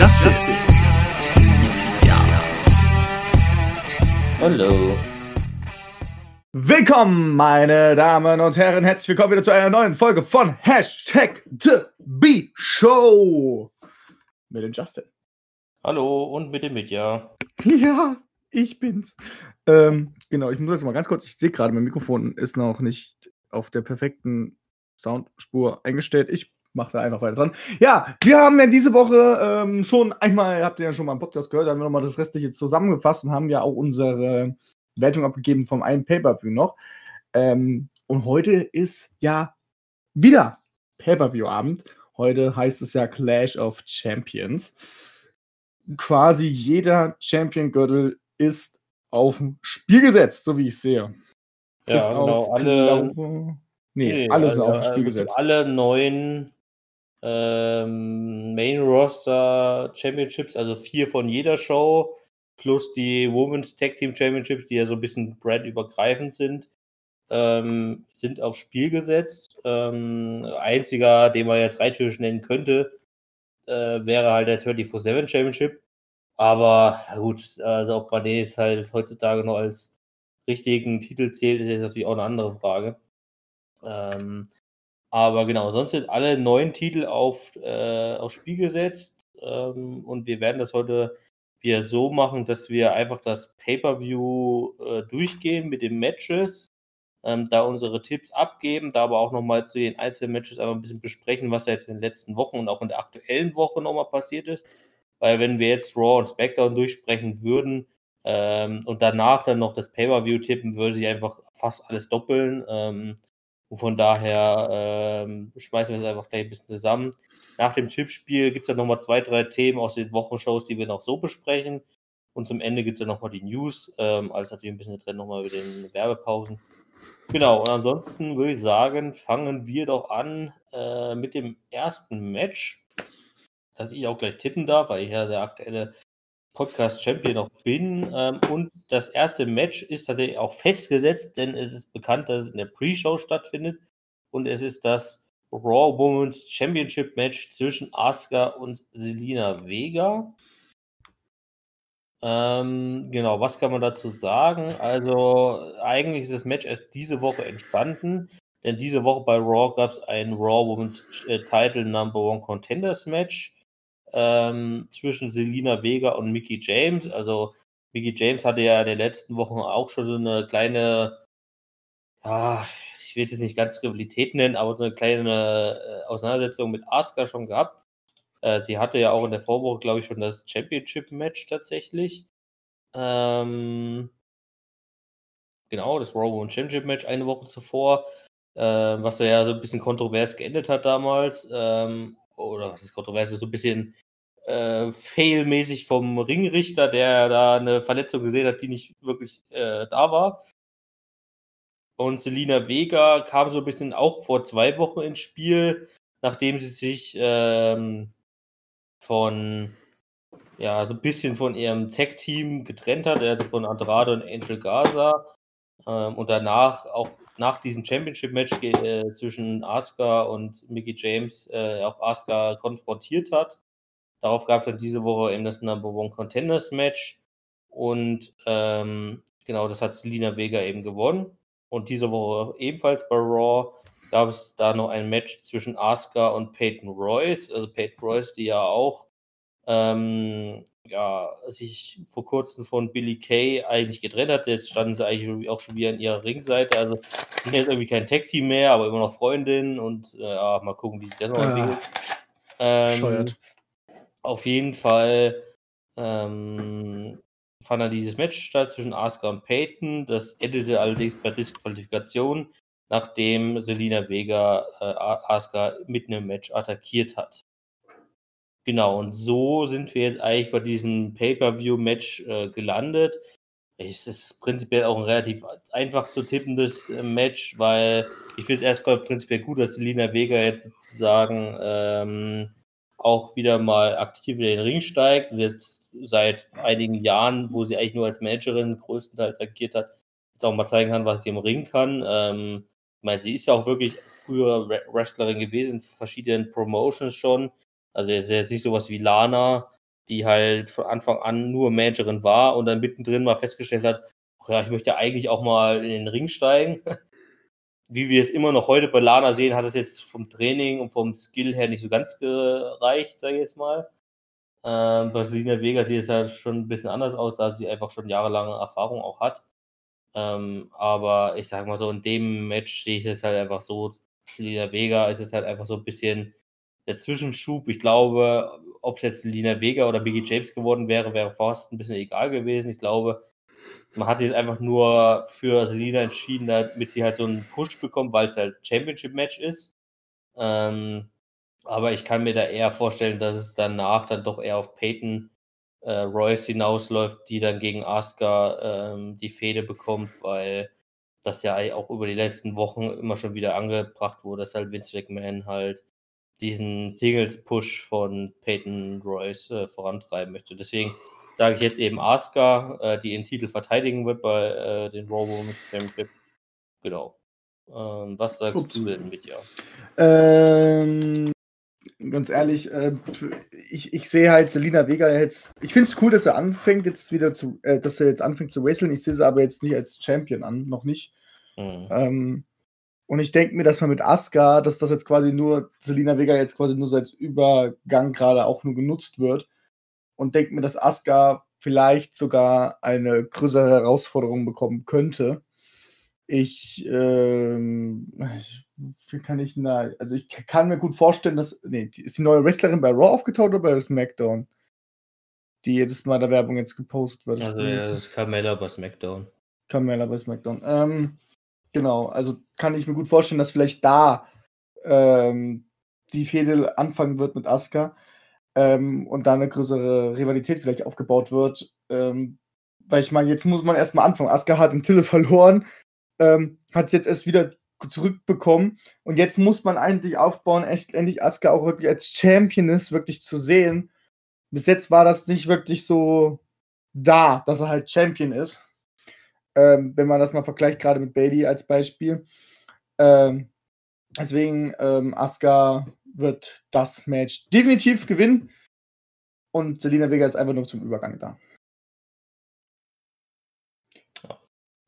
Justice Ja. Hallo. Willkommen, meine Damen und Herren. Herzlich willkommen wieder zu einer neuen Folge von Hashtag The B Show. Mit dem Justin. Hallo und mit dem Mitja. Ja, ich bin's. Ähm, genau, ich muss jetzt mal ganz kurz, ich sehe gerade, mein Mikrofon ist noch nicht auf der perfekten Soundspur eingestellt. Ich mache da einfach weiter dran. Ja, wir haben ja diese Woche ähm, schon einmal, habt ihr ja schon mal im Podcast gehört, haben wir nochmal das Restliche zusammengefasst und haben ja auch unsere Wertung abgegeben vom einen Pay-Per-View noch. Ähm, und heute ist ja wieder Pay-Per-View-Abend. Heute heißt es ja Clash of Champions. Quasi jeder Champion-Gürtel ist auf dem Spiel gesetzt, so wie ich sehe. Ja, Bis genau. auf, Alle, glaube- nee, alle sind also, auf dem Spiel äh, gesetzt. Alle neun ähm, Main Roster Championships, also vier von jeder Show, plus die Women's Tag Team Championships, die ja so ein bisschen brandübergreifend sind, ähm, sind aufs Spiel gesetzt. Ähm, einziger, den man jetzt rein nennen könnte, äh, wäre halt der 24-7 Championship. Aber gut, also ob man den jetzt halt heutzutage noch als richtigen Titel zählt, ist jetzt natürlich auch eine andere Frage. Ähm, aber genau, sonst sind alle neun Titel auf, äh, aufs Spiel gesetzt. Ähm, und wir werden das heute wieder so machen, dass wir einfach das Pay-Per-View äh, durchgehen mit den Matches, ähm, da unsere Tipps abgeben, da aber auch nochmal zu den einzelnen Matches einfach ein bisschen besprechen, was da jetzt in den letzten Wochen und auch in der aktuellen Woche nochmal passiert ist. Weil wenn wir jetzt Raw und SmackDown durchsprechen würden ähm, und danach dann noch das Pay-Per-View tippen, würde sich einfach fast alles doppeln. Ähm, von daher ähm, schmeißen wir es einfach gleich ein bisschen zusammen. Nach dem Tippspiel gibt es dann nochmal zwei, drei Themen aus den Wochenshows, die wir noch so besprechen. Und zum Ende gibt es dann nochmal die News. Ähm, alles natürlich ein bisschen drin nochmal mit den Werbepausen. Genau, und ansonsten würde ich sagen, fangen wir doch an äh, mit dem ersten Match, das ich auch gleich tippen darf, weil ich ja der aktuelle Podcast-Champion noch bin. Ähm, und das erste Match ist tatsächlich auch festgesetzt, denn es ist bekannt, dass es in der Pre-Show stattfindet. Und es ist das Raw Women's Championship Match zwischen Asuka und Selina Vega. Ähm, genau, was kann man dazu sagen? Also, eigentlich ist das Match erst diese Woche entstanden, denn diese Woche bei Raw gab es ein Raw Women's äh, Title Number One Contenders Match ähm, zwischen Selina Vega und Mickey James. Also, Mickey James hatte ja in den letzten Wochen auch schon so eine kleine, ja, ich will es jetzt nicht ganz Rivalität nennen, aber so eine kleine äh, Auseinandersetzung mit Asuka schon gehabt. Äh, sie hatte ja auch in der Vorwoche, glaube ich, schon das Championship-Match tatsächlich. Ähm, genau, das Raw Women's Championship-Match eine Woche zuvor, äh, was ja so ein bisschen kontrovers geendet hat damals. Ähm, oder was ist kontrovers, so ein bisschen äh, fail-mäßig vom Ringrichter, der da eine Verletzung gesehen hat, die nicht wirklich äh, da war. Und Selina Vega kam so ein bisschen auch vor zwei Wochen ins Spiel, nachdem sie sich ähm, von, ja, so ein bisschen von ihrem Tag-Team getrennt hat, also von Andrade und Angel Gaza. Ähm, und danach, auch nach diesem Championship-Match äh, zwischen Asuka und Mickey James, äh, auch Asuka konfrontiert hat. Darauf gab es dann diese Woche eben das Number One Contenders Match. Und ähm, genau, das hat Selina Vega eben gewonnen. Und diese Woche ebenfalls bei Raw gab es da noch ein Match zwischen Asuka und Peyton Royce. Also Peyton Royce, die ja auch ähm, ja, sich vor kurzem von Billy Kay eigentlich getrennt hat. Jetzt standen sie eigentlich auch schon wieder an ihrer Ringseite. Also sind jetzt irgendwie kein Tag-Team mehr, aber immer noch Freundin und äh, ja, mal gucken, wie sich das noch Ah, entwickelt. Ähm, auf jeden Fall ähm, fand dann dieses Match statt zwischen Asuka und Peyton. Das endete allerdings bei Disqualifikation, nachdem Selina Vega äh, Asuka mitten im Match attackiert hat. Genau, und so sind wir jetzt eigentlich bei diesem Pay-Per-View-Match äh, gelandet. Es ist prinzipiell auch ein relativ einfach zu tippendes äh, Match, weil ich finde es erstmal prinzipiell gut, dass Selina Vega jetzt sozusagen ähm, auch wieder mal aktiv in den Ring steigt. Jetzt seit einigen Jahren, wo sie eigentlich nur als Managerin größtenteils agiert hat, jetzt auch mal zeigen kann, was sie im Ring kann. Ähm, ich meine, sie ist ja auch wirklich früher Re- Wrestlerin gewesen, in verschiedenen Promotions schon. Also es ist jetzt nicht sowas wie Lana, die halt von Anfang an nur Managerin war und dann mittendrin mal festgestellt hat, ja, ich möchte eigentlich auch mal in den Ring steigen. Wie wir es immer noch heute bei Lana sehen, hat es jetzt vom Training und vom Skill her nicht so ganz gereicht, sage ich jetzt mal. Ähm, bei Selina Vega sieht es ja schon ein bisschen anders aus, da sie einfach schon jahrelange Erfahrung auch hat. Ähm, aber ich sag mal so, in dem Match sehe ich es halt einfach so, Selina Vega ist es halt einfach so ein bisschen der Zwischenschub. Ich glaube, ob es jetzt Selina Vega oder Biggie James geworden wäre, wäre fast ein bisschen egal gewesen. Ich glaube, man hat sich einfach nur für Selina entschieden, damit sie halt so einen Push bekommt, weil es halt Championship-Match ist. Ähm, aber ich kann mir da eher vorstellen, dass es danach dann doch eher auf Peyton äh, Royce hinausläuft, die dann gegen Asuka ähm, die Fehde bekommt, weil das ja auch über die letzten Wochen immer schon wieder angebracht wurde, dass halt Vince McMahon halt diesen Singles-Push von Peyton Royce äh, vorantreiben möchte. Deswegen sage ich jetzt eben Asuka, äh, die den Titel verteidigen wird bei äh, den Raw Women's Championship. Genau. Ähm, was sagst Ups. du denn mit ja? Ähm, ganz ehrlich, äh, ich, ich sehe halt Selina Vega jetzt. Ich finde es cool, dass er anfängt jetzt wieder zu, äh, dass er jetzt anfängt zu wresteln. Ich sehe sie aber jetzt nicht als Champion an, noch nicht. Mhm. Ähm, und ich denke mir, dass man mit Asuka, dass das jetzt quasi nur, Selina Vega jetzt quasi nur so als Übergang gerade auch nur genutzt wird. Und denke mir, dass Asuka vielleicht sogar eine größere Herausforderung bekommen könnte. Ich, ähm, wie kann ich da, also ich kann mir gut vorstellen, dass, nee, ist die neue Wrestlerin bei Raw aufgetaucht oder bei SmackDown? Die jedes Mal der Werbung jetzt gepostet wird. Also ja, das ist Carmella bei SmackDown. Carmella bei SmackDown. Ähm, genau, also kann ich mir gut vorstellen, dass vielleicht da ähm, die Fehde anfangen wird mit Asuka ähm, und da eine größere Rivalität vielleicht aufgebaut wird. Ähm, weil ich meine, jetzt muss man erstmal anfangen. Asuka hat den Titel verloren, ähm, hat es jetzt erst wieder zurückbekommen. Und jetzt muss man eigentlich aufbauen, echt endlich Asuka auch wirklich als Championess wirklich zu sehen. Bis jetzt war das nicht wirklich so da, dass er halt Champion ist. Ähm, wenn man das mal vergleicht, gerade mit Bailey als Beispiel. Ähm, deswegen, ähm, Asuka wird das Match definitiv gewinnen. Und Selina Vega ist einfach nur zum Übergang da.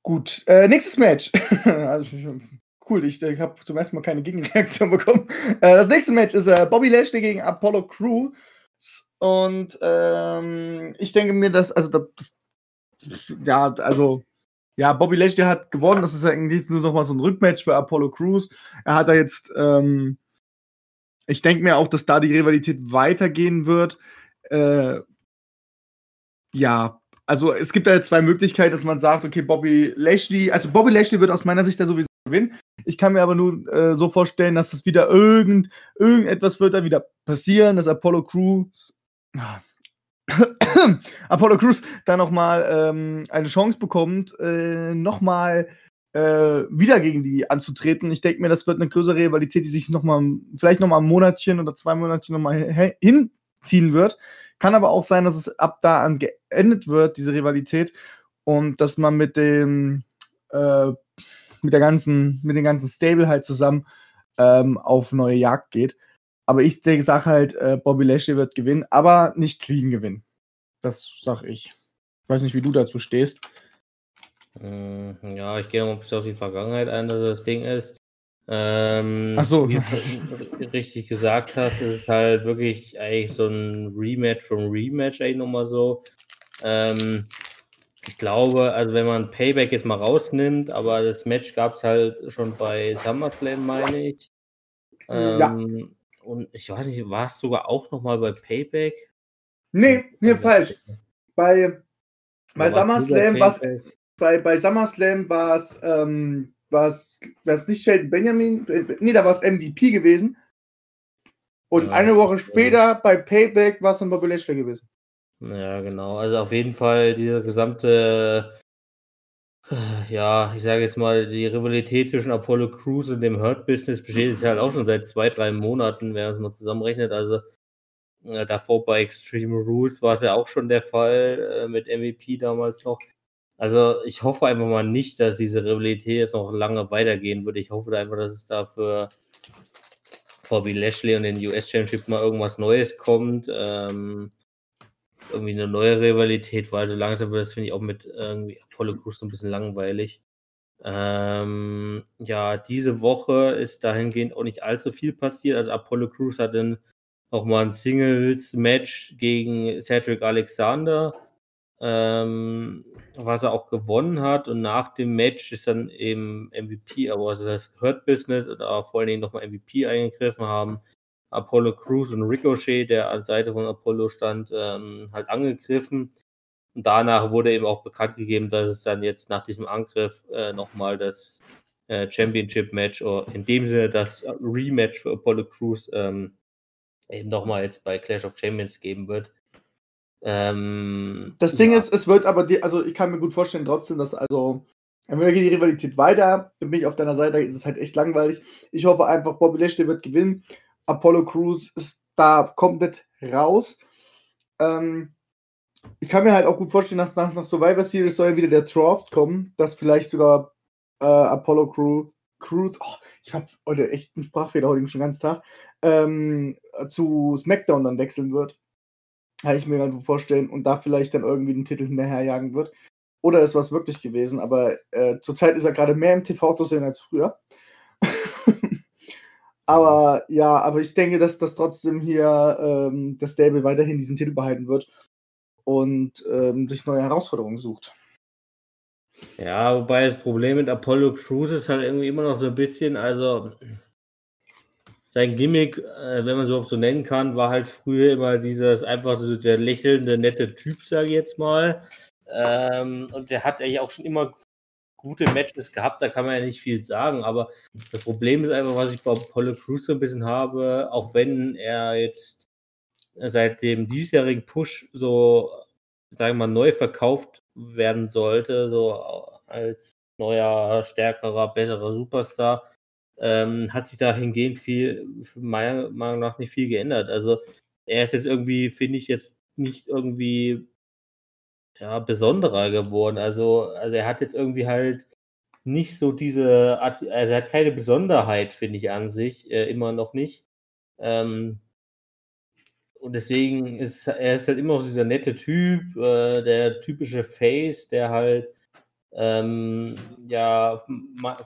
Gut, äh, nächstes Match. also, cool, ich, ich habe zum ersten Mal keine Gegenreaktion bekommen. Äh, das nächste Match ist äh, Bobby Lashley gegen Apollo Crew. Und ähm, ich denke mir, dass, also das, ja, also ja, Bobby Lashley hat gewonnen. Das ist ja irgendwie nur noch mal so ein Rückmatch für Apollo Crews. Er hat da jetzt, ähm, ich denke mir auch, dass da die Rivalität weitergehen wird. Äh, ja, also es gibt da zwei Möglichkeiten, dass man sagt, okay, Bobby Lashley, also Bobby Lashley wird aus meiner Sicht da sowieso gewinnen. Ich kann mir aber nur äh, so vorstellen, dass das wieder irgend, irgendetwas wird da wieder passieren, dass Apollo Crews, Apollo Crews da nochmal ähm, eine Chance bekommt, äh, nochmal äh, wieder gegen die anzutreten. Ich denke mir, das wird eine größere Rivalität, die sich nochmal, vielleicht nochmal ein Monatchen oder zwei Monatchen nochmal hinziehen wird. Kann aber auch sein, dass es ab da an geendet wird, diese Rivalität, und dass man mit dem, äh, mit der ganzen, mit dem ganzen Stable halt zusammen ähm, auf neue Jagd geht. Aber ich sage halt, äh, Bobby Lashley wird gewinnen, aber nicht clean gewinnen. Das sag ich. Ich weiß nicht, wie du dazu stehst. Hm, ja, ich gehe noch ein bisschen auf die Vergangenheit ein, dass das Ding ist. Ähm, Ach so. Wie du richtig gesagt hast, ist halt wirklich eigentlich so ein Rematch vom Rematch eigentlich nochmal so. Ähm, ich glaube, also wenn man Payback jetzt mal rausnimmt, aber das Match gab es halt schon bei SummerSlam, meine ich. Ähm, ja. Und ich weiß nicht, war es sogar auch nochmal bei Payback? Nee, nee, falsch. Bei, bei SummerSlam war es bei, bei SummerSlam war es ähm, war es nicht Sheldon Benjamin, nee, da war es MVP gewesen. Und ja, eine Woche später bei Payback war es dann Bobby Lashley gewesen. Ja, genau. Also auf jeden Fall diese gesamte, ja, ich sage jetzt mal, die Rivalität zwischen Apollo Crews und dem Hurt-Business besteht jetzt halt auch schon seit zwei, drei Monaten, wenn man es mal zusammenrechnet. Also äh, davor bei Extreme Rules war es ja auch schon der Fall äh, mit MVP damals noch. Also ich hoffe einfach mal nicht, dass diese Rivalität jetzt noch lange weitergehen wird. Ich hoffe einfach, dass es da für Bobby Lashley und den US Championship mal irgendwas Neues kommt. Ähm, irgendwie eine neue Rivalität, weil so langsam wird das, finde ich, auch mit irgendwie Apollo Crews so ein bisschen langweilig. Ähm, ja, diese Woche ist dahingehend auch nicht allzu viel passiert. Also Apollo Crews hat dann nochmal ein Singles-Match gegen Cedric Alexander, ähm, was er auch gewonnen hat. Und nach dem Match ist dann eben MVP, aber also das Hurt Business oder vor allen Dingen nochmal MVP eingegriffen haben. Apollo Crews und Ricochet, der an Seite von Apollo stand, ähm, halt angegriffen. Und danach wurde eben auch bekannt gegeben, dass es dann jetzt nach diesem Angriff äh, nochmal das äh, Championship-Match oder in dem Sinne das Rematch für Apollo Crews ähm, eben nochmal jetzt bei Clash of Champions geben wird. Ähm, das Ding ja. ist, es wird aber, die, also ich kann mir gut vorstellen trotzdem, dass also, wenn wir die Rivalität weiter, bin ich auf deiner Seite, ist es halt echt langweilig. Ich hoffe einfach, Bobby Lashley wird gewinnen. Apollo Crews ist da komplett raus. Ähm, ich kann mir halt auch gut vorstellen, dass nach, nach Survivor Series soll ja wieder der Draft kommen, dass vielleicht sogar äh, Apollo Crew, Crews, oh, ich habe heute echt einen Sprachfehler heute schon ganz Tag, ähm, zu SmackDown dann wechseln wird. Kann ich mir ganz gut vorstellen und da vielleicht dann irgendwie den Titel hinterherjagen wird. Oder ist was wirklich gewesen, aber äh, zurzeit ist er gerade mehr im TV zu sehen als früher. Aber ja, aber ich denke, dass das trotzdem hier ähm, das Stable weiterhin diesen Titel behalten wird und ähm, sich neue Herausforderungen sucht. Ja, wobei das Problem mit Apollo Crews ist halt irgendwie immer noch so ein bisschen, also sein Gimmick, äh, wenn man so so nennen kann, war halt früher immer dieses einfach so der lächelnde, nette Typ, sage ich jetzt mal. Ähm, und der hat eigentlich auch schon immer gute Matches gehabt, da kann man ja nicht viel sagen, aber das Problem ist einfach, was ich bei Apollo Crews so ein bisschen habe, auch wenn er jetzt seit dem diesjährigen Push so, sagen wir mal, neu verkauft werden sollte, so als neuer, stärkerer, besserer Superstar, ähm, hat sich dahingehend viel, meiner Meinung nach, nicht viel geändert. Also er ist jetzt irgendwie, finde ich, jetzt nicht irgendwie ja, besonderer geworden. Also, also er hat jetzt irgendwie halt nicht so diese, also er hat keine Besonderheit, finde ich, an sich, äh, immer noch nicht. Ähm, und deswegen ist er ist halt immer noch dieser nette Typ, äh, der typische Face, der halt ähm, ja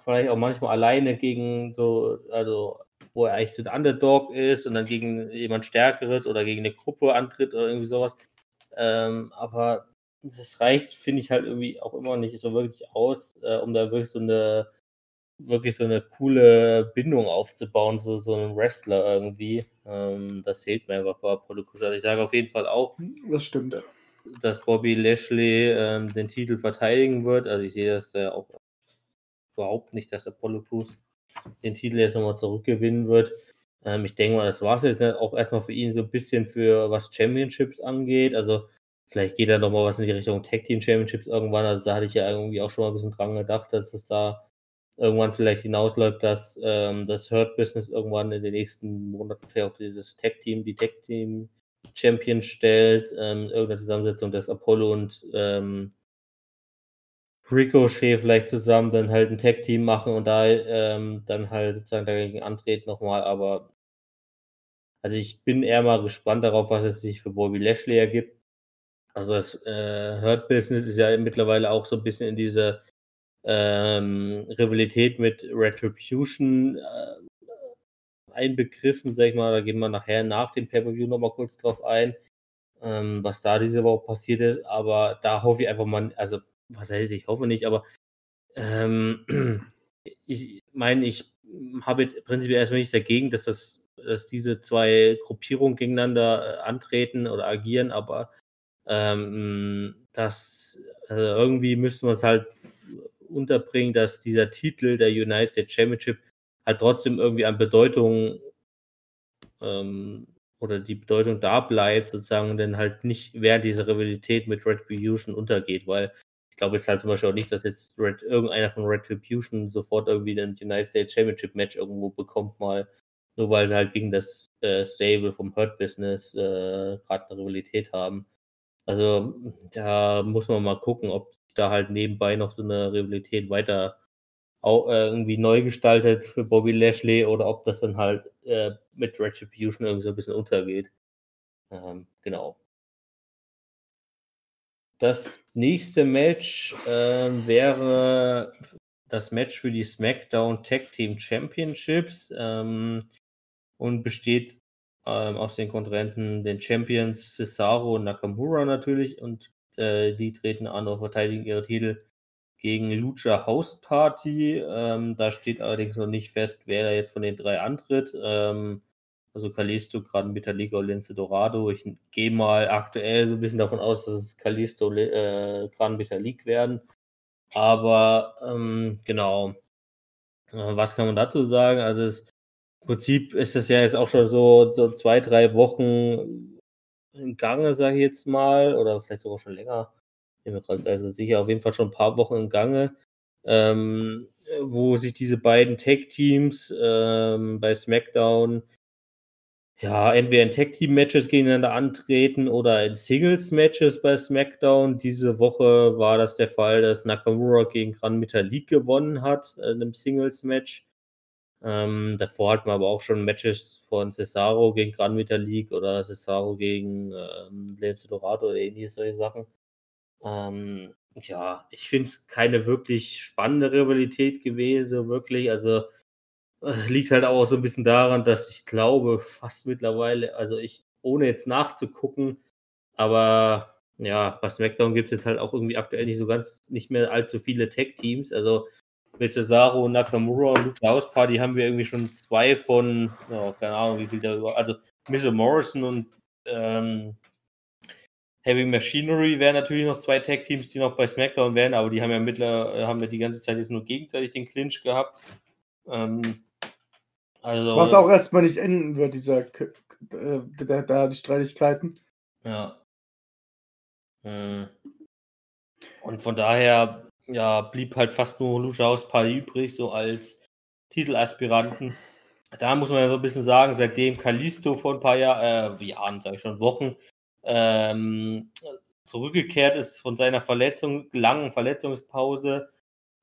vielleicht auch manchmal alleine gegen so, also wo er eigentlich so ein Underdog ist und dann gegen jemand Stärkeres oder gegen eine Gruppe antritt oder irgendwie sowas. Ähm, aber das reicht, finde ich halt irgendwie auch immer nicht so wirklich aus, äh, um da wirklich so eine wirklich so eine coole Bindung aufzubauen, so, so einen Wrestler irgendwie. Ähm, das fehlt mir einfach bei Apollo Crews. Also ich sage auf jeden Fall auch, das stimmt. dass Bobby Lashley ähm, den Titel verteidigen wird. Also ich sehe das äh, auch überhaupt nicht, dass Apollo Crews den Titel jetzt nochmal zurückgewinnen wird. Ähm, ich denke mal, das war es jetzt auch erstmal für ihn so ein bisschen für was Championships angeht. Also vielleicht geht da nochmal was in die Richtung Tag Team Championships irgendwann. Also da hatte ich ja irgendwie auch schon mal ein bisschen dran gedacht, dass es da irgendwann vielleicht hinausläuft, dass ähm, das Hurt-Business irgendwann in den nächsten Monaten vielleicht auch dieses Tag-Team, die Tag-Team Champion stellt, ähm, irgendeine Zusammensetzung, dass Apollo und ähm, Ricochet vielleicht zusammen dann halt ein Tag-Team machen und da ähm, dann halt sozusagen dagegen antreten nochmal, aber also ich bin eher mal gespannt darauf, was es sich für Bobby Lashley ergibt. Also das äh, Hurt-Business ist ja mittlerweile auch so ein bisschen in diese ähm, Rivalität mit Retribution äh, einbegriffen, sag ich mal. Da gehen wir nachher nach dem Pay-Per-View nochmal kurz drauf ein, ähm, was da diese Woche passiert ist. Aber da hoffe ich einfach mal, also, was heißt, ich hoffe nicht, aber ähm, ich meine, ich habe jetzt prinzipiell erstmal nichts dagegen, dass das, dass diese zwei Gruppierungen gegeneinander äh, antreten oder agieren, aber ähm, das also irgendwie müssen wir es halt unterbringen, dass dieser Titel der United States Championship halt trotzdem irgendwie an Bedeutung ähm, oder die Bedeutung da bleibt, sozusagen, denn halt nicht während dieser Rivalität mit Retribution untergeht, weil ich glaube jetzt halt zum Beispiel auch nicht, dass jetzt Red, irgendeiner von Retribution sofort irgendwie ein United States Championship Match irgendwo bekommt, mal nur weil sie halt gegen das äh, Stable vom Hurt Business äh, gerade eine Rivalität haben. Also da muss man mal gucken, ob da halt nebenbei noch so eine Rivalität weiter auch, äh, irgendwie neu gestaltet für Bobby Lashley oder ob das dann halt äh, mit Retribution irgendwie so ein bisschen untergeht. Ähm, genau. das nächste Match äh, wäre das Match für die SmackDown Tag Team Championships ähm, und besteht ähm, aus den Kontrahenten den Champions Cesaro und Nakamura natürlich und äh, die treten an und verteidigen ihre Titel gegen Lucha House Party. Ähm, da steht allerdings noch nicht fest, wer da jetzt von den drei antritt. Ähm, also Kalisto, gerade Metallica und Lince Dorado. Ich gehe mal aktuell so ein bisschen davon aus, dass es Kalisto, äh, Gran Metalik werden. Aber ähm, genau, äh, was kann man dazu sagen? Also es, Prinzip ist das ja jetzt auch schon so, so zwei, drei Wochen im Gange, sage ich jetzt mal, oder vielleicht sogar schon länger. Ich bin mir gerade also sicher, auf jeden Fall schon ein paar Wochen im Gange, ähm, wo sich diese beiden Tag-Teams ähm, bei SmackDown ja, entweder in Tag-Team-Matches gegeneinander antreten oder in Singles-Matches bei SmackDown. Diese Woche war das der Fall, dass Nakamura gegen Gran Metalik gewonnen hat äh, in einem Singles-Match. Ähm, davor hatten wir aber auch schon Matches von Cesaro gegen Gran Metalik oder Cesaro gegen ähm, Lance Dorado oder ähnliche solche Sachen. Ähm, ja, ich finde es keine wirklich spannende Rivalität gewesen, wirklich. Also äh, liegt halt auch so ein bisschen daran, dass ich glaube, fast mittlerweile, also ich, ohne jetzt nachzugucken, aber ja, bei SmackDown gibt es jetzt halt auch irgendwie aktuell nicht so ganz, nicht mehr allzu viele Tech-Teams. Also mit Cesaro, Nakamura und Lucha House Party haben wir irgendwie schon zwei von, ja, keine Ahnung, wie viel da über, also Miss Morrison und ähm, Heavy Machinery wären natürlich noch zwei Tag-Teams, die noch bei SmackDown wären, aber die haben ja mittlerweile, haben wir die ganze Zeit jetzt nur gegenseitig den Clinch gehabt. Ähm, also, Was auch erstmal nicht enden wird, dieser äh, da, da die Streitigkeiten. Ja. Hm. Und von daher, ja, blieb halt fast nur House Party übrig, so als Titelaspiranten. Da muss man ja so ein bisschen sagen, seitdem Kalisto vor ein paar Jahr, äh, Jahren, sage ich schon, Wochen, ähm, zurückgekehrt ist von seiner Verletzung, langen Verletzungspause,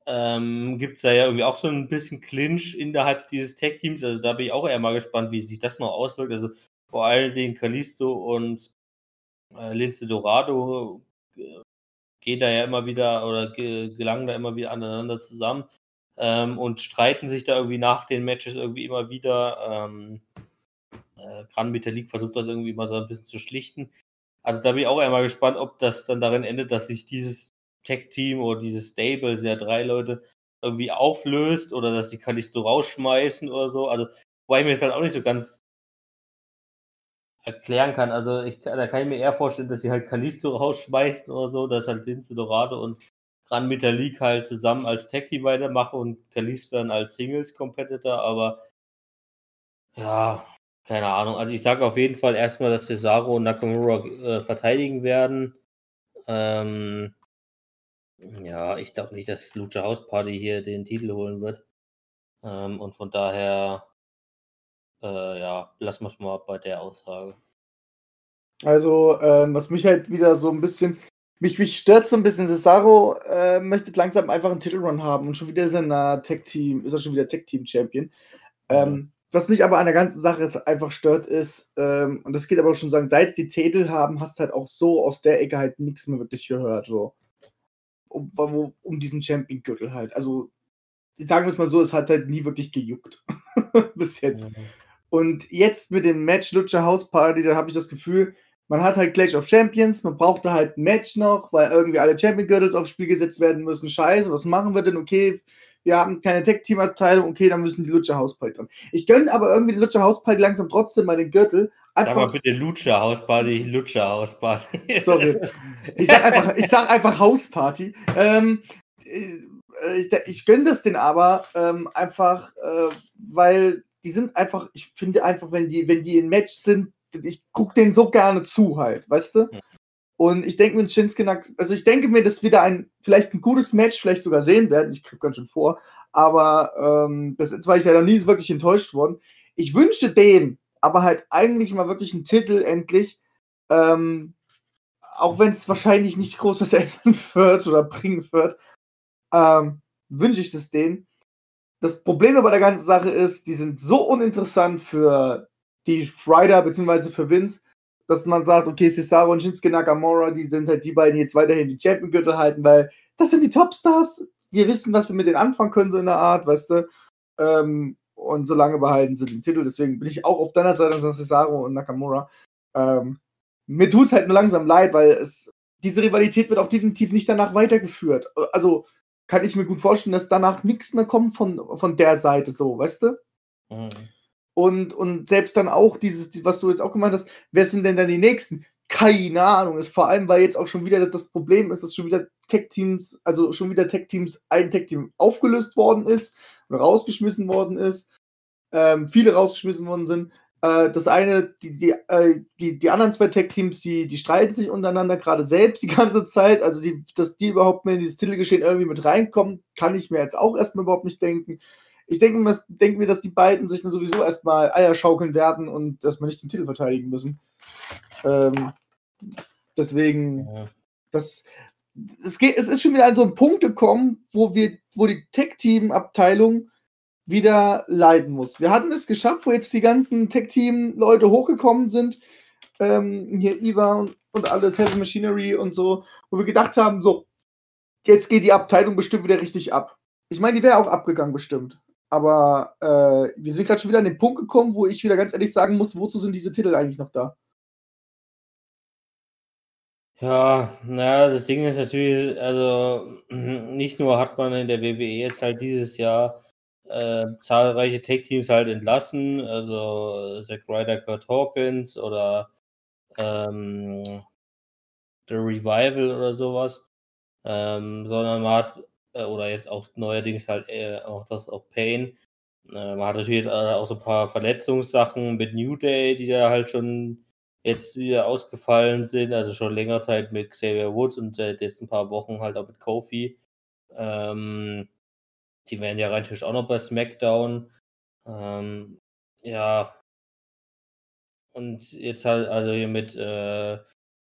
ähm, gibt es da ja irgendwie auch so ein bisschen Clinch innerhalb dieses Tech-Teams. Also da bin ich auch eher mal gespannt, wie sich das noch auswirkt. Also vor allen Dingen Kalisto und äh, Lince Dorado äh, gehen da ja immer wieder oder gelangen da immer wieder aneinander zusammen ähm, und streiten sich da irgendwie nach den Matches irgendwie immer wieder. Ähm, äh, Gran Metalik versucht das irgendwie mal so ein bisschen zu schlichten. Also da bin ich auch einmal gespannt, ob das dann darin endet, dass sich dieses Tech-Team oder dieses Stable, sind ja drei Leute, irgendwie auflöst oder dass die Kalisto rausschmeißen oder so. Also, wobei ich mir das halt auch nicht so ganz erklären kann. Also, ich, da kann ich mir eher vorstellen, dass sie halt Kalisto rausschmeißen oder so, dass halt Lince Dorado und Gran Metalik halt zusammen als Tag-Team weitermachen und Kalisto dann als Singles-Competitor, aber ja, keine Ahnung. Also, ich sage auf jeden Fall erstmal, dass Cesaro und Nakamura äh, verteidigen werden. Ähm, ja, ich glaube nicht, dass Lucha House Party hier den Titel holen wird. Ähm, und von daher, äh, ja, lassen wir es mal bei der Aussage. Also, ähm, was mich halt wieder so ein bisschen, mich, mich stört so ein bisschen, Cesaro äh, möchte langsam einfach einen Titelrun haben und schon wieder ist er ein Tech-Team, ist er schon wieder Tech-Team-Champion. Ähm, mhm. Was mich aber an der ganzen Sache einfach stört, ist, ähm, und das geht aber auch schon sagen, seit die Titel haben, hast halt auch so aus der Ecke halt nichts mehr wirklich gehört. So um, um diesen Champion-Gürtel halt. Also, sagen wir es mal so, es hat halt nie wirklich gejuckt. Bis jetzt. Mhm. Und jetzt mit dem Match Lucha House Party, da habe ich das Gefühl, man hat halt Clash of Champions, man braucht da halt ein Match noch, weil irgendwie alle Champion-Gürtels aufs Spiel gesetzt werden müssen. Scheiße, was machen wir denn? Okay, wir haben keine Tech-Team-Abteilung, okay, dann müssen die Lucha House Party dran. Ich gönne aber irgendwie die Lucha House Party langsam trotzdem mal den Gürtel, Einfach, sag mal bitte Lutscher Hausparty, Lutscher Hausparty. Sorry. Ich sag einfach, ich sag einfach Hausparty. Ähm, äh, ich, ich gönne das den aber ähm, einfach, äh, weil die sind einfach, ich finde einfach, wenn die, wenn die in Match sind, ich gucke denen so gerne zu halt, weißt du? Und ich denke mir, Shinsuke, also ich denke mir, dass wir da ein, vielleicht ein gutes Match vielleicht sogar sehen werden. Ich kriege ganz schön vor. Aber ähm, bis jetzt war ich ja noch nie wirklich enttäuscht worden. Ich wünsche denen, aber halt eigentlich mal wirklich einen Titel endlich. Ähm, auch wenn es wahrscheinlich nicht groß was ändern wird oder bringen wird, ähm, wünsche ich das denen. Das Problem bei der ganzen Sache ist, die sind so uninteressant für die Rider bzw. für Vince, dass man sagt, okay, Cesaro und Shinsuke Nakamura, die sind halt die beiden, die jetzt weiterhin die Champion-Gürtel halten, weil das sind die Topstars. Wir wissen, was wir mit denen anfangen können, so in der Art, weißt du. Ähm, und solange behalten sie den Titel. Deswegen bin ich auch auf deiner Seite, also Cesaro und Nakamura. Ähm, mir tut es halt nur langsam leid, weil es diese Rivalität wird auch definitiv nicht danach weitergeführt. Also kann ich mir gut vorstellen, dass danach nichts mehr kommt von, von der Seite, so, weißt du? Mhm. Und, und selbst dann auch dieses, was du jetzt auch gemeint hast, wer sind denn dann die nächsten? Keine Ahnung. Ist vor allem, weil jetzt auch schon wieder das Problem ist, dass schon wieder Tech-Teams, also schon wieder Tech-Teams, ein Tech-Team aufgelöst worden ist rausgeschmissen worden ist. Ähm, viele rausgeschmissen worden sind. Äh, das eine, die, die, äh, die, die anderen zwei Tech-Teams, die, die streiten sich untereinander gerade selbst die ganze Zeit. Also, die, dass die überhaupt mehr in dieses Titelgeschehen irgendwie mit reinkommen, kann ich mir jetzt auch erstmal überhaupt nicht denken ich denke mir, denk mir, dass die beiden sich dann sowieso erstmal Eier schaukeln werden und erstmal nicht den Titel verteidigen müssen. Ähm, deswegen, ja. das, es, geht, es ist schon wieder an so einen Punkt gekommen, wo wir, wo die Tech-Team-Abteilung wieder leiden muss. Wir hatten es geschafft, wo jetzt die ganzen Tech-Team-Leute hochgekommen sind. Ähm, hier Iva und, und alles, Heavy Machinery und so, wo wir gedacht haben, so, jetzt geht die Abteilung bestimmt wieder richtig ab. Ich meine, die wäre auch abgegangen bestimmt. Aber äh, wir sind gerade schon wieder an den Punkt gekommen, wo ich wieder ganz ehrlich sagen muss, wozu sind diese Titel eigentlich noch da? Ja, naja, das Ding ist natürlich, also nicht nur hat man in der WWE jetzt halt dieses Jahr äh, zahlreiche Tech-Teams halt entlassen, also Zack Ryder, Kurt Hawkins oder ähm, The Revival oder sowas, ähm, sondern man hat äh, oder jetzt auch neuerdings halt äh, auch das auch Pain. Äh, man hat natürlich auch so ein paar Verletzungssachen mit New Day, die da halt schon jetzt wieder ausgefallen sind, also schon länger Zeit mit Xavier Woods und seit jetzt ein paar Wochen halt auch mit Kofi. Ähm, die wären ja rein auch noch bei SmackDown. Ähm, ja. Und jetzt halt, also hier mit äh,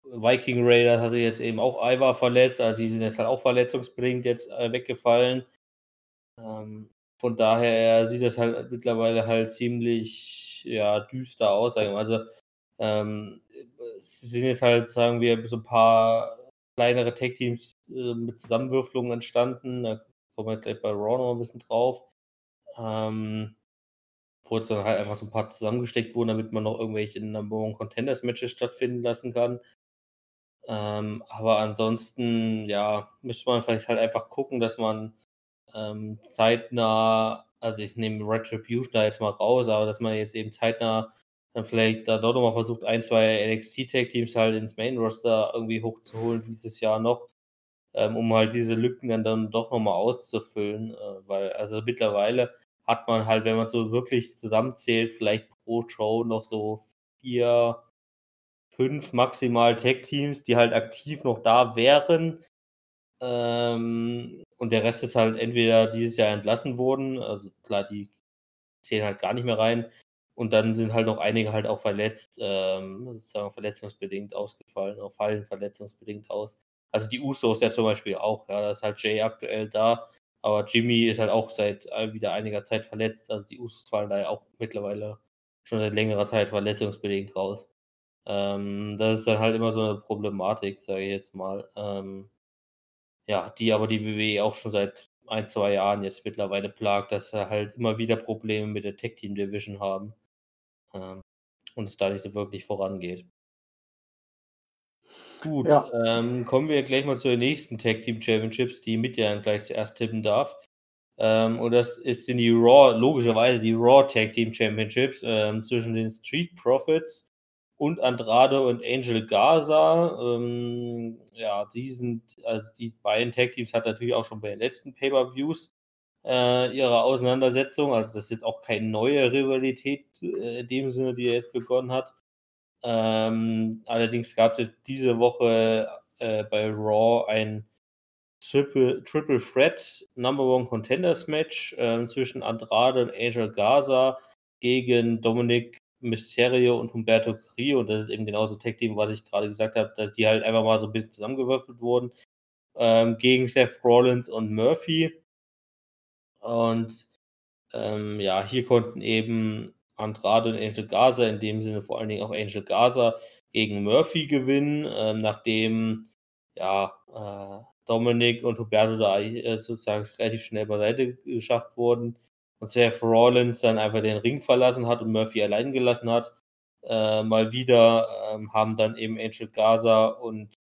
Viking Raiders hatte jetzt eben auch Ivar verletzt, also die sind jetzt halt auch verletzungsbedingt jetzt äh, weggefallen. Ähm, von daher sieht das halt mittlerweile halt ziemlich ja, düster aus. Also ähm, es sind jetzt halt, sagen wir, so ein paar kleinere Tech-Teams äh, mit Zusammenwürfelungen entstanden. Da kommen wir gleich bei Raw noch ein bisschen drauf. Ähm, wo jetzt dann halt einfach so ein paar zusammengesteckt wurden, damit man noch irgendwelche Number One Contenders Matches stattfinden lassen kann. Ähm, aber ansonsten, ja, müsste man vielleicht halt einfach gucken, dass man ähm, zeitnah, also ich nehme Retribution da jetzt mal raus, aber dass man jetzt eben zeitnah dann vielleicht da dort nochmal versucht, ein, zwei NXT-Tag-Teams halt ins Main-Roster irgendwie hochzuholen dieses Jahr noch, ähm, um halt diese Lücken dann, dann doch nochmal auszufüllen, äh, weil also mittlerweile hat man halt, wenn man so wirklich zusammenzählt, vielleicht pro Show noch so vier, fünf maximal Tech-Teams, die halt aktiv noch da wären. Ähm, und der Rest ist halt entweder dieses Jahr entlassen worden, also klar, die zählen halt gar nicht mehr rein. Und dann sind halt noch einige halt auch verletzt, ähm, sozusagen verletzungsbedingt ausgefallen, auch fallen verletzungsbedingt aus. Also die Usos ja zum Beispiel auch, ja, da ist halt Jay aktuell da, aber Jimmy ist halt auch seit äh, wieder einiger Zeit verletzt. Also die Usos fallen da ja auch mittlerweile schon seit längerer Zeit verletzungsbedingt raus. Ähm, das ist dann halt immer so eine Problematik, sage ich jetzt mal. Ähm, ja, die aber die WWE auch schon seit ein, zwei Jahren jetzt mittlerweile plagt, dass sie halt immer wieder Probleme mit der Tech Team Division haben. Ähm, und es da nicht so wirklich vorangeht. Gut, ja. ähm, kommen wir gleich mal zu den nächsten Tag Team Championships, die mit ja gleich zuerst tippen darf. Ähm, und das ist in die Raw, logischerweise die Raw Tag Team Championships ähm, zwischen den Street Profits und Andrade und Angel Gaza. Ähm, ja, die sind, also die beiden Tag-Teams hat natürlich auch schon bei den letzten Pay-Per-Views äh, ihre Auseinandersetzung. Also das ist jetzt auch keine neue Rivalität äh, in dem Sinne, die er jetzt begonnen hat. Ähm, allerdings gab es jetzt diese Woche äh, bei Raw ein Triple, Triple Threat Number One Contenders Match äh, zwischen Andrade und Angel Gaza gegen Dominic Mysterio und Humberto Carrillo, und das ist eben genauso Tech-Team, was ich gerade gesagt habe, dass die halt einfach mal so ein bisschen zusammengewürfelt wurden, ähm, gegen Seth Rollins und Murphy. Und ähm, ja, hier konnten eben Andrade und Angel Gaza, in dem Sinne vor allen Dingen auch Angel Gaza gegen Murphy gewinnen, ähm, nachdem ja, äh, Dominik und Huberto da äh, sozusagen relativ schnell beiseite geschafft wurden und Seth Rollins dann einfach den Ring verlassen hat und Murphy allein gelassen hat. Äh, mal wieder ähm, haben dann eben Angel Gaza und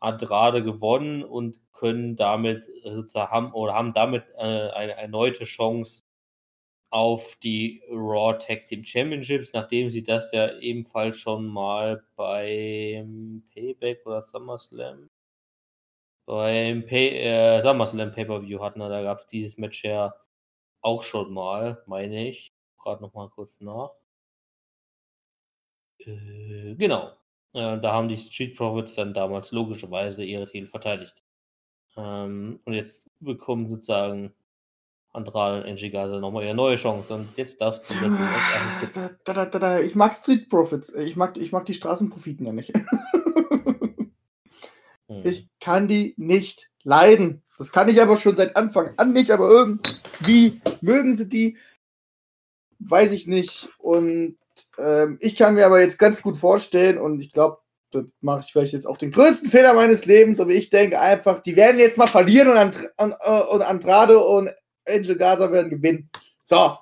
Andrade gewonnen und können damit sozusagen haben oder haben damit äh, eine erneute Chance auf die Raw Tag Team Championships, nachdem sie das ja ebenfalls schon mal beim Payback oder SummerSlam beim Pay, äh, SummerSlam Pay-Per-View hatten. Da gab es dieses Match ja auch schon mal, meine ich. Gerade noch mal kurz nach. Äh, genau. Äh, da haben die Street Profits dann damals logischerweise ihre Titel verteidigt. Ähm, und jetzt bekommen sozusagen Andrade und Angie Gaza nochmal ihre neue Chance. Und jetzt darfst du da, da, da, da, Ich mag Street Profits. Ich mag, ich mag die Straßenprofiten ja nicht. hm. Ich kann die nicht leiden. Das kann ich aber schon seit Anfang an nicht, aber irgendwie mögen sie die. Weiß ich nicht. Und ähm, ich kann mir aber jetzt ganz gut vorstellen, und ich glaube, das mache ich vielleicht jetzt auch den größten Fehler meines Lebens, aber ich denke einfach, die werden jetzt mal verlieren und, And äh, und Andrade und Angel Gaza werden gewinnen. So.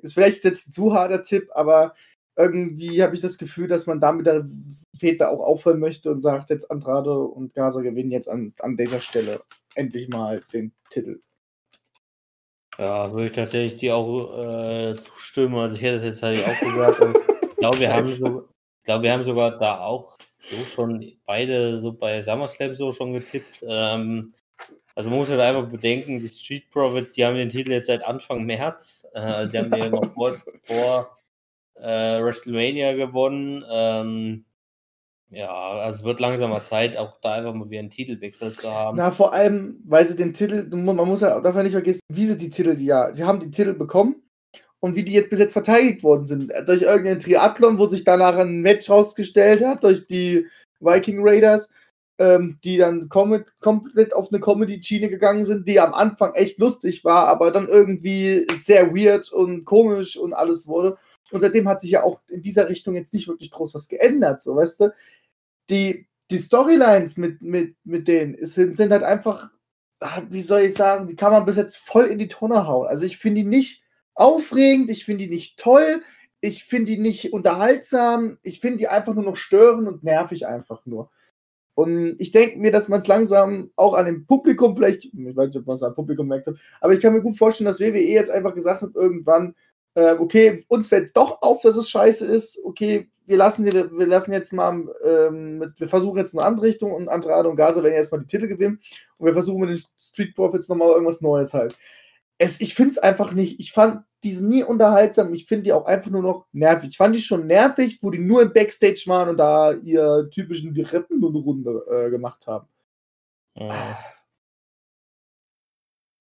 Ist vielleicht jetzt ein zu harter Tipp, aber irgendwie habe ich das Gefühl, dass man damit der Väter auch aufhören möchte und sagt, jetzt Andrade und Gaza gewinnen jetzt an, an dieser Stelle endlich mal den Titel. Ja, würde ich tatsächlich dir auch äh, zustimmen. Also ich hätte es jetzt halt auch gesagt. Und ich glaube, wir haben so, ich glaube, wir haben sogar da auch so schon beide so bei SummerSlam so schon getippt. Ähm, also man muss halt einfach bedenken, die Street Profits, die haben den Titel jetzt seit Anfang März. Äh, die haben den ja noch vor, vor äh, WrestleMania gewonnen. Ähm, ja, also es wird langsamer Zeit, auch da einfach mal wieder einen Titelwechsel zu haben. Na, vor allem, weil sie den Titel, man muss ja darf ja nicht vergessen, wie sie die Titel, die ja, sie haben die Titel bekommen und wie die jetzt bis jetzt verteidigt worden sind. Durch irgendeinen Triathlon, wo sich danach ein Match rausgestellt hat, durch die Viking Raiders ähm, die dann kom komplett auf eine Comedy-Schiene gegangen sind, die am Anfang echt lustig war, aber dann irgendwie sehr weird und komisch und alles wurde. Und seitdem hat sich ja auch in dieser Richtung jetzt nicht wirklich groß was geändert, so weißt du. Die, die Storylines mit, mit, mit denen sind, sind halt einfach, ah, wie soll ich sagen, die kann man bis jetzt voll in die Tonne hauen. Also ich finde die nicht aufregend, ich finde die nicht toll, ich finde die nicht unterhaltsam, ich finde die einfach nur noch störend und nervig einfach nur. Und ich denke mir, dass man es langsam auch an dem Publikum vielleicht, ich weiß nicht, ob man es am Publikum merkt, aber ich kann mir gut vorstellen, dass WWE jetzt einfach gesagt hat, irgendwann, äh, okay, uns fällt doch auf, dass es scheiße ist, okay, wir lassen, die, wir lassen jetzt mal, ähm, mit, wir versuchen jetzt eine andere Richtung und Andrade und Gaza werden erstmal die Titel gewinnen und wir versuchen mit den Street Profits nochmal irgendwas Neues halt. Es, ich finde es einfach nicht, ich fand die sind nie unterhaltsam. Ich finde die auch einfach nur noch nervig. Ich fand die schon nervig, wo die nur im Backstage waren und da ihr typischen die Rippen Runde äh, gemacht haben. Ja.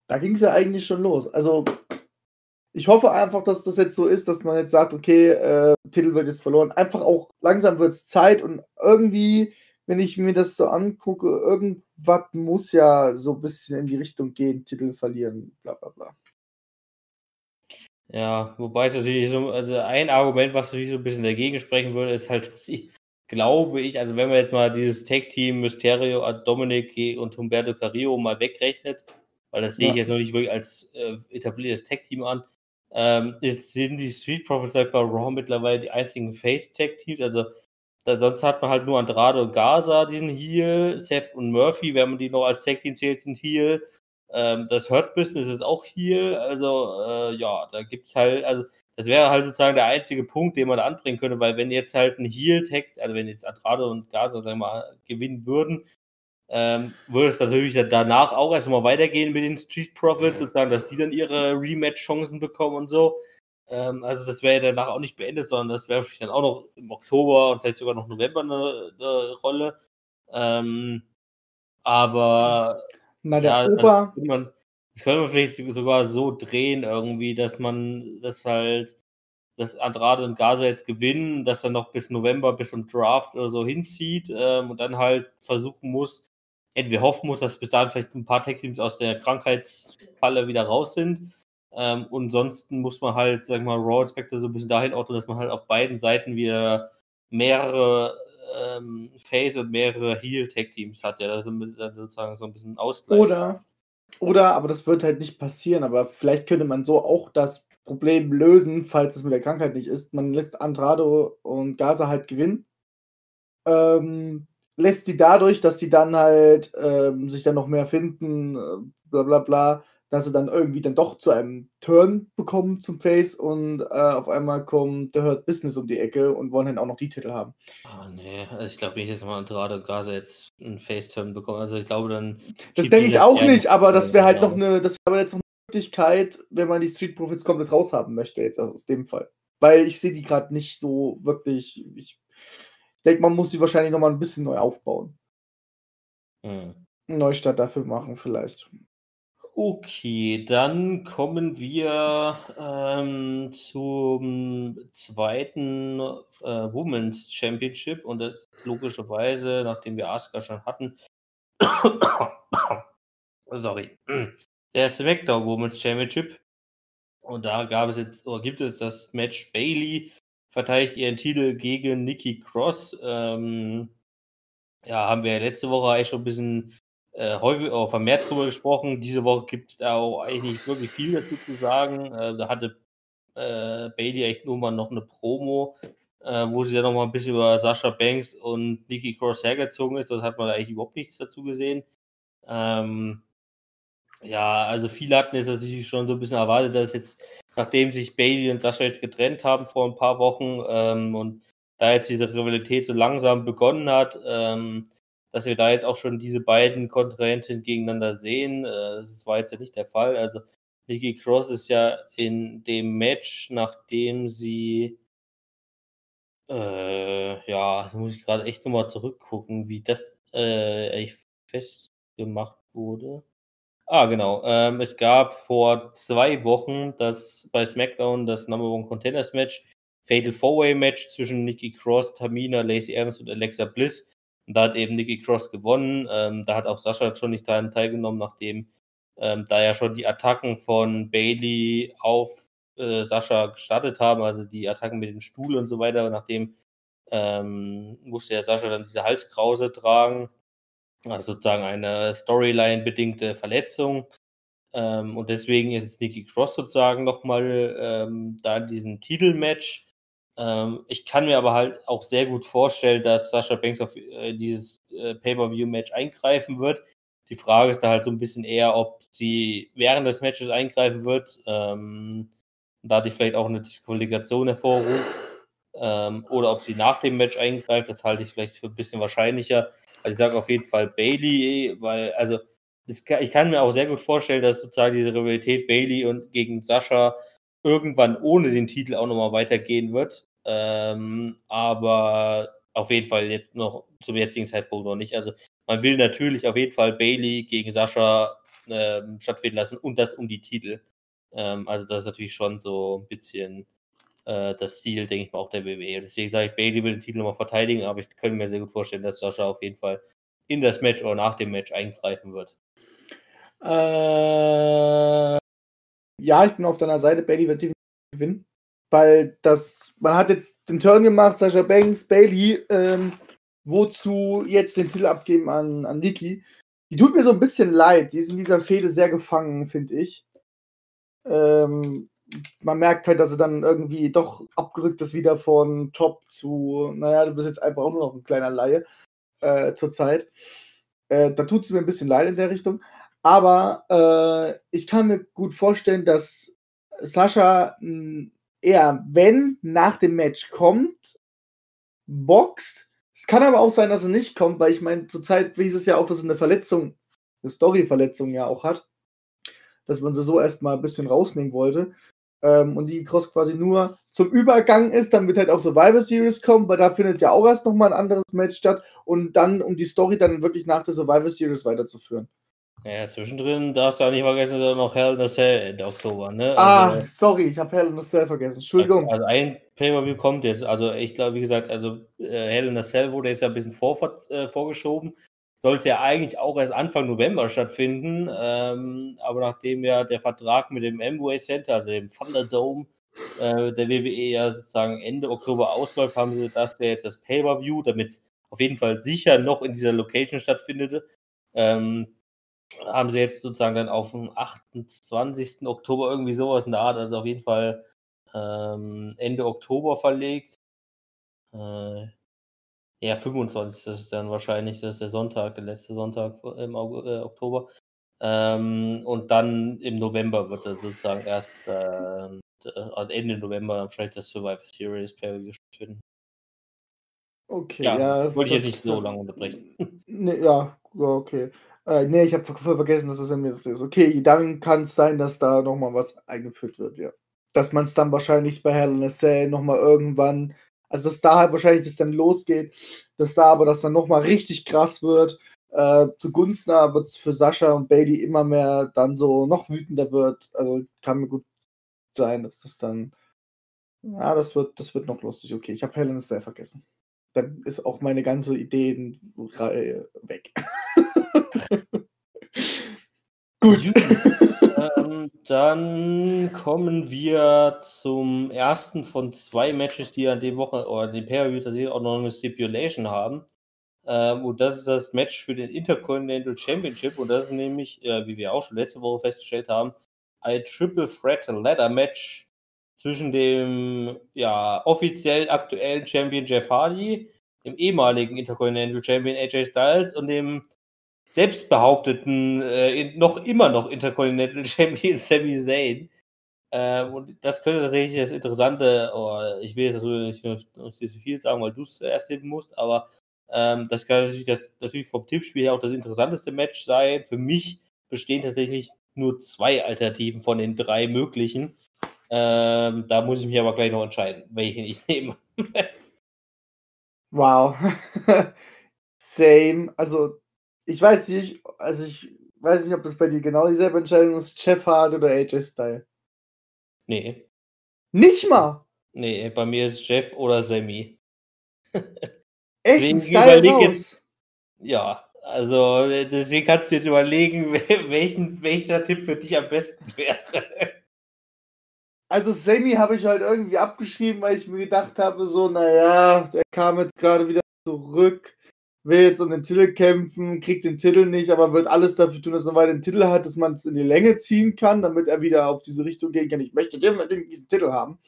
Da ging es ja eigentlich schon los. Also, ich hoffe einfach, dass das jetzt so ist, dass man jetzt sagt, okay, äh, Titel wird jetzt verloren. Einfach auch langsam wird es Zeit und irgendwie, wenn ich mir das so angucke, irgendwas muss ja so ein bisschen in die Richtung gehen, Titel verlieren, bla bla bla. Ja, wobei es natürlich so, also ein Argument, was natürlich so ein bisschen dagegen sprechen würde, ist halt, dass sie, glaube ich, also wenn man jetzt mal dieses Tag-Team Mysterio, äh, Dominic und Humberto Carrillo mal wegrechnet, weil das sehe ich jetzt noch nicht wirklich als äh, etabliertes Tag-Team an, ähm, ist, sind die Street Profits halt bei Raw mittlerweile die einzigen Face-Tag-Teams, also da, sonst hat man halt nur Andrade und Gaza, diesen Heal, Seth und Murphy, wenn man die noch als Tag-Team zählt, sind Heal, ähm, das Hurt-Business ist auch hier. Also, äh, ja, da gibt es halt, also, das wäre halt sozusagen der einzige Punkt, den man da anbringen könnte, weil wenn jetzt halt ein Heal-Tag, also wenn jetzt Andrade und Gaza, sagen wir mal, gewinnen würden, ähm, würde es natürlich danach auch erstmal weitergehen mit den Street Profits, sozusagen, dass die dann ihre Rematch-Chancen bekommen und so. Ähm, also das wäre ja danach auch nicht beendet, sondern das wäre dann auch noch im Oktober und vielleicht sogar noch November eine, eine Rolle. Ähm, aber na, der ja, Opa. Das könnte, man, das könnte man vielleicht sogar so drehen, irgendwie, dass man das halt, dass Andrade und Gaza jetzt gewinnen, dass er noch bis November, bis zum Draft oder so hinzieht ähm, und dann halt versuchen muss, entweder hoffen muss, dass bis dahin vielleicht ein paar Tech-Teams aus der Krankheitsfalle wieder raus sind. Ähm, und ansonsten muss man halt, sag mal, Raw Inspector so ein bisschen dahin ordnen, dass man halt auf beiden Seiten wieder mehrere ähm, und mehrere Heel-Tag-Teams hat, ja, also sozusagen so ein bisschen Ausgleich. Oder, oder, aber das wird halt nicht passieren, aber vielleicht könnte man so auch das Problem lösen, falls es mit der Krankheit nicht ist. Man lässt Andrade und Gaza halt gewinnen. Ähm, lässt die dadurch, dass die dann halt ähm, sich dann noch mehr finden, äh, bla bla bla, dass sie dann irgendwie dann doch zu einem Turn bekommen zum Face und äh, auf einmal kommt der Hurt Business um die Ecke und wollen dann auch noch die Titel haben. Ah, nee, also ich glaube nicht, dass man gerade Gaza jetzt einen Face-Turn bekommt. Also ich glaube dann. Das denke ich auch nicht, aber das wäre halt noch eine, das wäre jetzt noch eine Möglichkeit, wenn man die Street Profits komplett raushaben möchte, jetzt aus dem Fall. Weil ich sehe die gerade nicht so wirklich. Ich denke, man muss sie wahrscheinlich nochmal ein bisschen neu aufbauen. Hm. Neustart dafür machen, vielleicht. Okay, dann kommen wir ähm, zum zweiten äh, Women's Championship und das ist logischerweise, nachdem wir Asuka schon hatten, sorry, der SmackDown Women's Championship und da gab es jetzt oder gibt es das Match Bailey verteidigt ihren Titel gegen Nikki Cross. Ähm, ja, haben wir letzte Woche eigentlich schon ein bisschen äh, häufig auch vermehrt drüber gesprochen. Diese Woche gibt es da auch eigentlich nicht wirklich viel dazu zu sagen. Äh, da hatte äh, Bailey echt nur mal noch eine Promo, äh, wo sie ja noch mal ein bisschen über Sascha Banks und Nikki Cross hergezogen ist. Das hat man da eigentlich überhaupt nichts dazu gesehen. Ähm, ja, also viele hatten es sich schon so ein bisschen erwartet, dass jetzt, nachdem sich Bailey und Sascha jetzt getrennt haben vor ein paar Wochen ähm, und da jetzt diese Rivalität so langsam begonnen hat, ähm, dass wir da jetzt auch schon diese beiden Kontrahenten gegeneinander sehen. Äh, das war jetzt ja nicht der Fall. Also Nikki Cross ist ja in dem Match, nachdem sie äh, ja, da muss ich gerade echt nochmal zurückgucken, wie das äh, festgemacht wurde. Ah, genau. Ähm, es gab vor zwei Wochen das bei SmackDown das Number One Contenders Match, Fatal Four Way Match zwischen Nikki Cross, Tamina, Lacey Evans und Alexa Bliss. Und da hat eben Nikki Cross gewonnen. Ähm, da hat auch Sascha schon nicht daran teilgenommen, nachdem ähm, da ja schon die Attacken von Bailey auf äh, Sascha gestartet haben, also die Attacken mit dem Stuhl und so weiter. Nachdem ähm, musste ja Sascha dann diese Halskrause tragen. Also sozusagen eine Storyline-bedingte Verletzung. Ähm, und deswegen ist jetzt Nikki Cross sozusagen nochmal ähm, da in diesem Titelmatch. Ähm, ich kann mir aber halt auch sehr gut vorstellen, dass Sascha Banks auf äh, dieses äh, Pay-Per-View-Match eingreifen wird. Die Frage ist da halt so ein bisschen eher, ob sie während des Matches eingreifen wird. Ähm, dadurch vielleicht auch eine Disqualifikation hervorruft. Ähm, oder ob sie nach dem Match eingreift, das halte ich vielleicht für ein bisschen wahrscheinlicher. Also ich sage auf jeden Fall Bailey, weil, also kann, ich kann mir auch sehr gut vorstellen, dass sozusagen diese Rivalität Bailey und gegen Sascha irgendwann ohne den Titel auch nochmal weitergehen wird. Ähm, aber auf jeden Fall jetzt noch zum jetzigen Zeitpunkt noch nicht. Also man will natürlich auf jeden Fall Bailey gegen Sascha ähm, stattfinden lassen und das um die Titel. Ähm, also das ist natürlich schon so ein bisschen äh, das Ziel, denke ich mal, auch der WWE. Deswegen sage ich, Bailey will den Titel nochmal verteidigen, aber ich könnte mir sehr gut vorstellen, dass Sascha auf jeden Fall in das Match oder nach dem Match eingreifen wird. Äh, ja, ich bin auf deiner Seite. Bailey wird definitiv gewinnen. Weil das, man hat jetzt den Turn gemacht, Sascha Banks, Bailey, ähm, wozu jetzt den Titel abgeben an, an Nikki. Die tut mir so ein bisschen leid. Die ist in dieser Fehde sehr gefangen, finde ich. Ähm, man merkt halt, dass sie dann irgendwie doch abgerückt ist wieder von Top zu, naja, du bist jetzt einfach auch nur noch ein kleiner Laie äh, zur Zeit. Äh, da tut es mir ein bisschen leid in der Richtung. Aber äh, ich kann mir gut vorstellen, dass Sascha hm, eher, wenn nach dem Match kommt, boxt. Es kann aber auch sein, dass er nicht kommt, weil ich meine, zurzeit hieß es ja auch, dass er eine Verletzung, eine Story-Verletzung ja auch hat. Dass man sie so erstmal ein bisschen rausnehmen wollte. Ähm, und die Cross quasi nur zum Übergang ist, damit halt auch Survivor Series kommt, weil da findet ja auch erst nochmal ein anderes Match statt und dann, um die Story dann wirklich nach der Survivor Series weiterzuführen. Ja, zwischendrin darfst du auch nicht vergessen, dass noch Hell in a Cell Ende Oktober, ne? Ah, also, sorry, ich habe Hell in a Cell vergessen. Entschuldigung. Also, also ein Pay-Per-View kommt jetzt. Also ich glaube, wie gesagt, also äh, Hell in a Cell wurde jetzt ja ein bisschen vor, äh, vorgeschoben. sollte ja eigentlich auch erst Anfang November stattfinden. Ähm, aber nachdem ja der Vertrag mit dem Amway Center, also dem Thunderdome, äh, der WWE ja sozusagen Ende Oktober ausläuft, haben sie das jetzt das Pay-Per-View, damit es auf jeden Fall sicher noch in dieser Location stattfindet. Ähm, haben sie jetzt sozusagen dann auf den 28. Oktober irgendwie sowas in der Art, also auf jeden Fall ähm, Ende Oktober verlegt. Äh, ja, 25. Das ist dann wahrscheinlich, das ist der Sonntag, der letzte Sonntag im Aug äh, Oktober. Ähm, und dann im November wird er sozusagen erst, äh, also Ende November dann vielleicht das Survivor Series per stattfinden. Okay, Ja, ja. wollte ich jetzt nicht so lange unterbrechen. Nee, ja, okay. Äh, nee, ich habe vergessen, dass das in mir ist. Okay, dann kann es sein, dass da nochmal was eingeführt wird, ja. Dass man es dann wahrscheinlich bei Hell in a Cell nochmal irgendwann, also dass da halt wahrscheinlich das dann losgeht, dass da aber das dann nochmal richtig krass wird, äh, zugunsten aber für Sascha und Bailey immer mehr dann so noch wütender wird. Also kann mir gut sein, dass das dann, ja, das wird, das wird noch lustig. Okay, ich habe Hell in a Cell vergessen. Dann ist auch meine ganze Ideenreihe weg. Gut. ähm, dann kommen wir zum ersten von zwei Matches, die an dem Woche oder dem Pay-Per-View tatsächlich auch noch eine Stipulation haben. Ähm, und das ist das Match für den Intercontinental Championship. Und das ist nämlich, äh, wie wir auch schon letzte Woche festgestellt haben, ein Triple Threat Ladder Match zwischen dem ja, offiziell aktuellen Champion Jeff Hardy, dem ehemaligen Intercontinental Champion AJ Styles und dem selbstbehaupteten, äh, noch immer noch Intercontinental Champion Sami Zayn. Ähm, und das könnte tatsächlich das Interessante, oh, ich will jetzt nicht, nicht zu viel sagen, weil du es erst heben musst, aber ähm, das kann natürlich, das, natürlich vom Tippspiel her auch das interessanteste Match sein. Für mich bestehen tatsächlich nur zwei Alternativen von den drei möglichen. Ähm, da muss ich mich aber gleich noch entscheiden, welchen ich nehme. Wow. Same. Also, ich weiß nicht, also ich weiß nicht, ob das bei dir genau dieselbe Entscheidung ist, Jeff Hardy oder AJ Style. Nee, Nicht mal. nee, bei mir ist Jeff oder Sammy. Echt Style raus. Ja, also äh, deswegen kannst du jetzt überlegen, wel- welchen, welcher Tipp für dich am besten wäre. Also Sammy habe ich halt irgendwie abgeschrieben, weil ich mir gedacht habe, so, naja, der kam jetzt gerade wieder zurück, will jetzt um den Titel kämpfen, kriegt den Titel nicht, aber wird alles dafür tun, dass er weiter den Titel hat, dass man es in die Länge ziehen kann, damit er wieder auf diese Richtung gehen kann. Ich möchte den, diesen Titel haben.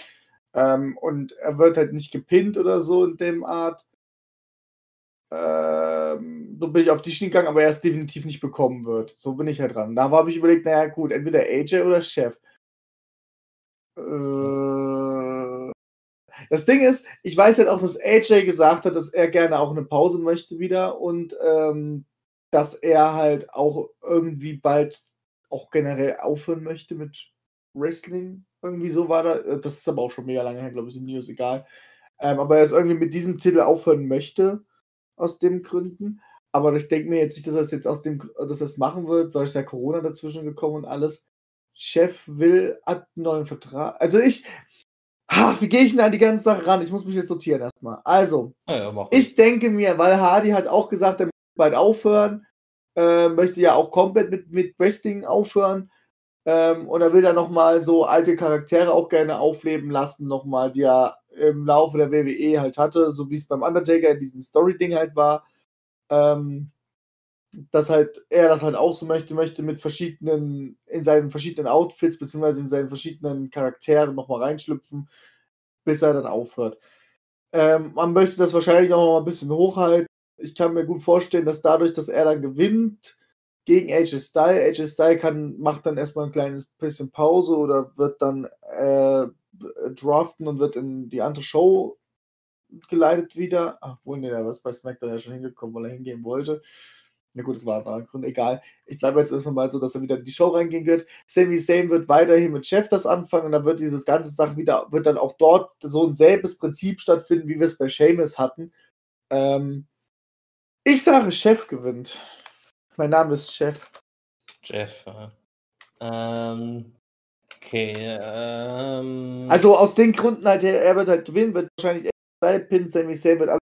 Ähm, und er wird halt nicht gepinnt oder so in dem Art. Ähm, so bin ich auf die Schiene gegangen, aber er es definitiv nicht bekommen wird. So bin ich halt dran. Da habe ich überlegt, naja, gut, entweder AJ oder Chef. Äh, Das Ding ist, ich weiß halt auch, dass AJ gesagt hat, dass er gerne auch eine Pause möchte wieder und ähm, dass er halt auch irgendwie bald auch generell aufhören möchte mit Wrestling. Irgendwie so war da. Das ist aber auch schon mega lange her, glaube ich, in News egal. Ähm, aber er es irgendwie mit diesem Titel aufhören möchte, aus den Gründen. Aber ich denke mir jetzt nicht, dass er es jetzt aus dem, dass er es machen wird, weil es ja Corona dazwischen gekommen und alles. Chef will hat einen neuen Vertrag. Also ich. Ha, wie gehe ich denn an die ganze Sache ran? Ich muss mich jetzt sortieren erstmal. Also, Naja, mach ich denke mir, weil Hardy hat auch gesagt, er möchte bald aufhören, äh, möchte ja auch komplett mit, mit Wrestling aufhören. Ähm, und er will dann nochmal so alte Charaktere auch gerne aufleben lassen, nochmal, die er im Laufe der WWE halt hatte, so wie es beim Undertaker in diesem Story-Ding halt war. Ähm, dass halt er das halt auch so möchte, möchte mit verschiedenen, in seinen verschiedenen Outfits, beziehungsweise in seinen verschiedenen Charakteren nochmal reinschlüpfen, bis er dann aufhört. Ähm, man möchte das wahrscheinlich auch noch ein bisschen hochhalten. Ich kann mir gut vorstellen, dass dadurch, dass er dann gewinnt gegen AJ Style, AJ Style kann, macht dann erstmal ein kleines bisschen Pause oder wird dann äh, draften und wird in die andere Show geleitet wieder. Ach, wohl, nee, der ist bei SmackDown ja schon hingekommen, weil er hingehen wollte. Na gut, das war ein anderer Grund, egal. Ich bleibe jetzt erstmal mal so, dass er wieder in die Show reingehen wird. Sami Zayn wird weiterhin mit Chef das anfangen und dann wird dieses ganze Sache wieder, wird dann auch dort so ein selbes Prinzip stattfinden, wie wir es bei Seamus hatten. Ähm, ich sage, Chef gewinnt. Mein Name ist Chef. Jeff. Ähm, okay. Ähm, Also aus den Gründen halt, er wird halt gewinnen, wird wahrscheinlich Pin, Sami Zayn wird alles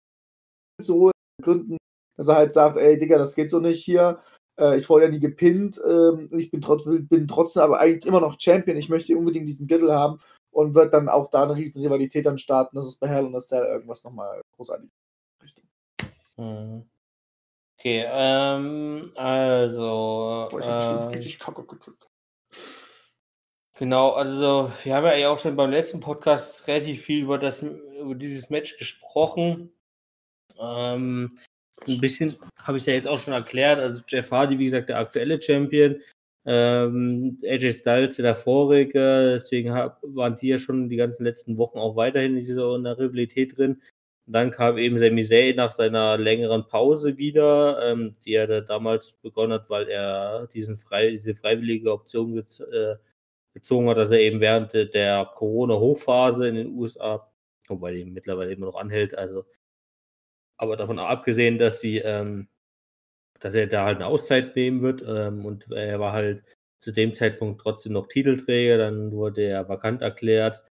zu holen. Gründen dass er halt sagt, ey Digga, das geht so nicht hier. Äh, ich wurde ja nie gepinnt. Ähm, ich bin, trotz, bin trotzdem aber eigentlich immer noch Champion. Ich möchte unbedingt diesen Gürtel haben und wird dann auch da eine riesen Rivalität dann starten. Das ist bei Hell und das Cell irgendwas nochmal großartig. Richtig. Mhm. Okay, ähm, also. Boah, ich hab bestimmt äh, richtig kacke gedrückt. Genau, also wir haben ja eigentlich auch schon beim letzten Podcast relativ viel über das über dieses Match gesprochen. Ähm, ein bisschen habe ich ja jetzt auch schon erklärt. Also Jeff Hardy, wie gesagt, der aktuelle Champion. Ähm, AJ Styles der vorige, deswegen hab, waren die ja schon die ganzen letzten Wochen auch weiterhin in dieser in Rivalität drin. Und dann kam eben Sami Zayn nach seiner längeren Pause wieder, ähm, die er da damals begonnen hat, weil er diesen frei, diese freiwillige Option gez äh, gezogen hat, dass er eben während de- der Corona-Hochphase in den USA, wobei die mittlerweile immer noch anhält, also aber davon abgesehen, dass sie, ähm, dass er da halt eine Auszeit nehmen wird ähm, und er war halt zu dem Zeitpunkt trotzdem noch Titelträger, dann wurde er vakant erklärt.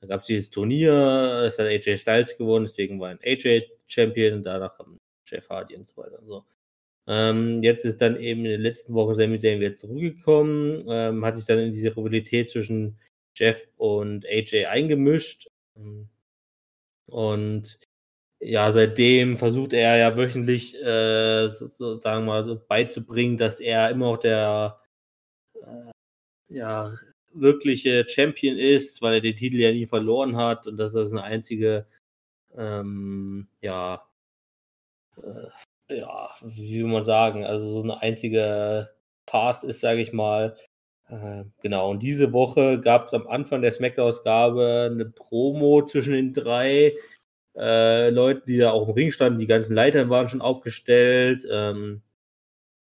Dann gab es dieses Turnier, es hat AJ Styles gewonnen, deswegen war ein AJ Champion, danach kam Jeff Hardy und so weiter. So. Ähm, jetzt ist dann eben in der letzten Woche Sami Zayn wieder zurückgekommen, ähm, hat sich dann in diese Rivalität zwischen Jeff und AJ eingemischt. Ähm, Und ja, seitdem versucht er ja wöchentlich, äh, so, so, sagen wir mal, so beizubringen, dass er immer noch der äh, ja, wirkliche Champion ist, weil er den Titel ja nie verloren hat und dass das eine einzige, ähm, ja, äh, ja, wie will man sagen, also so eine einzige Past ist, sage ich mal. Äh, genau, und diese Woche gab es am Anfang der Smackdown-Ausgabe eine Promo zwischen den drei äh, Leuten, die da auch im Ring standen. Die ganzen Leitern waren schon aufgestellt. Ähm,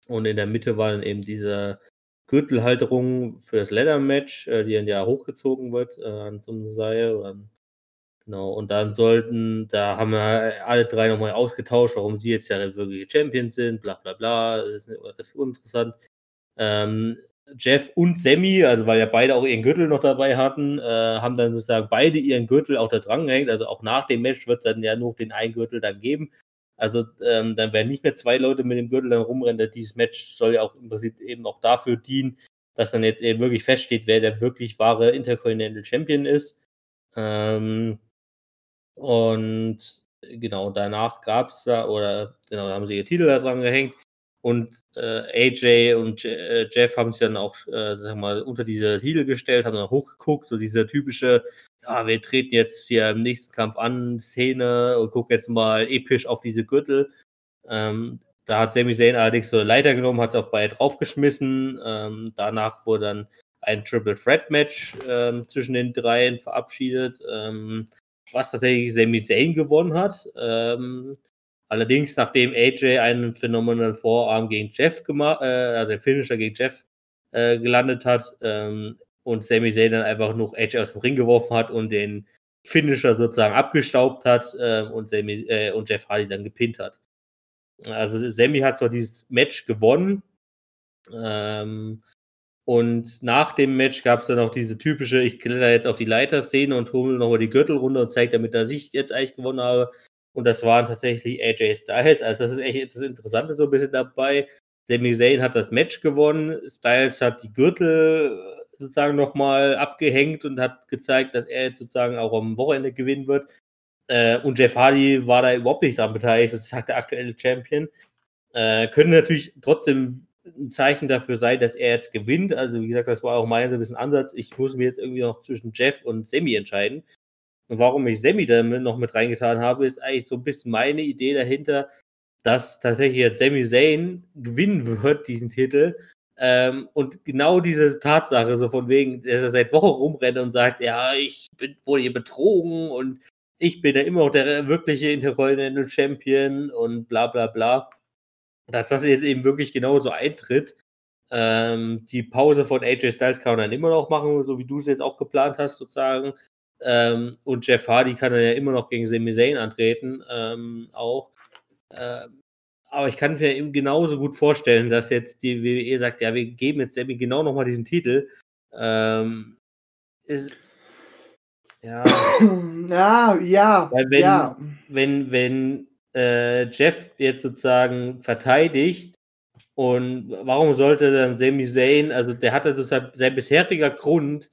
und in der Mitte war dann eben diese Gürtelhalterung für das Leather-Match, äh, die dann ja hochgezogen wird äh, einem Seil. Oder, genau, und dann sollten, da haben wir alle drei nochmal ausgetauscht, warum sie jetzt ja der wirkliche Champion sind, bla bla bla. Das ist relativ uninteressant. Ähm, Jeff und Sammy, also weil ja beide auch ihren Gürtel noch dabei hatten, äh, haben dann sozusagen beide ihren Gürtel auch da dran gehängt. Also auch nach dem Match wird es dann ja nur den einen Gürtel dann geben. Also ähm, dann werden nicht mehr zwei Leute mit dem Gürtel dann rumrennen. Dieses Match soll ja auch im Prinzip eben auch dafür dienen, dass dann jetzt eben wirklich feststeht, wer der wirklich wahre Intercontinental Champion ist. Ähm, und genau, danach gab es da, oder genau, da haben sie ihr Titel da dran gehängt. Und äh, AJ und Je äh, Jeff haben sich dann auch, äh, sag mal, unter diese Titel gestellt, haben dann hochgeguckt, so diese typische, ja, wir treten jetzt hier im nächsten Kampf an, Szene und gucken jetzt mal episch auf diese Gürtel. Ähm, da hat Sami Zayn allerdings so eine Leiter genommen, hat es auf beide draufgeschmissen. Ähm, danach wurde dann ein Triple Threat Match ähm, zwischen den dreien verabschiedet, ähm, was tatsächlich Sami Zayn gewonnen hat. Ähm, allerdings, nachdem AJ einen Phenomenal Vorarm gegen Jeff gemacht, äh, also den Finisher gegen Jeff äh, gelandet hat ähm, und Sami Zayn dann einfach noch AJ aus dem Ring geworfen hat und den Finisher sozusagen abgestaubt hat äh, und, Sami, äh, und Jeff Hardy dann gepinnt hat. Also Sammy hat zwar dieses Match gewonnen, ähm, und nach dem Match gab es dann auch diese typische, ich kletter jetzt auf die Leiter-Szene und hole nochmal die Gürtel runter und zeige damit, dass ich jetzt eigentlich gewonnen habe. Und das waren tatsächlich AJ Styles. Also das ist echt das Interessante so ein bisschen dabei. Sami Zayn hat das Match gewonnen. Styles hat die Gürtel sozusagen nochmal abgehängt und hat gezeigt, dass er jetzt sozusagen auch am Wochenende gewinnen wird. Äh, und Jeff Hardy war da überhaupt nicht dran beteiligt, sozusagen der aktuelle Champion. Äh, können natürlich trotzdem ein Zeichen dafür sein, dass er jetzt gewinnt. Also, wie gesagt, das war auch mein so ein bisschen Ansatz. Ich muss mir jetzt irgendwie noch zwischen Jeff und Sammy entscheiden. Und warum ich Sammy da noch mit reingetan habe, ist eigentlich so ein bisschen meine Idee dahinter, dass tatsächlich jetzt Sami Zayn gewinnen wird, diesen Titel. Ähm, und genau diese Tatsache, so von wegen, dass er seit Wochen rumrennt und sagt, ja, ich bin, wurde hier betrogen und ich bin ja immer noch der wirkliche Intercontinental Champion und bla bla bla dass das jetzt eben wirklich genauso eintritt. Ähm, die Pause von AJ Styles kann man dann immer noch machen, so wie du es jetzt auch geplant hast, sozusagen. Ähm, und Jeff Hardy kann dann ja immer noch gegen Sami Zayn antreten, ähm, auch. Ähm, aber ich kann mir eben genauso gut vorstellen, dass jetzt die WWE sagt, ja, wir geben jetzt Sami genau nochmal diesen Titel. Ähm, ist, ja. ja, ja, Weil wenn, ja. wenn, wenn äh, Jeff jetzt sozusagen verteidigt und warum sollte dann Sami Zayn, also der hatte sozusagen sein bisheriger Grund,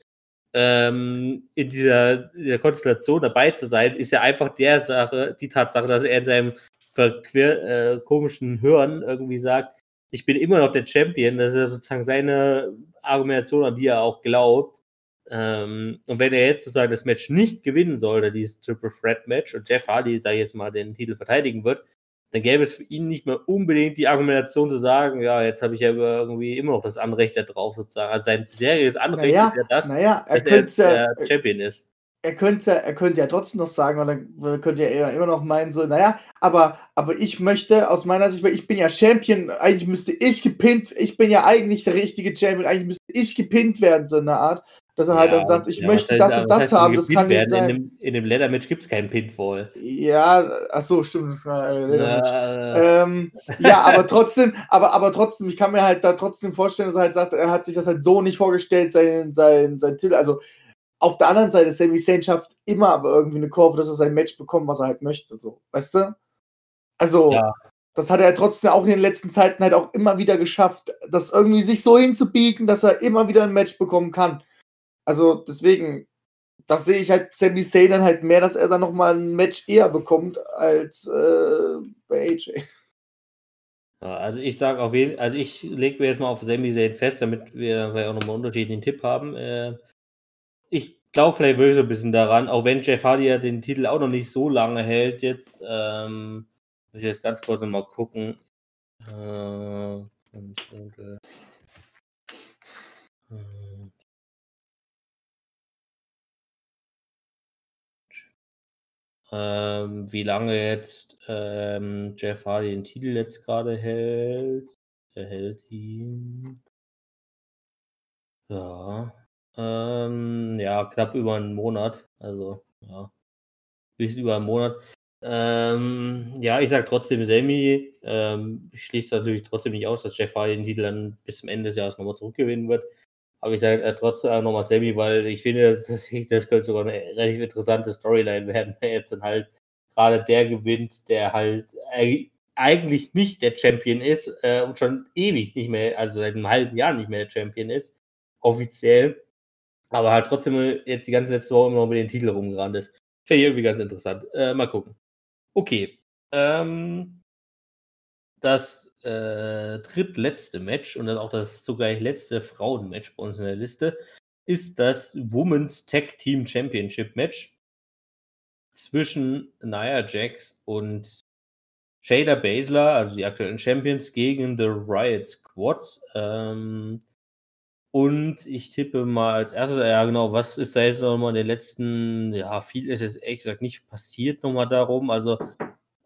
ähm, in dieser, dieser Konstellation dabei zu sein, ist ja einfach der Sache, die Tatsache, dass er in seinem verquer, äh, komischen Hören irgendwie sagt, ich bin immer noch der Champion. Das ist ja sozusagen seine Argumentation, an die er auch glaubt. Ähm, und wenn er jetzt sozusagen das Match nicht gewinnen sollte, dieses Triple Threat Match, und Jeff Hardy, sag ich jetzt mal, den Titel verteidigen wird, dann gäbe es für ihn nicht mehr unbedingt die Argumentation zu sagen, ja, jetzt habe ich ja irgendwie immer noch das Anrecht da drauf, sozusagen. Also sein bisheriges Anrecht Naja, ist ja das, naja, er dass er der Champion ist. er könnte, er könnte ja trotzdem noch sagen, oder er könnte ja eher- immer noch meinen, so, naja, aber, aber ich möchte aus meiner Sicht, weil ich bin ja Champion, eigentlich müsste ich gepinnt, ich bin ja eigentlich der richtige Champion, eigentlich müsste ich gepinnt werden, so eine Art, dass er halt dann sagt, ich ja, möchte das und was das heißt haben, das kann nicht sein. In dem, in dem Leather-Match gibt es keinen Pinfall. Ja, ach so, stimmt, das war äh, Leather-Match. Äh, Ähm, ja, aber trotzdem, aber, aber trotzdem, ich kann mir halt da trotzdem vorstellen, dass er halt sagt, er hat sich das halt so nicht vorgestellt, sein, sein, sein Titel. Also auf der anderen Seite, Sami Zayn schafft immer aber irgendwie eine Kurve, dass er sein Match bekommt, was er halt möchte. So, weißt du? Also, Ja. das hat er trotzdem auch in den letzten Zeiten halt auch immer wieder geschafft, das irgendwie sich so hinzubiegen, dass er immer wieder ein Match bekommen kann. Also deswegen, das sehe ich halt Sami Zayn dann halt mehr, dass er dann nochmal ein Match eher bekommt als äh, bei AJ. Also ich sage auf jeden also ich lege mir jetzt mal auf Sami Zayn fest, damit wir dann vielleicht auch nochmal einen unterschiedlichen Tipp haben. Äh, ich glaube vielleicht wirklich so ein bisschen daran, auch wenn Jeff Hardy ja den Titel auch noch nicht so lange hält jetzt, ähm, muss ich jetzt ganz kurz noch mal gucken. Äh, ähm, wie lange jetzt ähm, Jeff Hardy den Titel jetzt gerade hält. Er hält ihn. Ja. Ähm, ja, knapp über einen Monat. Also, ja. Bisschen über einen Monat. Ähm, ja, ich sag trotzdem Sammy. Ähm, ich schließe natürlich trotzdem nicht aus, dass Jeff Hardy den Titel dann bis zum Ende des Jahres nochmal zurückgewinnen wird. Aber ich sage äh, trotzdem nochmal Sammy, weil ich finde, das, das könnte sogar eine relativ interessante Storyline werden, wenn jetzt dann halt gerade der gewinnt, der halt eig- eigentlich nicht der Champion ist äh, und schon ewig nicht mehr, also seit einem halben Jahr nicht mehr der Champion ist, offiziell, aber halt trotzdem jetzt die ganze letzte Woche immer noch mit den Titel rumgerannt ist. Finde ich irgendwie ganz interessant. Äh, mal gucken. Okay. Ähm, das äh, drittletzte Match und dann auch das zugleich letzte Frauenmatch bei uns in der Liste ist das Women's Tag Team Championship Match zwischen Nia Jax und Shayna Baszler, also die aktuellen Champions, gegen The Riot Squad. Ähm, und ich tippe mal als erstes, ja genau, was ist da jetzt nochmal in den letzten, ja, viel ist jetzt ehrlich gesagt nicht passiert nochmal darum. Also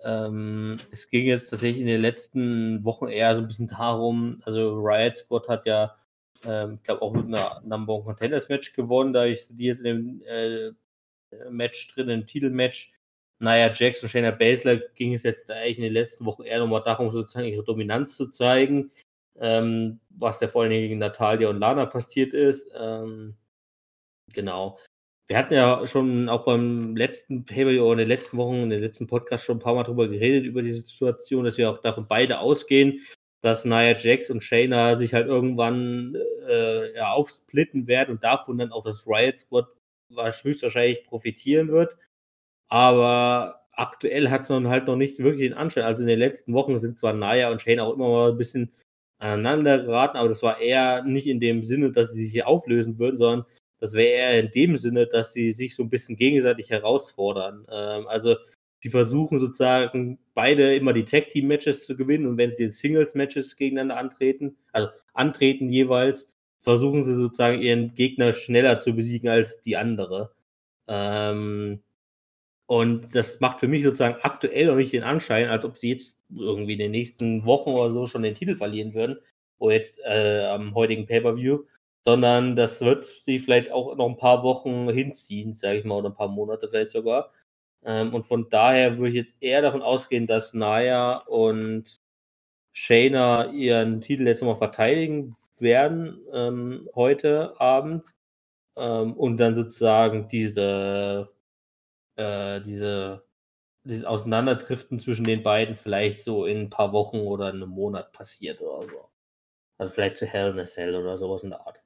ähm, es ging jetzt tatsächlich in den letzten Wochen eher so ein bisschen darum, also Riot Squad hat ja, ähm, ich glaube auch mit einer Number One Contenders Match gewonnen, da ich die jetzt in dem äh, Match drin, im Titelmatch. Naja, Jax und Shayna Baszler ging es jetzt eigentlich in den letzten Wochen eher nochmal darum, sozusagen ihre Dominanz zu zeigen, ähm, was ja vor allen Dingen gegen Natalia und Lana passiert ist. Ähm, genau. Wir hatten ja schon auch beim letzten Paper in den letzten Wochen, in den letzten Podcast schon ein paar Mal drüber geredet, über diese Situation, dass wir auch davon beide ausgehen, dass Nia Jax und Shayna sich halt irgendwann äh, ja, aufsplitten werden und davon dann auch das Riot Squad höchstwahrscheinlich profitieren wird. Aber aktuell hat es dann halt noch nicht wirklich den Anschein. Also in den letzten Wochen sind zwar Naya und Shayna auch immer mal ein bisschen aneinander geraten, aber das war eher nicht in dem Sinne, dass sie sich hier auflösen würden, sondern das wäre eher in dem Sinne, dass sie sich so ein bisschen gegenseitig herausfordern. Ähm, also die versuchen sozusagen beide immer die Tag Team Matches zu gewinnen und wenn sie in Singles Matches gegeneinander antreten, also antreten jeweils, versuchen sie sozusagen ihren Gegner schneller zu besiegen als die andere. Ähm, und das macht für mich sozusagen aktuell noch nicht den Anschein, als ob sie jetzt irgendwie in den nächsten Wochen oder so schon den Titel verlieren würden, oder jetzt äh, am heutigen Pay-Per-View, sondern das wird sie vielleicht auch noch ein paar Wochen hinziehen, sage ich mal, oder ein paar Monate vielleicht sogar. Ähm, und von daher würde ich jetzt eher davon ausgehen, dass Naya und Shayna ihren Titel jetzt nochmal verteidigen werden ähm, heute Abend ähm, und dann sozusagen diese äh, diese dieses Auseinanderdriften zwischen den beiden vielleicht so in ein paar Wochen oder einem Monat passiert oder so. Also vielleicht zu Hell in a Cell oder sowas in der Art.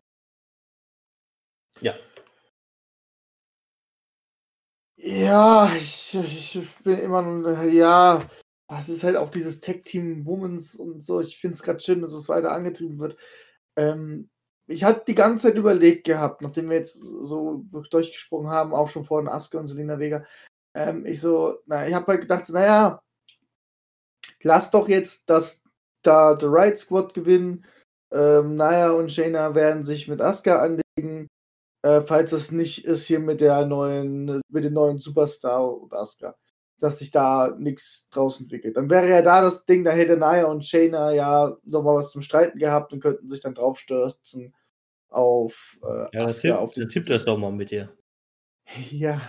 Ja. Ja, ich, ich bin immer noch, ja, es ist halt auch dieses Tech-Team Womans und so. Ich finde es gerade schön, dass es weiter angetrieben wird. Ähm, ich hatte die ganze Zeit überlegt gehabt, nachdem wir jetzt so durchgesprochen haben, auch schon vor den Asuka und Selina Vega. Ähm, ich so, na, ich habe halt gedacht, naja, lass doch jetzt das da The Right Squad gewinnen. Ähm, Naya und Shayna werden sich mit Asuka anlegen. Äh, falls es nicht ist hier mit der neuen, mit dem neuen Superstar und Asuka, dass sich da nichts draus entwickelt. Dann wäre ja da das Ding, da hätte Naya und Shayna ja nochmal was zum Streiten gehabt und könnten sich dann draufstürzen auf äh, Ja, Asuka, tipp, auf den tipp das doch mal mit dir. Ja.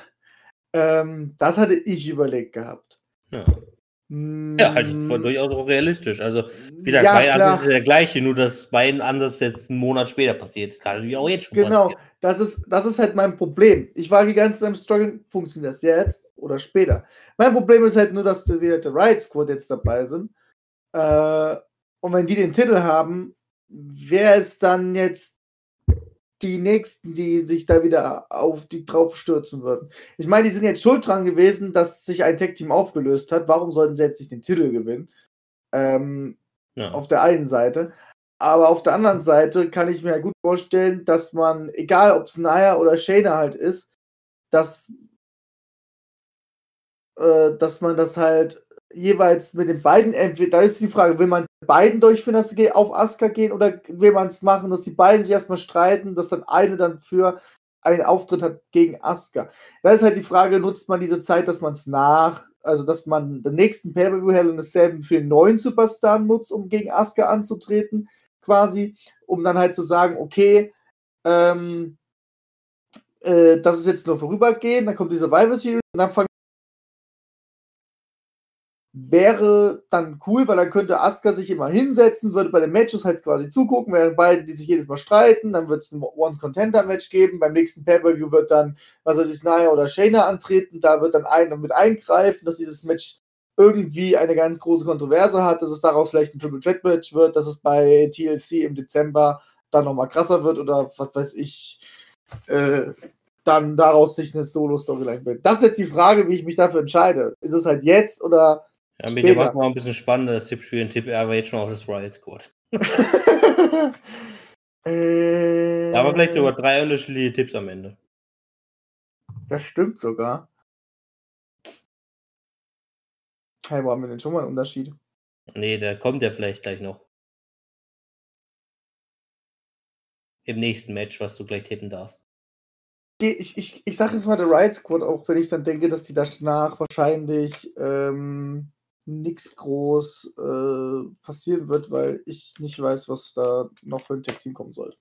Ähm, das hatte ich überlegt gehabt. Ja, ja halt voll Mm, durchaus auch realistisch. Also, wie gesagt, ja, mein Ansatz ist der gleiche, nur dass mein Ansatz jetzt einen Monat später passiert. Das kann natürlich auch jetzt schon Genau, passieren. das ist, das ist halt mein Problem. Ich war die ganze Zeit am Struggle, funktioniert das jetzt oder später? Mein Problem ist halt nur, dass du wieder der Riot Squad jetzt dabei sind. Äh, und wenn die den Titel haben, wer ist dann jetzt die Nächsten, die sich da wieder auf die drauf stürzen würden? Ich meine, die sind jetzt schuld dran gewesen, dass sich ein Tech-Team aufgelöst hat. Warum sollten sie jetzt nicht den Titel gewinnen? Ähm, Ja. auf der einen Seite. Aber auf der anderen Seite kann ich mir gut vorstellen, dass man, egal ob es Naya oder Shayna halt ist, dass, äh, dass man das halt jeweils mit den beiden, entweder, da ist die Frage, will man beiden durchführen, dass sie auf Asuka gehen oder will man es machen, dass die beiden sich erstmal streiten, dass dann eine dann für einen Auftritt hat gegen Asuka. Da ist halt die Frage, nutzt man diese Zeit, dass man es nach, also dass man den nächsten Pay-Per-View Hell a Cell für den neuen Superstar nutzt, um gegen Asuka anzutreten, quasi, um dann halt zu sagen, okay, ähm, äh, das ist jetzt nur vorübergehend, dann kommt die Survivor Series und dann fangen wäre dann cool, weil dann könnte Asuka sich immer hinsetzen, würde bei den Matches halt quasi zugucken, während beide, die sich jedes Mal streiten, dann wird es ein One-Contender-Match geben, beim nächsten Pay-Per-View wird dann, was weiß ich, Naya oder Shayna antreten, da wird dann einer mit eingreifen, dass dieses Match irgendwie eine ganz große Kontroverse hat, dass es daraus vielleicht ein Triple Threat Match wird, dass es bei TLC im Dezember dann nochmal krasser wird oder was weiß ich, äh, dann daraus sich eine Solo-Storyline wird. Das ist jetzt die Frage, wie ich mich dafür entscheide. Ist es halt jetzt oder Ja, Später. macht mal ein bisschen spannender das Tippspiel. Ein Tipp aber jetzt schon auf das Riot Squad. äh, wir vielleicht sogar drei unterschiedliche Tipps am Ende. Das stimmt sogar. Hey, wo haben wir denn schon mal einen Unterschied? Nee, der kommt ja vielleicht gleich noch. Im nächsten Match, was du gleich tippen darfst. Ich, ich, ich sage jetzt mal der Riot Squad, auch wenn ich dann denke, dass die danach wahrscheinlich ähm, nichts groß äh, passieren wird, weil ich nicht weiß, was da noch für ein Tech-Team kommen soll.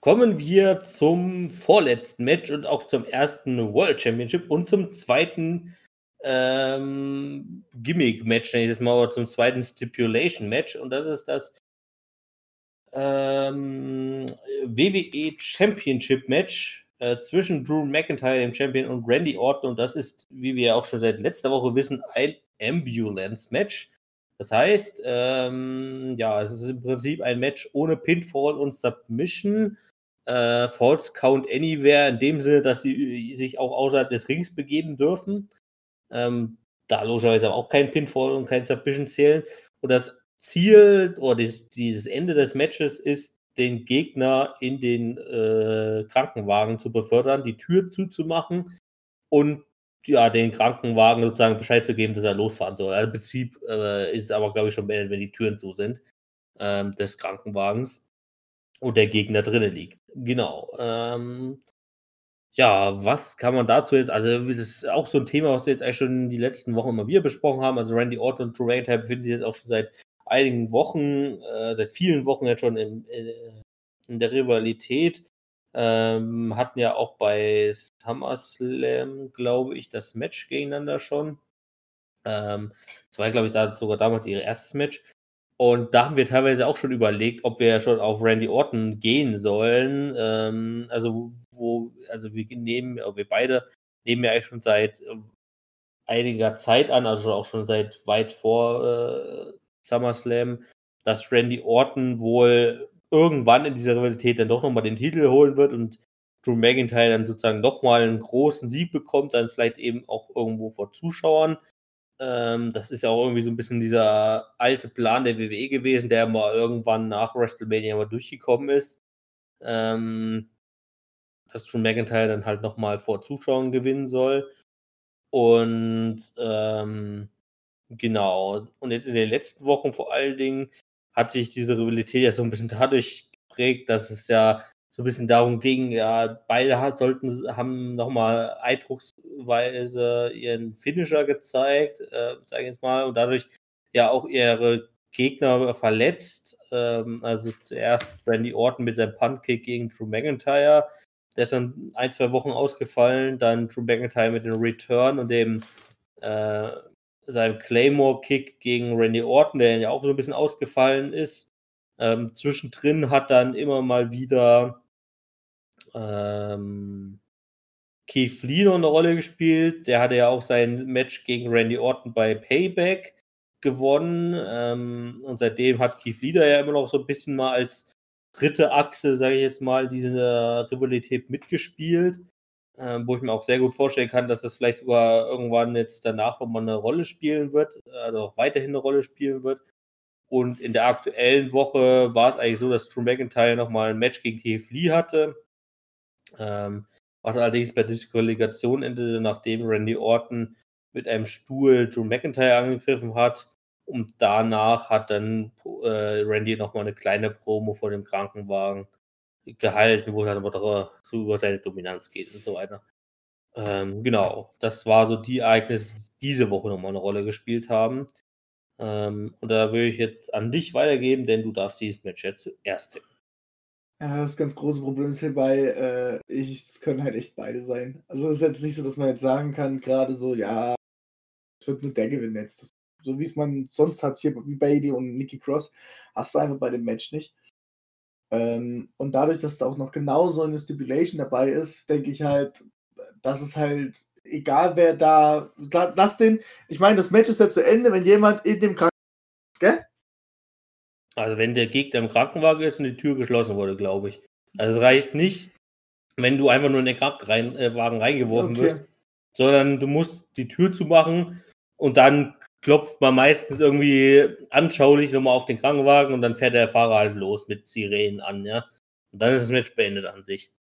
Kommen wir zum vorletzten Match und auch zum ersten World Championship und zum zweiten ähm, Gimmick-Match, nenne ich das mal, oder zum zweiten Stipulation-Match. Und das ist das ähm, WWE Championship-Match äh, zwischen Drew McIntyre, dem Champion, und Randy Orton. Und das ist, wie wir auch schon seit letzter Woche wissen, ein Ambulance-Match. Das heißt, ähm, ja, es ist im Prinzip ein Match ohne Pinfall und Submission. Äh, False Count Anywhere in dem Sinne, dass sie äh, sich auch außerhalb des Rings begeben dürfen. Ähm, da logischerweise auch kein Pinfall und kein Submission zählen. Und das Ziel oder dieses Ende des Matches ist, den Gegner in den äh, Krankenwagen zu befördern, die Tür zuzumachen und ja, den Krankenwagen sozusagen Bescheid zu geben, dass er losfahren soll. Also im Prinzip äh, ist es aber, glaube ich, schon beendet, wenn die Türen zu sind ähm, des Krankenwagens und der Gegner drinnen liegt. Genau. Ähm, ja, was kann man dazu jetzt, also das ist auch so ein Thema, was wir jetzt eigentlich schon die letzten Wochen immer wieder besprochen haben. Also Randy Orton und Drew McIntyre befinden sich jetzt auch schon seit einigen Wochen, äh, seit vielen Wochen jetzt schon in, in, in der Rivalität. Ähm, hatten ja auch bei SummerSlam, glaube ich, das Match gegeneinander schon. Ähm, das war, glaube ich, da sogar damals ihr erstes Match. Und da haben wir teilweise auch schon überlegt, ob wir schon auf Randy Orton gehen sollen. Ähm, also, wo, also wir nehmen, wir beide nehmen ja eigentlich schon seit äh, einiger Zeit an, also auch schon seit weit vor äh, SummerSlam, dass Randy Orton wohl irgendwann in dieser Rivalität dann doch nochmal den Titel holen wird und Drew McIntyre dann sozusagen nochmal einen großen Sieg bekommt, dann vielleicht eben auch irgendwo vor Zuschauern. Ähm, das ist ja auch irgendwie so ein bisschen dieser alte Plan der WWE gewesen, der mal irgendwann nach WrestleMania mal durchgekommen ist. Ähm, dass Drew McIntyre dann halt nochmal vor Zuschauern gewinnen soll. Und ähm, genau. Und jetzt in den letzten Wochen vor allen Dingen hat sich diese Rivalität ja so ein bisschen dadurch geprägt, dass es ja so ein bisschen darum ging, ja, beide sollten, haben nochmal eindrucksweise ihren Finisher gezeigt, äh, sage ich jetzt mal, und dadurch ja auch ihre Gegner verletzt. Ähm, also zuerst Randy Orton mit seinem Puntkick gegen Drew McIntyre. Der ist dann ein, zwei Wochen ausgefallen. Dann Drew McIntyre mit dem Return und dem äh, seinem Claymore-Kick gegen Randy Orton, der ja auch so ein bisschen ausgefallen ist. Ähm, zwischendrin hat dann immer mal wieder ähm, Keith Lee noch eine Rolle gespielt. Der hatte ja auch sein Match gegen Randy Orton bei Payback gewonnen. Ähm, und seitdem hat Keith Lee da ja immer noch so ein bisschen mal als dritte Achse, sage ich jetzt mal, diese Rivalität mitgespielt. Ähm, wo ich mir auch sehr gut vorstellen kann, dass das vielleicht sogar irgendwann jetzt danach nochmal eine Rolle spielen wird, also auch weiterhin eine Rolle spielen wird. Und in der aktuellen Woche war es eigentlich so, dass Drew McIntyre nochmal ein Match gegen Keith Lee hatte. Ähm, was allerdings bei Disqualifikation endete, nachdem Randy Orton mit einem Stuhl Drew McIntyre angegriffen hat. Und danach hat dann äh, Randy nochmal eine kleine Promo vor dem Krankenwagen gehalten, wo es dann aber so über seine Dominanz geht und so weiter. Ähm, genau, das war so die Ereignisse, die diese Woche nochmal eine Rolle gespielt haben. Ähm, und da würde ich jetzt an dich weitergeben, denn du darfst dieses Match jetzt zuerst tippen. Ja, das ganz große Problem ist hierbei, äh, es können halt echt beide sein. Also es ist jetzt nicht so, dass man jetzt sagen kann, gerade so, ja, es wird nur der gewinnen jetzt. Das, so wie es man sonst hat, hier wie Bailey und Nikki Cross, hast du einfach bei dem Match nicht. Ähm, und dadurch, dass da auch noch genauso eine Stipulation dabei ist, denke ich halt, dass es halt, egal wer da, lass den, ich meine, das Match ist ja zu Ende, wenn jemand in dem Krankenhaus, gell? Also wenn der Gegner im Krankenwagen ist und die Tür geschlossen wurde, glaube ich. Also es reicht nicht, wenn du einfach nur in den Krankenwagen reingeworfen okay. wirst, sondern du musst die Tür zumachen und dann klopft man meistens irgendwie anschaulich nochmal auf den Krankenwagen und dann fährt der Fahrer halt los mit Sirenen an, ja. Und dann ist das Match beendet an sich.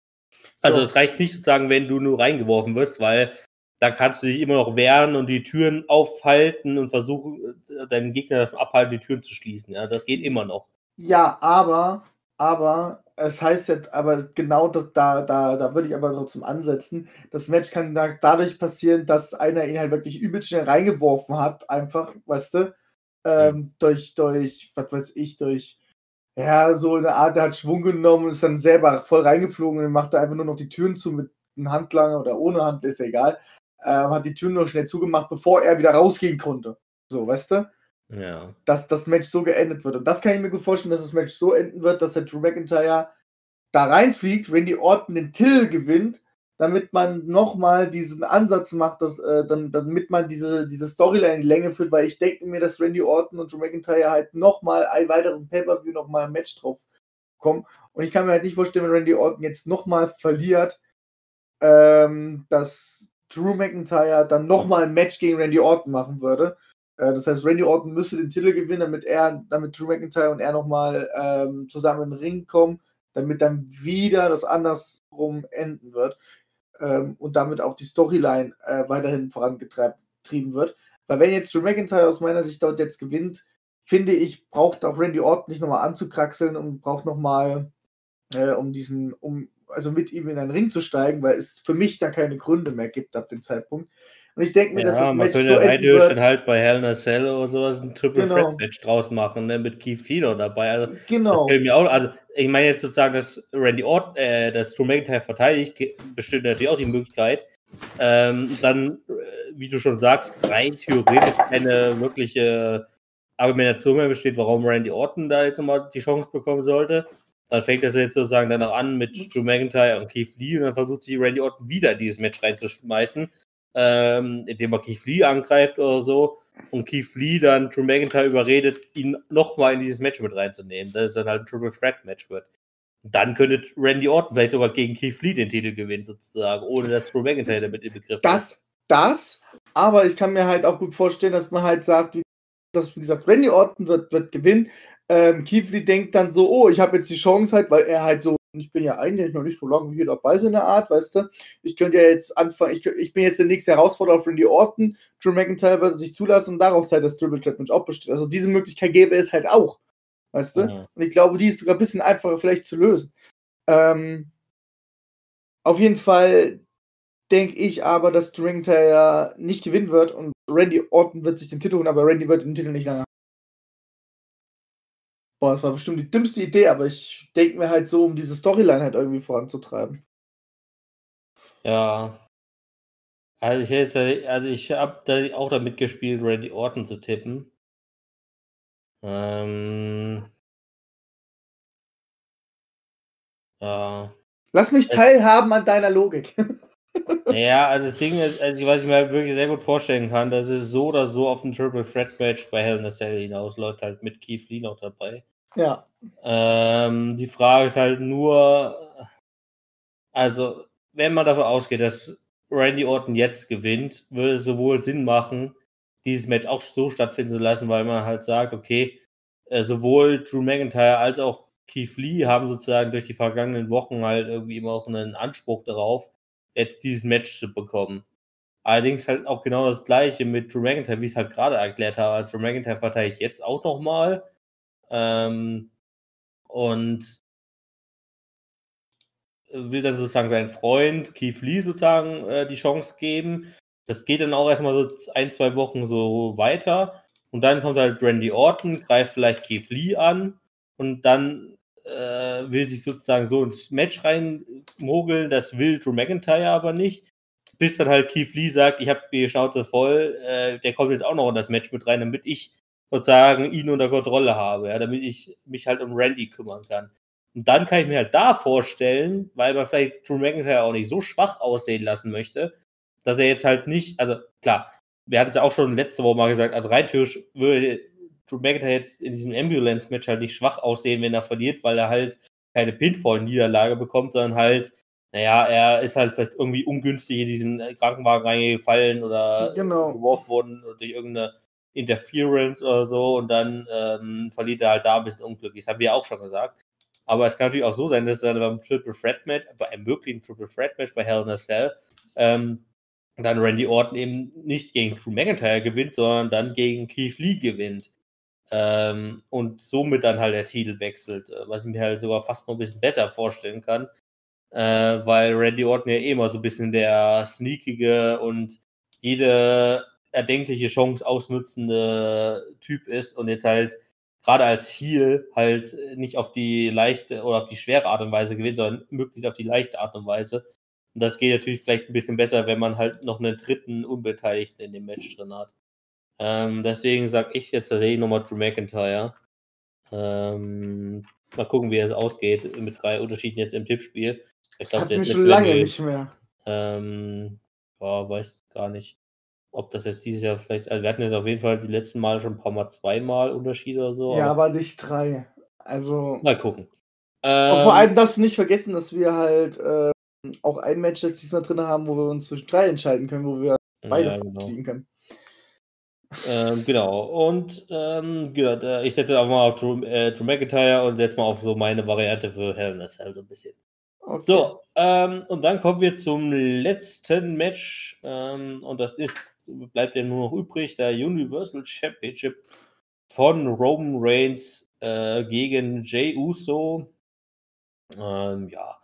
Also es reicht nicht sozusagen, wenn du nur reingeworfen wirst, weil da kannst du dich immer noch wehren und die Türen aufhalten und versuchen, äh, deinen Gegner davon abhalten, die Türen zu schließen. Ja, das geht immer noch. Ja, aber, aber, es heißt jetzt, aber genau das, da, da, da würde ich aber trotzdem ansetzen. Das Match kann da, dadurch passieren, dass einer ihn halt wirklich übelst schnell reingeworfen hat, einfach, weißt du, ähm, mhm. durch, durch, was weiß ich, durch, ja, so eine Art, der hat Schwung genommen und ist dann selber voll reingeflogen und macht da einfach nur noch die Türen zu mit einem Handlanger oder ohne Handel, ist ja egal äh, hat die Tür nur schnell zugemacht, bevor er wieder rausgehen konnte. So, weißt du? Ja. Dass das Match so geendet wird. Und das kann ich mir gut vorstellen, dass das Match so enden wird, dass der Drew McIntyre da reinfliegt, Randy Orton den Till gewinnt, damit man nochmal diesen Ansatz macht, dass, äh, dann, damit man diese, diese Storyline in die Länge führt, weil ich denke mir, dass Randy Orton und Drew McIntyre halt nochmal ein weiteres Pay-Per-View, nochmal ein Match drauf kommen. Und ich kann mir halt nicht vorstellen, wenn Randy Orton jetzt nochmal verliert, ähm, dass Drew McIntyre dann nochmal ein Match gegen Randy Orton machen würde. Äh, das heißt, Randy Orton müsste den Titel gewinnen, damit er, damit Drew McIntyre und er nochmal ähm, zusammen in den Ring kommen, damit dann wieder das andersrum enden wird ähm, und damit auch die Storyline äh, weiterhin vorangetrieben wird. Weil wenn jetzt Drew McIntyre aus meiner Sicht dort jetzt gewinnt, finde ich, braucht auch Randy Orton nicht nochmal anzukraxeln und braucht nochmal, äh, um diesen, um also mit ihm in einen Ring zu steigen, weil es für mich dann keine Gründe mehr gibt ab dem Zeitpunkt. Und ich denke mir, ja, dass das Match so enden wird. halt bei Hell in a Cell oder sowas ein Triple genau. Threat Match draus machen, ne, mit Keith Lee dabei. Also, genau. Mir auch, also ich meine jetzt sozusagen, dass Randy Orton, äh, dass Drew McIntyre verteidigt, besteht natürlich auch die Möglichkeit, ähm, dann, äh, wie du schon sagst, rein theoretisch eine wirkliche Argumentation mehr besteht, warum Randy Orton da jetzt nochmal die Chance bekommen sollte, dann fängt das jetzt sozusagen danach an mit Drew McIntyre und Keith Lee und dann versucht sich Randy Orton wieder dieses Match reinzuschmeißen, ähm, indem er Keith Lee angreift oder so und Keith Lee dann Drew McIntyre überredet, ihn nochmal in dieses Match mit reinzunehmen, dass es dann halt ein Triple Threat Match wird. Dann könnte Randy Orton vielleicht sogar gegen Keith Lee den Titel gewinnen, sozusagen, ohne dass Drew McIntyre damit im Begriff ist. Das, das, aber ich kann mir halt auch gut vorstellen, dass man halt sagt, wie, dass, wie gesagt, Randy Orton wird, wird gewinnen. Ähm, Keith Lee denkt dann so, oh, ich habe jetzt die Chance halt, weil er halt so, ich bin ja eigentlich noch nicht so lange hier dabei, so eine Art, weißt du. Ich könnte ja jetzt anfangen, ich, ich bin jetzt der nächste Herausforderer auf Randy Orton. Drew McIntyre würde sich zulassen und daraus halt das Triple Threat Match auch besteht. Also diese Möglichkeit gäbe es halt auch, weißt du. Mhm. Und ich glaube, die ist sogar ein bisschen einfacher vielleicht zu lösen. Ähm, auf jeden Fall denke ich aber, dass Drew McIntyre nicht gewinnen wird und Randy Orton wird sich den Titel holen, aber Randy wird den Titel nicht lange haben. Boah, das war bestimmt die dümmste Idee, aber ich denke mir halt so, um diese Storyline halt irgendwie voranzutreiben. Ja. Also ich hätte, also ich habe da auch damit gespielt, Randy Orton zu tippen. Ähm, ja. Lass mich teilhaben an deiner Logik. Ja, also das Ding ist, also was ich mir halt wirklich sehr gut vorstellen kann, dass es so oder so auf ein Triple Threat Match bei Hell in a Cell hinausläuft, halt mit Keith Lee noch dabei. ja. Ähm, die Frage ist halt nur, also wenn man davon ausgeht, dass Randy Orton jetzt gewinnt, würde es sowohl Sinn machen, dieses Match auch so stattfinden zu lassen, weil man halt sagt, okay, äh, sowohl Drew McIntyre als auch Keith Lee haben sozusagen durch die vergangenen Wochen halt irgendwie immer auch einen Anspruch darauf, jetzt dieses Match zu bekommen. Allerdings halt auch genau das gleiche mit Drew McIntyre, wie ich es halt gerade erklärt habe. Als Drew McIntyre verteidige ich jetzt auch nochmal. Ähm, und will dann sozusagen seinen Freund Keith Lee sozusagen äh, die Chance geben. Das geht dann auch erstmal so ein, zwei Wochen so weiter. Und dann kommt halt Randy Orton, greift vielleicht Keith Lee an und dann äh, will sich sozusagen so ins Match reinmogeln. Das will Drew McIntyre aber nicht. Bis dann halt Keith Lee sagt, ich habe die Schnauze voll, äh, der kommt jetzt auch noch in das Match mit rein, damit ich sozusagen ihn unter Kontrolle habe, ja, damit ich mich halt um Randy kümmern kann. Und dann kann ich mir halt da vorstellen, weil man vielleicht Drew McIntyre auch nicht so schwach aussehen lassen möchte, dass er jetzt halt nicht, also klar, wir hatten es ja auch schon letzte Woche mal gesagt, also rein theoretisch würde Drew McIntyre jetzt in diesem Ambulance-Match halt nicht schwach aussehen, wenn er verliert, weil er halt keine Pinfall-Niederlage bekommt, sondern halt, naja, er ist halt vielleicht irgendwie ungünstig in diesen Krankenwagen reingefallen oder Genau. geworfen worden durch irgendeine Interference oder so und dann ähm, verliert er halt da ein bisschen unglücklich. Das haben wir auch schon gesagt. Aber es kann natürlich auch so sein, dass er dann beim Triple Threat Match, bei einem möglichen Triple Threat Match bei Hell in a Cell, ähm, dann Randy Orton eben nicht gegen Drew McIntyre gewinnt, sondern dann gegen Keith Lee gewinnt. Ähm, und somit dann halt der Titel wechselt, äh, was ich mir halt sogar fast noch ein bisschen besser vorstellen kann, äh, weil Randy Orton ja eh immer so ein bisschen der sneakige und jede erdenkliche Chance ausnutzende Typ ist und jetzt halt gerade als Heel halt nicht auf die leichte oder auf die schwere Art und Weise gewinnt, sondern möglichst auf die leichte Art und Weise. Und das geht natürlich vielleicht ein bisschen besser, wenn man halt noch einen dritten Unbeteiligten in dem Match drin hat. Ähm, deswegen sage ich jetzt tatsächlich nochmal Drew McIntyre. Ähm, mal gucken, wie es ausgeht mit drei Unterschieden jetzt im Tippspiel. Ich Das glaub, hat der ist schon lange Level- nicht mehr. ähm, boah, weiß gar nicht, ob das jetzt dieses Jahr vielleicht, also wir hatten jetzt auf jeden Fall die letzten Male schon ein paar Mal zweimal Unterschiede oder so. Ja, aber nicht drei. Also. mal gucken. Und Ähm, vor allem darfst du nicht vergessen, dass wir halt ähm, auch ein Match jetzt diesmal drin haben, wo wir uns zwischen drei entscheiden können, wo wir beide ja, genau. können. Ähm, genau. Und ähm, genau, ich setze auch mal auf Drew, äh, Drew McIntyre und setze mal auf so meine Variante für Hell in a Cell so ein bisschen. Okay. So, ähm, und dann kommen wir zum letzten Match. Ähm, und das ist, bleibt ja nur noch übrig, der Universal Championship von Roman Reigns äh, gegen Jey Uso. Ähm, ja,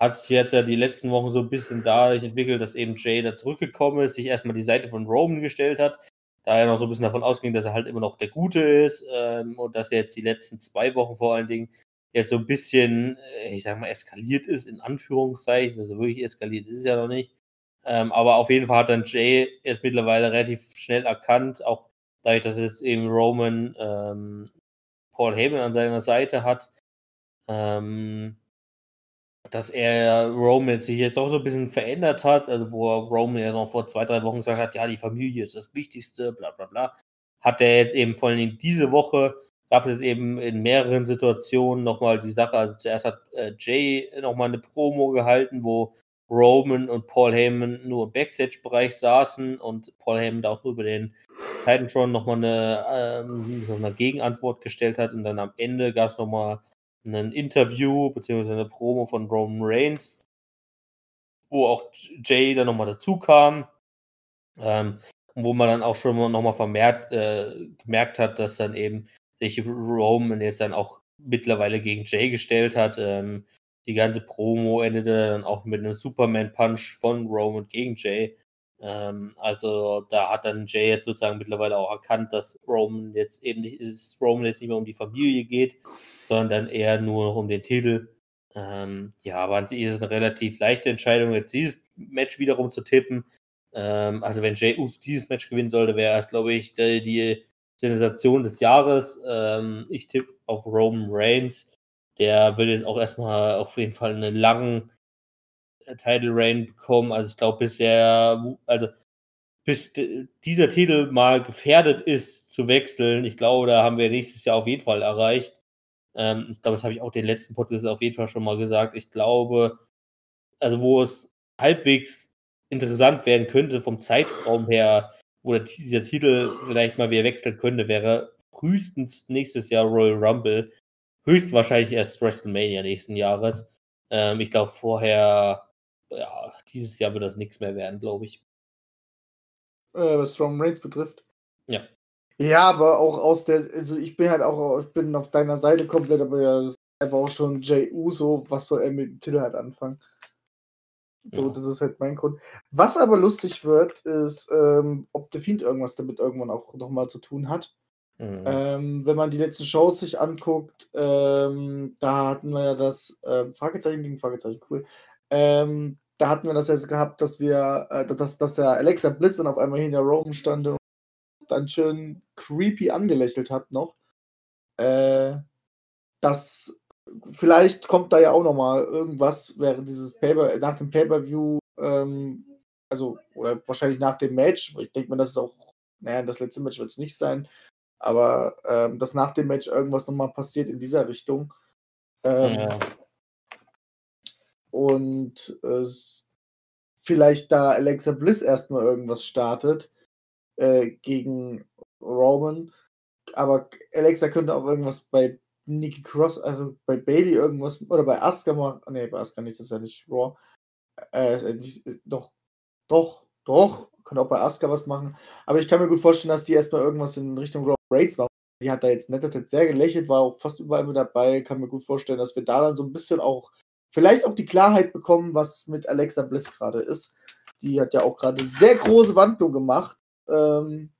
hat sich jetzt ja die letzten Wochen so ein bisschen dadurch entwickelt, dass eben Jay da zurückgekommen ist, sich erstmal die Seite von Roman gestellt hat. Da er noch so ein bisschen davon ausging, dass er halt immer noch der Gute ist ähm, und dass er jetzt die letzten zwei Wochen vor allen Dingen jetzt so ein bisschen, äh, ich sag mal, eskaliert ist, in Anführungszeichen. Also wirklich eskaliert ist es ja noch nicht. Ähm, aber auf jeden Fall hat dann Jay jetzt mittlerweile relativ schnell erkannt, auch dadurch, dass jetzt eben Roman ähm, Paul Heyman an seiner Seite hat, ähm, dass er Roman sich jetzt auch so ein bisschen verändert hat, also wo Roman ja noch vor zwei, drei Wochen gesagt hat, ja, die Familie ist das Wichtigste, bla bla bla, hat er jetzt eben vor allem diese Woche, gab es eben in mehreren Situationen nochmal die Sache, also zuerst hat äh, Jay nochmal eine Promo gehalten, wo Roman und Paul Heyman nur im Backstage-Bereich saßen und Paul Heyman da auch nur über den Titantron nochmal eine, ähm, noch eine Gegenantwort gestellt hat. Und dann am Ende gab es nochmal ein Interview beziehungsweise eine Promo von Roman Reigns, wo auch Jay dann nochmal dazu kam, ähm, wo man dann auch schon nochmal vermehrt äh, gemerkt hat, dass dann eben sich Roman jetzt dann auch mittlerweile gegen Jay gestellt hat. Ähm, die ganze Promo endete dann auch mit einem Superman-Punch von Roman gegen Jay. Ähm, also da hat dann Jay jetzt sozusagen mittlerweile auch erkannt, dass Roman jetzt eben nicht, ist Roman jetzt nicht mehr um die Familie geht, sondern dann eher nur noch um den Titel. Ähm, ja, aber an sich ist es eine relativ leichte Entscheidung, jetzt dieses Match wiederum zu tippen. Ähm, also wenn Jay Uso dieses Match gewinnen sollte, wäre es, glaube ich, die, die Sensation des Jahres. Ähm, ich tippe auf Roman Reigns. Der will jetzt auch erstmal auf jeden Fall einen langen äh, Title Reign bekommen. Also ich glaube bisher, also bis dieser Titel mal gefährdet ist zu wechseln, ich glaube, da haben wir nächstes Jahr auf jeden Fall erreicht. Ähm, ich glaube, das habe ich auch den letzten Podcast auf jeden Fall schon mal gesagt. Ich glaube, also wo es halbwegs interessant werden könnte vom Zeitraum her, wo der, dieser Titel vielleicht mal wieder wechseln könnte, wäre frühestens nächstes Jahr Royal Rumble. Höchstwahrscheinlich erst WrestleMania nächsten Jahres. Ähm, ich glaube, vorher, ja, dieses Jahr wird das nichts mehr werden, glaube ich. Äh, was Strong Reigns betrifft. Ja. Ja, aber auch aus der, also ich bin halt auch, ich bin auf deiner Seite komplett, aber ja, das ist einfach auch schon Jay Uso, was soll er mit dem Titel halt anfangen? So, Ja. das ist halt mein Grund. Was aber lustig wird, ist, ähm, ob The Fiend irgendwas damit irgendwann auch nochmal zu tun hat. Mhm. Ähm, wenn man die letzten Shows sich anguckt, ähm, da hatten wir ja das ähm, Fragezeichen gegen Fragezeichen, cool. Ähm, da hatten wir das ja so gehabt, dass wir, äh, dass, dass der Alexa Bliss dann auf einmal hinter Roman stand und dann schön creepy angelächelt hat noch. Äh, das vielleicht kommt da ja auch noch mal irgendwas während dieses Paper nach dem Pay-per-View, ähm, also oder wahrscheinlich nach dem Match. Ich denke mal, das ist auch, naja, das letzte Match wird es nicht sein, aber ähm, dass nach dem Match irgendwas noch mal passiert in dieser Richtung. Ähm, ja. und äh, vielleicht da Alexa Bliss erstmal irgendwas startet äh, gegen Roman. Aber Alexa könnte auch irgendwas bei Nikki Cross, also bei Bailey irgendwas oder bei Asuka machen. Nee, bei Asuka nicht, das ist ja nicht Raw. Äh, doch, doch, doch. Könnte auch bei Asuka was machen. Aber ich kann mir gut vorstellen, dass die erstmal irgendwas in Richtung Raw Raids machen. Die hat da jetzt netter sehr gelächelt, war auch fast überall mit dabei. Kann mir gut vorstellen, dass wir da dann so ein bisschen auch vielleicht auch die Klarheit bekommen, was mit Alexa Bliss gerade ist. Die hat ja auch gerade sehr große Wandlung gemacht. Ähm,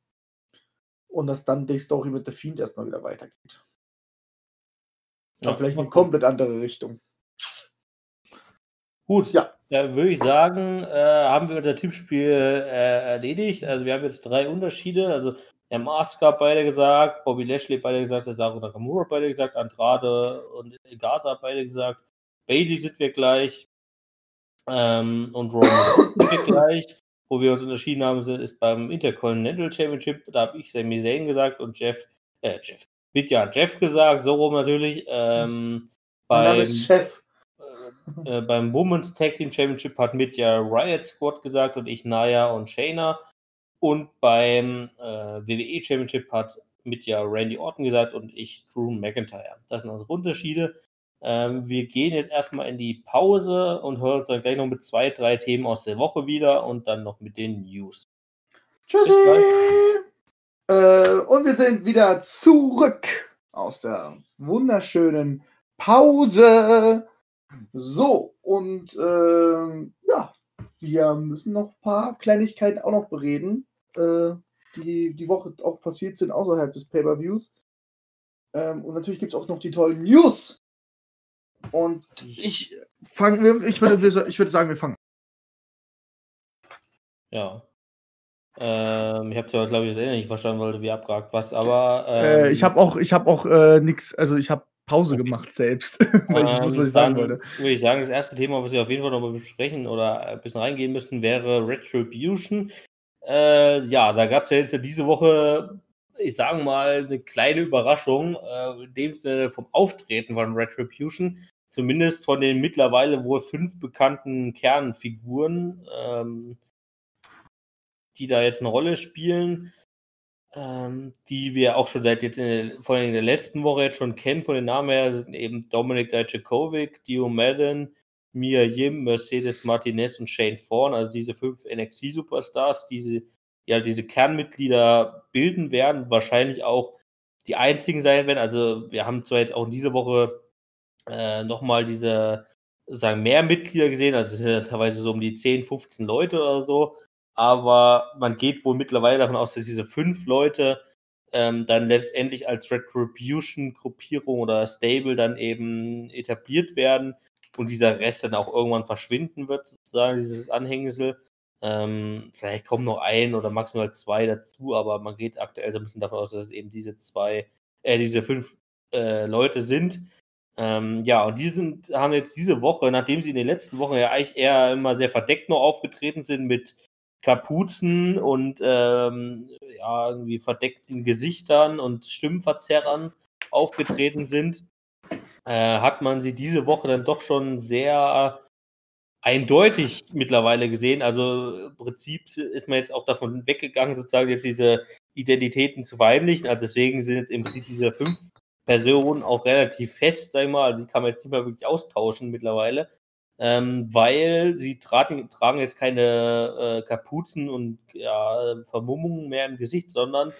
und dass dann die Story mit The Fiend erstmal wieder weitergeht. Ja, Aber vielleicht eine komplett andere Richtung. Gut, Ja. Da würde ich sagen, äh, haben wir unser Tippspiel äh, erledigt. Also wir haben jetzt drei Unterschiede. Also wir haben Asuka beide gesagt, Bobby Lashley beide gesagt, Cesaro Nakamura beide gesagt, Andrade und Gaza beide gesagt, Bailey sind wir gleich ähm, und Roman sind wir gleich. Wo wir uns unterschieden haben, sind- ist beim Intercontinental Championship. Da habe ich Sami Zayn gesagt und Jeff, äh, Jeff, Bitja Jeff gesagt, so rum natürlich. Ähm, beim- ist Chef. äh, beim Women's Tag Team Championship hat Mitya Riot Squad gesagt und ich Naya und Shayna. Und beim äh, WWE Championship hat Mitya Randy Orton gesagt und ich Drew McIntyre. Das sind unsere Unterschiede. Ähm, wir gehen jetzt erstmal in die Pause und hören uns dann gleich noch mit zwei, drei Themen aus der Woche wieder und dann noch mit den News. Tschüssi! Äh, und wir sind wieder zurück aus der wunderschönen Pause. So, und ähm, ja, wir müssen noch ein paar Kleinigkeiten auch noch bereden, äh, die die Woche auch passiert sind außerhalb des Pay-Per-Views. Ähm, und natürlich gibt es auch noch die tollen News. Und ich fange, ich würde, ich würde sagen, wir fangen Ja. Ähm, ich habe zwar, glaube ich, das Ende nicht verstanden, weil du wie abgehakt was, aber. Äh, ich ähm, habe auch, ich habe auch äh, nichts, also ich habe Pause gemacht selbst, weil ich nicht wusste, was ich sagen wollte. Würde ich sagen, das erste Thema, was wir auf jeden Fall nochmal besprechen oder ein bisschen reingehen müssten, wäre Retribution. Äh, ja, da gab es ja jetzt diese Woche, ich sage mal, eine kleine Überraschung, äh, in dem Sinne vom Auftreten von Retribution. Zumindest von den mittlerweile wohl fünf bekannten Kernfiguren, ähm, die da jetzt eine Rolle spielen ähm, die wir auch schon seit jetzt in der, vor allem in der letzten Woche jetzt schon kennen von den Namen her, sind eben Dominik Dijakovic, Dio Madden, Mia Yim, Mercedes Martinez und Shane Thorne, also diese fünf NXT-Superstars, diese, ja, diese Kernmitglieder bilden werden, wahrscheinlich auch die einzigen sein werden. Also wir haben zwar jetzt auch in dieser Woche äh, nochmal diese sozusagen mehr Mitglieder gesehen, also es sind ja teilweise so um die 10, 15 Leute oder so, aber man geht wohl mittlerweile davon aus, dass diese fünf Leute ähm, dann letztendlich als Retribution-Gruppierung oder Stable dann eben etabliert werden und dieser Rest dann auch irgendwann verschwinden wird, sozusagen, dieses Anhängsel. Ähm, vielleicht kommen noch ein oder maximal zwei dazu, aber man geht aktuell so ein bisschen davon aus, dass es eben diese zwei, äh, diese fünf äh, Leute sind. Ähm, ja, und die sind, haben jetzt diese Woche, nachdem sie in den letzten Wochen ja eigentlich eher immer sehr verdeckt noch aufgetreten sind mit Kapuzen und ähm, ja, irgendwie verdeckten Gesichtern und Stimmverzerrern aufgetreten sind, äh, hat man sie diese Woche dann doch schon sehr eindeutig mittlerweile gesehen. Also im Prinzip ist man jetzt auch davon weggegangen, sozusagen jetzt diese Identitäten zu verheimlichen. Also deswegen sind jetzt im Prinzip diese fünf Personen auch relativ fest, sag ich mal. Also die kann man jetzt nicht mehr wirklich austauschen mittlerweile ähm, weil sie tragen, tragen jetzt keine äh, Kapuzen und ja, Vermummungen mehr im Gesicht, sondern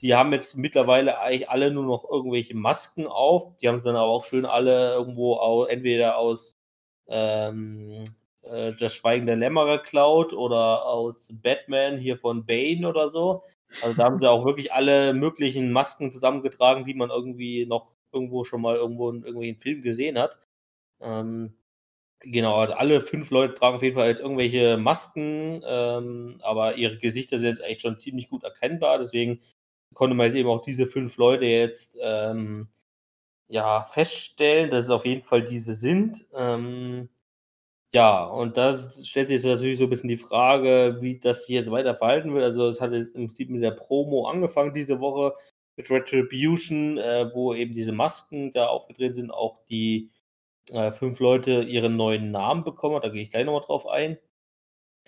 die haben jetzt mittlerweile eigentlich alle nur noch irgendwelche Masken auf. Die haben es dann aber auch schön alle irgendwo aus, entweder aus ähm, äh, Das Schweigen der Lämmerer Cloud oder aus Batman hier von Bane oder so. Also da haben sie auch wirklich alle möglichen Masken zusammengetragen, die man irgendwie noch irgendwo schon mal irgendwo in irgendwelchen Filmen gesehen hat. Ähm, Genau, also alle fünf Leute tragen auf jeden Fall jetzt irgendwelche Masken, ähm, aber ihre Gesichter sind jetzt echt schon ziemlich gut erkennbar. Deswegen konnte man jetzt eben auch diese fünf Leute jetzt ähm, ja, feststellen, dass es auf jeden Fall diese sind. Ähm, ja, und das stellt sich natürlich so ein bisschen die Frage, wie das sich jetzt weiter verhalten wird. Also es hat jetzt im Prinzip mit der Promo angefangen diese Woche mit Retribution, äh, wo eben diese Masken da aufgetreten sind, auch die äh, fünf Leute ihren neuen Namen bekommen. Da gehe ich gleich nochmal drauf ein.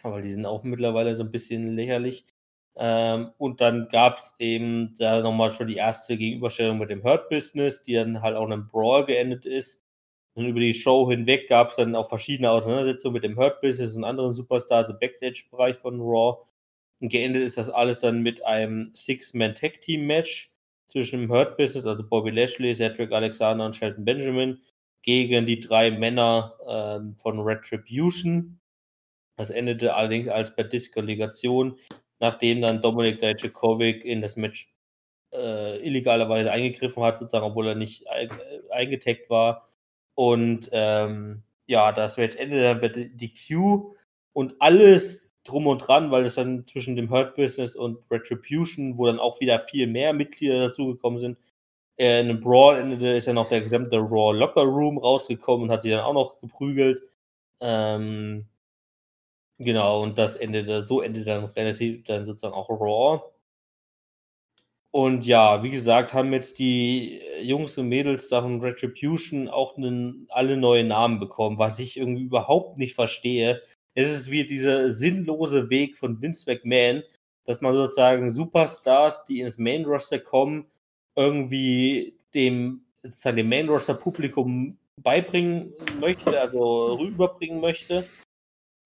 Aber die sind auch mittlerweile so ein bisschen lächerlich. Ähm, und dann gab es eben da nochmal schon die erste Gegenüberstellung mit dem Hurt Business, die dann halt auch in einem Brawl geendet ist. Und über die Show hinweg gab es dann auch verschiedene Auseinandersetzungen mit dem Hurt Business und anderen Superstars im Backstage-Bereich von Raw. Und geendet ist das alles dann mit einem Six-Man-Tag-Team-Match zwischen dem Hurt Business, also Bobby Lashley, Cedric Alexander und Shelton Benjamin, gegen die drei Männer ähm, von Retribution. Das endete allerdings als per Disqualifikation, nachdem dann Dominik Dijakovic in das Match äh, illegalerweise eingegriffen hat, sozusagen, obwohl er nicht äh, eingetaggt war. Und ähm, ja, das Match endete dann bei DQ und alles drum und dran, weil es dann zwischen dem Hurt Business und Retribution, wo dann auch wieder viel mehr Mitglieder dazugekommen sind, äh, in einem Brawl endete, ist ja noch der gesamte Raw Locker Room rausgekommen und hat sie dann auch noch geprügelt. Ähm, genau, und das endete, so endete dann relativ dann sozusagen auch Raw. Und ja, wie gesagt, haben jetzt die Jungs und Mädels da von Retribution auch einen, alle neue Namen bekommen, was ich irgendwie überhaupt nicht verstehe. Es ist wie dieser sinnlose Weg von Vince McMahon, dass man sozusagen Superstars, die ins Main Roster kommen, irgendwie dem, dem Main-Roster-Publikum beibringen möchte, also rüberbringen möchte.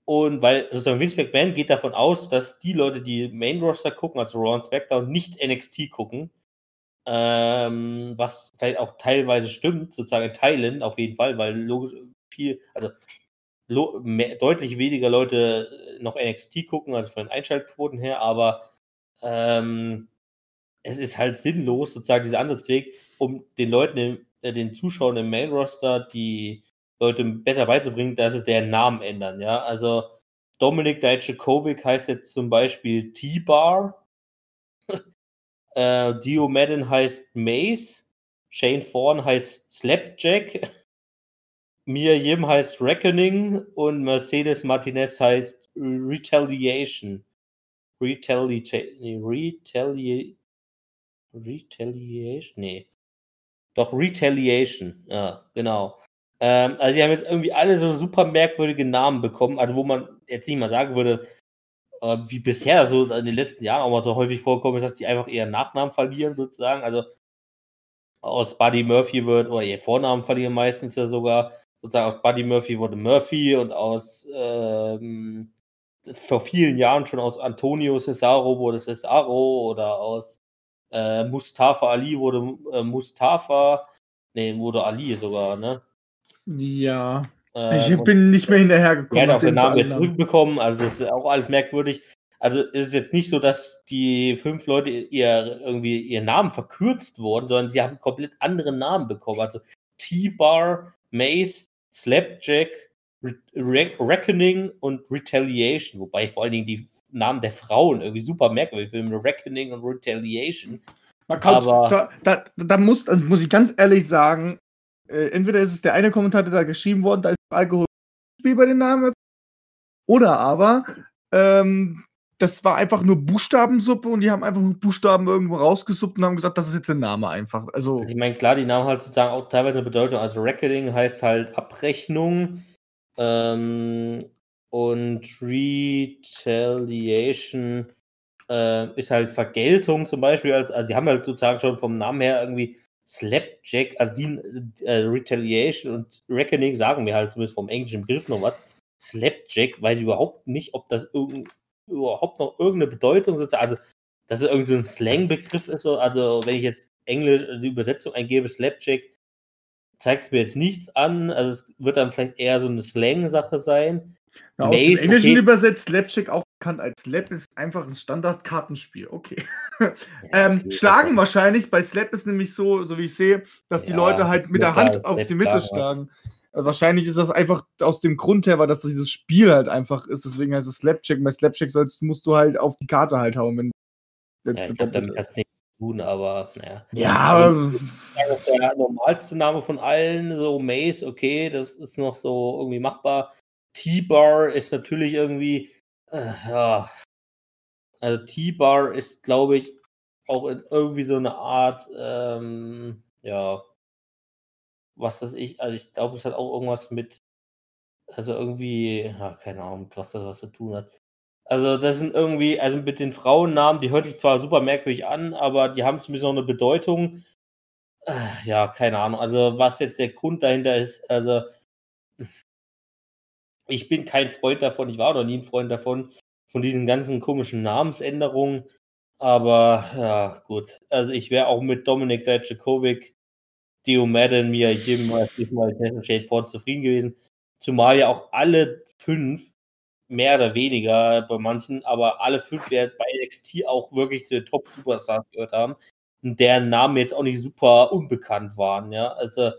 Und weil sozusagen Vince McMahon geht davon aus, dass die Leute, die Main-Roster gucken, also Raw und SmackDown, nicht NXT gucken. Ähm, was vielleicht auch teilweise stimmt, sozusagen in Teilen auf jeden Fall, weil logisch viel, also mehr, deutlich weniger Leute noch NXT gucken, also von den Einschaltquoten her, aber ähm, es ist halt sinnlos, sozusagen dieser Ansatzweg, um den Leuten, äh, den Zuschauern im Main-Roster die Leute besser beizubringen, dass sie deren Namen ändern, ja. Also Dominik Dijakovic heißt jetzt zum Beispiel T-Bar. äh, Dio Madden heißt Mace. Shane Thorne heißt Slapjack. Mia Yim heißt Reckoning und Mercedes Martinez heißt Retaliation. Retaliation. Retali Retaliation? Nee. Doch, Retaliation. Ja, genau. Ähm, also, sie haben jetzt irgendwie alle so super merkwürdige Namen bekommen, also wo man jetzt nicht mal sagen würde, äh, wie bisher so in den letzten Jahren auch mal so häufig vorkommen ist, dass die einfach ihren Nachnamen verlieren, sozusagen. Also aus Buddy Murphy wird, oder ihr Vornamen verlieren meistens ja sogar, sozusagen aus Buddy Murphy wurde Murphy und aus ähm, vor vielen Jahren schon aus Antonio Cesaro wurde Cesaro oder aus äh, Mustafa Ali wurde äh, Mustafa, nee, wurde Ali sogar, ne? Ja. Ähm, Ich bin nicht mehr er hinterhergekommen. hat auch den Namen jetzt zurückbekommen, also das ist auch alles merkwürdig. Also es ist jetzt nicht so, dass die fünf Leute ihr irgendwie ihren Namen verkürzt wurden, sondern sie haben komplett andere Namen bekommen. Also T-Bar, Mace, Slapjack, Re Re Reckoning und Retaliation. Wobei ich vor allen Dingen die Namen der Frauen irgendwie super merkwürdig finde. Reckoning und Retaliation. Man Aber- da, da, da muss, muss ich ganz ehrlich sagen, äh, entweder ist es der eine Kommentar, der da geschrieben worden, da ist Alkoholspiel bei den Namen, oder aber ähm, das war einfach nur Buchstabensuppe und die haben einfach Buchstaben irgendwo rausgesuppt und haben gesagt, das ist jetzt der Name einfach. Also, Ich meine, klar, die Namen halt sozusagen auch teilweise eine Bedeutung. Also Reckoning heißt halt Abrechnung ähm, und Retaliation äh, ist halt Vergeltung zum Beispiel. Also, also die haben halt sozusagen schon vom Namen her irgendwie Slapjack, also die äh, Retaliation und Reckoning sagen mir halt zumindest vom englischen Begriff noch was. Slapjack weiß ich überhaupt nicht, ob das irgend, überhaupt noch irgendeine Bedeutung sozusagen, also dass es irgendwie so ein Slang-Begriff ist. so. Also wenn ich jetzt Englisch äh, die Übersetzung eingebe, Slapjack, zeigt es mir jetzt nichts an. Also es wird dann vielleicht eher so eine Slang-Sache sein. Ja, aus dem Maze, Englischen okay. übersetzt, Slapstick auch bekannt als Slap, ist einfach ein Standardkartenspiel. Okay. Ja, ähm, okay, schlagen also- wahrscheinlich, bei Slap ist nämlich so, so wie ich sehe, dass die Ja, Leute halt mit der Hand auf die Mitte schlagen. Äh, Wahrscheinlich ist das einfach aus dem Grund her, weil das dieses Spiel halt einfach ist. Deswegen heißt es Slapcheck. Bei Slapcheck sollst, musst du halt auf die Karte halt hauen, wenn Ja, ich glaube, damit hat es nichts zu tun, aber naja. Ja, Also, aber Das ist der normalste Name von allen, so Mace, okay, das ist noch so irgendwie machbar. T-Bar ist natürlich irgendwie, äh, ja. Also T-Bar ist, glaube ich, auch irgendwie so eine Art, ähm, ja, was weiß ich, also ich glaube, es hat auch irgendwas mit, also irgendwie, ja, keine Ahnung, was das was zu tun hat. Also das sind irgendwie, also mit den Frauennamen, die hört sich zwar super merkwürdig an, aber die haben zumindest noch eine Bedeutung. Äh, Ja, keine Ahnung. Also was jetzt der Grund dahinter ist, also ich bin kein Freund davon, ich war noch nie ein Freund davon, von diesen ganzen komischen Namensänderungen. Aber ja, gut. Also ich wäre auch mit Dominik Dijakovic, Dio Madden, Mia Jim, mal Shade Ford zufrieden gewesen. Zumal ja auch alle fünf, mehr oder weniger bei manchen, aber alle fünf ja bei NXT auch wirklich zu den Top-Superstars gehört haben und deren Namen jetzt auch nicht super unbekannt waren, ja. Also,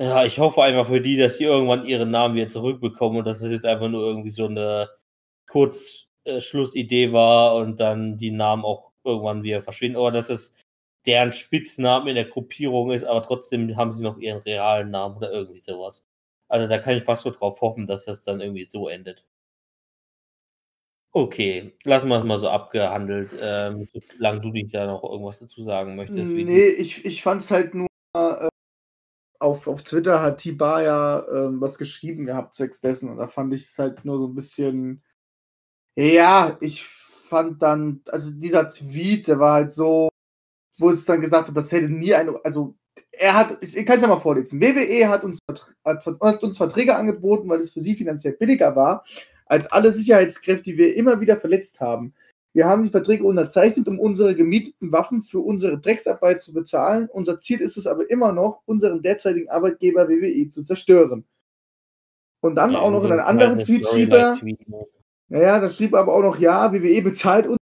ja, ich hoffe einfach für die, dass die irgendwann ihren Namen wieder zurückbekommen und dass es jetzt einfach nur irgendwie so eine Kurzschlussidee war und dann die Namen auch irgendwann wieder verschwinden. Oder dass es deren Spitznamen in der Gruppierung ist, aber trotzdem haben sie noch ihren realen Namen oder irgendwie sowas. Also da kann ich fast so drauf hoffen, dass das dann irgendwie so endet. Okay, lassen wir es mal so abgehandelt, ähm, solange du dich da noch irgendwas dazu sagen möchtest. du- Nee, ich, ich fand es halt nur, äh, auf, auf Twitter hat T-Bar ja ähm, was geschrieben gehabt, zwecks dessen, und da fand ich es halt nur so ein bisschen, ja, ich fand dann, also dieser Tweet, der war halt so, wo es dann gesagt hat, das hätte nie eine, also er hat, ich, ich kann es ja mal vorlesen, WWE hat uns, hat, hat uns Verträge angeboten, weil es für sie finanziell billiger war, als alle Sicherheitskräfte, die wir immer wieder verletzt haben. Wir haben die Verträge unterzeichnet, um unsere gemieteten Waffen für unsere Drecksarbeit zu bezahlen. Unser Ziel ist es aber immer noch, unseren derzeitigen Arbeitgeber WWE zu zerstören. Und dann Ja, auch noch in einem anderen Tweet schrieb er, ne? naja, das schrieb aber auch noch, ja, WWE bezahlt uns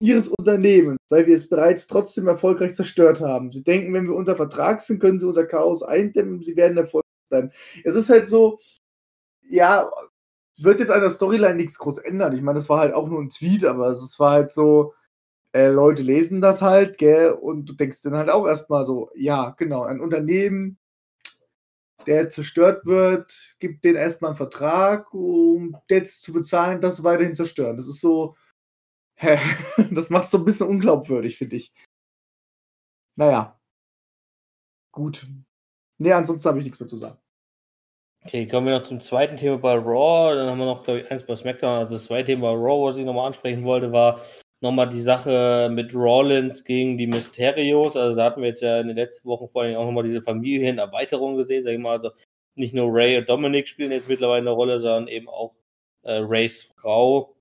ihres Unternehmens, weil wir es bereits trotzdem erfolgreich zerstört haben. Sie denken, wenn wir unter Vertrag sind, können sie unser Chaos eindämmen, sie werden erfolgreich bleiben. Es ist halt so, ja, wird jetzt an der Storyline nichts groß ändern. Ich meine, das war halt auch nur ein Tweet, aber es war halt so, äh, Leute lesen das halt, gell, und du denkst dann halt auch erstmal so, ja, genau, ein Unternehmen, der zerstört wird, gibt denen erstmal einen Vertrag, um jetzt zu bezahlen, das weiterhin zerstören. Das ist so, hä, das macht so ein bisschen unglaubwürdig, finde ich. Naja. Gut. Nee, ansonsten habe ich nichts mehr zu sagen. Okay, kommen wir noch zum zweiten Thema bei Raw. Dann haben wir noch, glaube ich, eins bei SmackDown. Also das zweite Thema bei Raw, was ich nochmal ansprechen wollte, war nochmal die Sache mit Rollins gegen die Mysterios. Also da hatten wir jetzt ja in den letzten Wochen vor allem auch nochmal diese Familienerweiterung gesehen. Sag ich mal, also nicht nur Ray und Dominic spielen jetzt mittlerweile eine Rolle, sondern eben auch äh, Rays Frau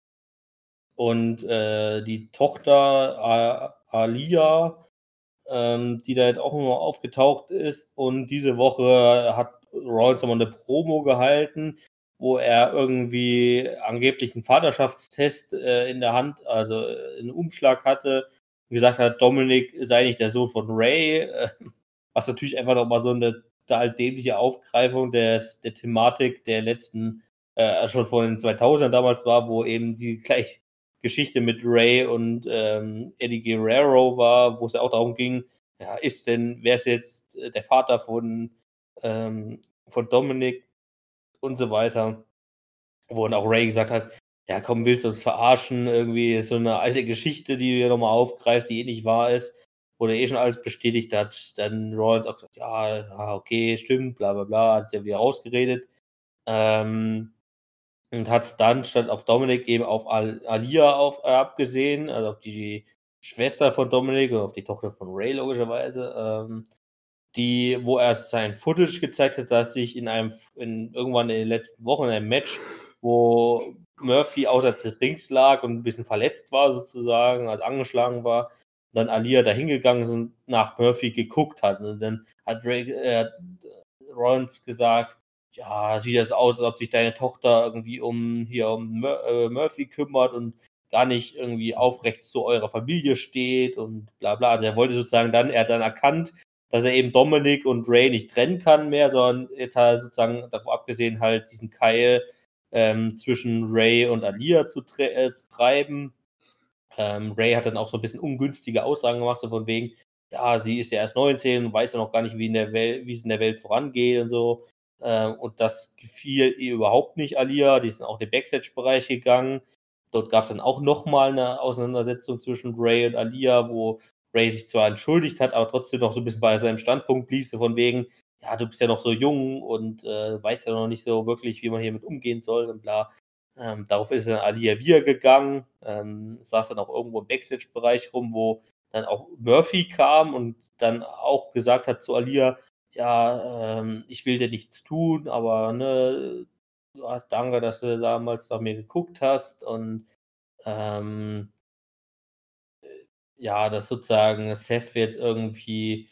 und äh, die Tochter Alia, ähm, die da jetzt auch nochmal aufgetaucht ist. Und diese Woche hat Rollins nochmal eine Promo gehalten, wo er irgendwie angeblich einen Vaterschaftstest äh, in der Hand, also äh, einen Umschlag hatte, gesagt hat, Dominik sei nicht der Sohn von Ray, äh, was natürlich einfach nochmal so eine total dämliche Aufgreifung des, der Thematik der letzten, äh, schon von den 2000ern damals war, wo eben die gleich Geschichte mit Ray und ähm, Eddie Guerrero war, wo es ja auch darum ging, ja, ist denn, wer ist jetzt äh, der Vater von ähm, von Dominik und so weiter. Wo dann auch Ray gesagt hat, ja komm, willst du uns verarschen? Irgendwie ist so eine alte Geschichte, die du nochmal aufgreifst, die eh nicht wahr ist, wo der eh schon alles bestätigt hat. Dann Rollins auch gesagt, ja, okay, stimmt, bla bla bla, hat es ja wieder rausgeredet. Ähm, und hat es dann statt auf Dominik eben auf Al Alia auf, äh, abgesehen, also auf die Schwester von Dominik und auf die Tochter von Ray logischerweise. Ähm, die, wo er sein Footage gezeigt hat, dass sich in einem, in, irgendwann in den letzten Wochen in einem Match, wo Murphy außerhalb des Rings lag und ein bisschen verletzt war sozusagen, also angeschlagen war, dann Alia dahingegangen ist und nach Murphy geguckt hat. Und dann hat Drake, äh, Rollins gesagt, ja, sieht das aus, als ob sich deine Tochter irgendwie um hier um Mur äh, Murphy kümmert und gar nicht irgendwie aufrecht zu eurer Familie steht und bla bla. Also er wollte sozusagen dann, er hat dann erkannt, dass er eben Dominic und Ray nicht trennen kann mehr, sondern jetzt er sozusagen davon abgesehen halt diesen Keil ähm, zwischen Ray und Alia zu, äh, zu treiben. Ähm, Ray hat dann auch so ein bisschen ungünstige Aussagen gemacht, so von wegen, ja, sie ist ja erst 19 und weiß ja noch gar nicht, wie, in der wie es in der Welt vorangeht und so. Ähm, und das gefiel ihr überhaupt nicht, Alia. Die sind auch in den Backstage-Bereich gegangen. Dort gab es dann auch nochmal eine Auseinandersetzung zwischen Ray und Alia, wo Ray sich zwar entschuldigt hat, aber trotzdem noch so ein bisschen bei seinem Standpunkt blieb, so von wegen, ja, du bist ja noch so jung und äh, weißt ja noch nicht so wirklich, wie man hiermit umgehen soll und bla. Ähm, darauf ist dann Alia wieder gegangen, ähm, saß dann auch irgendwo im Backstage-Bereich rum, wo dann auch Murphy kam und dann auch gesagt hat zu Alia, ja, ähm, ich will dir nichts tun, aber ne, du hast danke, dass du damals nach mir geguckt hast und ähm, ja, dass sozusagen Seth jetzt irgendwie,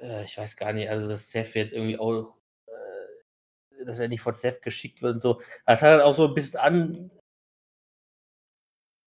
äh, ich weiß gar nicht, also dass Seth jetzt irgendwie auch, äh, dass er nicht von Seth geschickt wird und so. Das hat auch so ein bisschen an,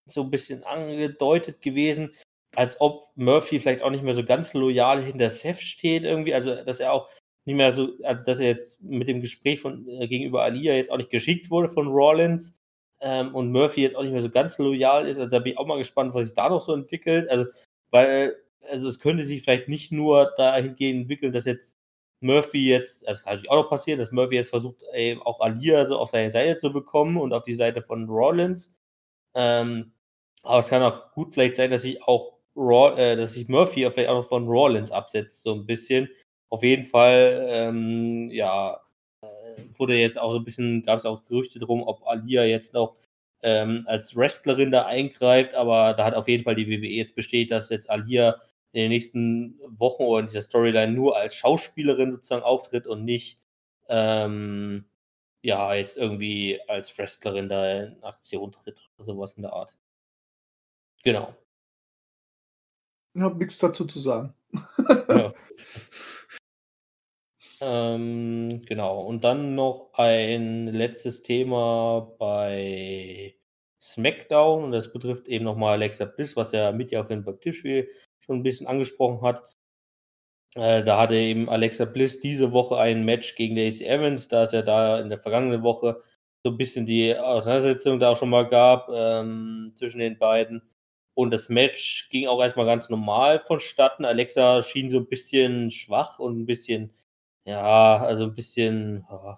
so ein bisschen angedeutet gewesen, als ob Murphy vielleicht auch nicht mehr so ganz loyal hinter Seth steht irgendwie, also dass er auch nicht mehr so, also dass er jetzt mit dem Gespräch von äh, gegenüber Alia jetzt auch nicht geschickt wurde von Rollins, ähm, und Murphy jetzt auch nicht mehr so ganz loyal ist. Also da bin ich auch mal gespannt, was sich da noch so entwickelt. Also, weil, also es könnte sich vielleicht nicht nur dahingehend entwickeln, dass jetzt Murphy jetzt, das kann natürlich auch noch passieren, dass Murphy jetzt versucht, eben auch Alia so auf seine Seite zu bekommen und auf die Seite von Rollins. Ähm, aber es kann auch gut vielleicht sein, dass sich auch Raw, äh, dass sich Murphy vielleicht auch noch von Rollins absetzt, so ein bisschen. Auf jeden Fall, ähm, ja, wurde jetzt auch so ein bisschen, gab es auch Gerüchte drum, ob Alia jetzt noch ähm, als Wrestlerin da eingreift, aber da hat auf jeden Fall die WWE jetzt bestätigt, dass jetzt Alia in den nächsten Wochen oder in dieser Storyline nur als Schauspielerin sozusagen auftritt und nicht ähm, ja jetzt irgendwie als Wrestlerin da in Aktion tritt oder sowas in der Art. Genau. Ich habe nichts dazu zu sagen. ja. Ähm, genau. Und dann noch ein letztes Thema bei SmackDown. Und das betrifft eben nochmal Alexa Bliss, was ja mit ja auf dem Tischspiel schon ein bisschen angesprochen hat. Äh, da hatte eben Alexa Bliss diese Woche ein Match gegen Lacey Evans, da ist ja da in der vergangenen Woche so ein bisschen die Auseinandersetzung da auch schon mal gab ähm, zwischen den beiden. Und das Match ging auch erstmal ganz normal vonstatten. Alexa schien so ein bisschen schwach und ein bisschen, ja, also ein bisschen oh,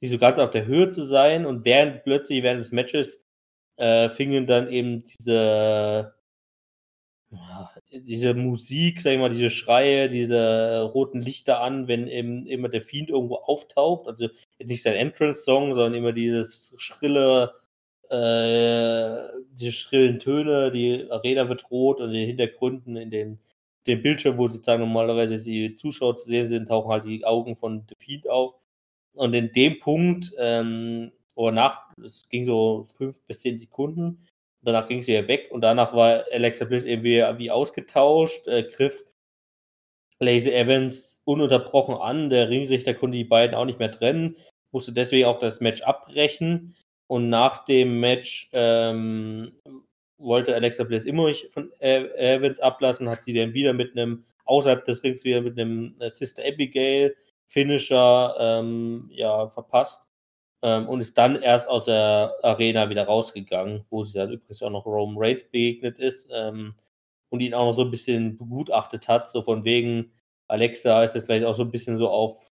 nicht so ganz auf der Höhe zu sein. Und während plötzlich während des Matches äh, fingen dann eben diese, diese Musik, sag ich mal, diese Schreie, diese roten Lichter an, wenn eben immer der Fiend irgendwo auftaucht. Also jetzt nicht sein Entrance-Song, sondern immer dieses schrille, äh, diese schrillen Töne, die Arena wird rot und in den Hintergründen, in den, den Bildschirm, wo sozusagen normalerweise die Zuschauer zu sehen sind, tauchen halt die Augen von The Fiend auf. Und in dem Punkt, ähm, oder nach, es ging so fünf bis zehn Sekunden, danach ging sie ja weg und danach war Alexa Bliss irgendwie wie ausgetauscht, äh, griff Lacey Evans ununterbrochen an, der Ringrichter konnte die beiden auch nicht mehr trennen, musste deswegen auch das Match abbrechen und nach dem Match ähm, wollte Alexa Bliss immer nicht von Evans ablassen, hat sie dann wieder mit einem, außerhalb des Rings wieder mit einem Sister Abigail Finisher ähm, ja, verpasst ähm, und ist dann erst aus der Arena wieder rausgegangen, wo sie dann übrigens auch noch Roman Reigns begegnet ist ähm, und ihn auch noch so ein bisschen begutachtet hat, so von wegen Alexa ist jetzt vielleicht auch so ein bisschen so auf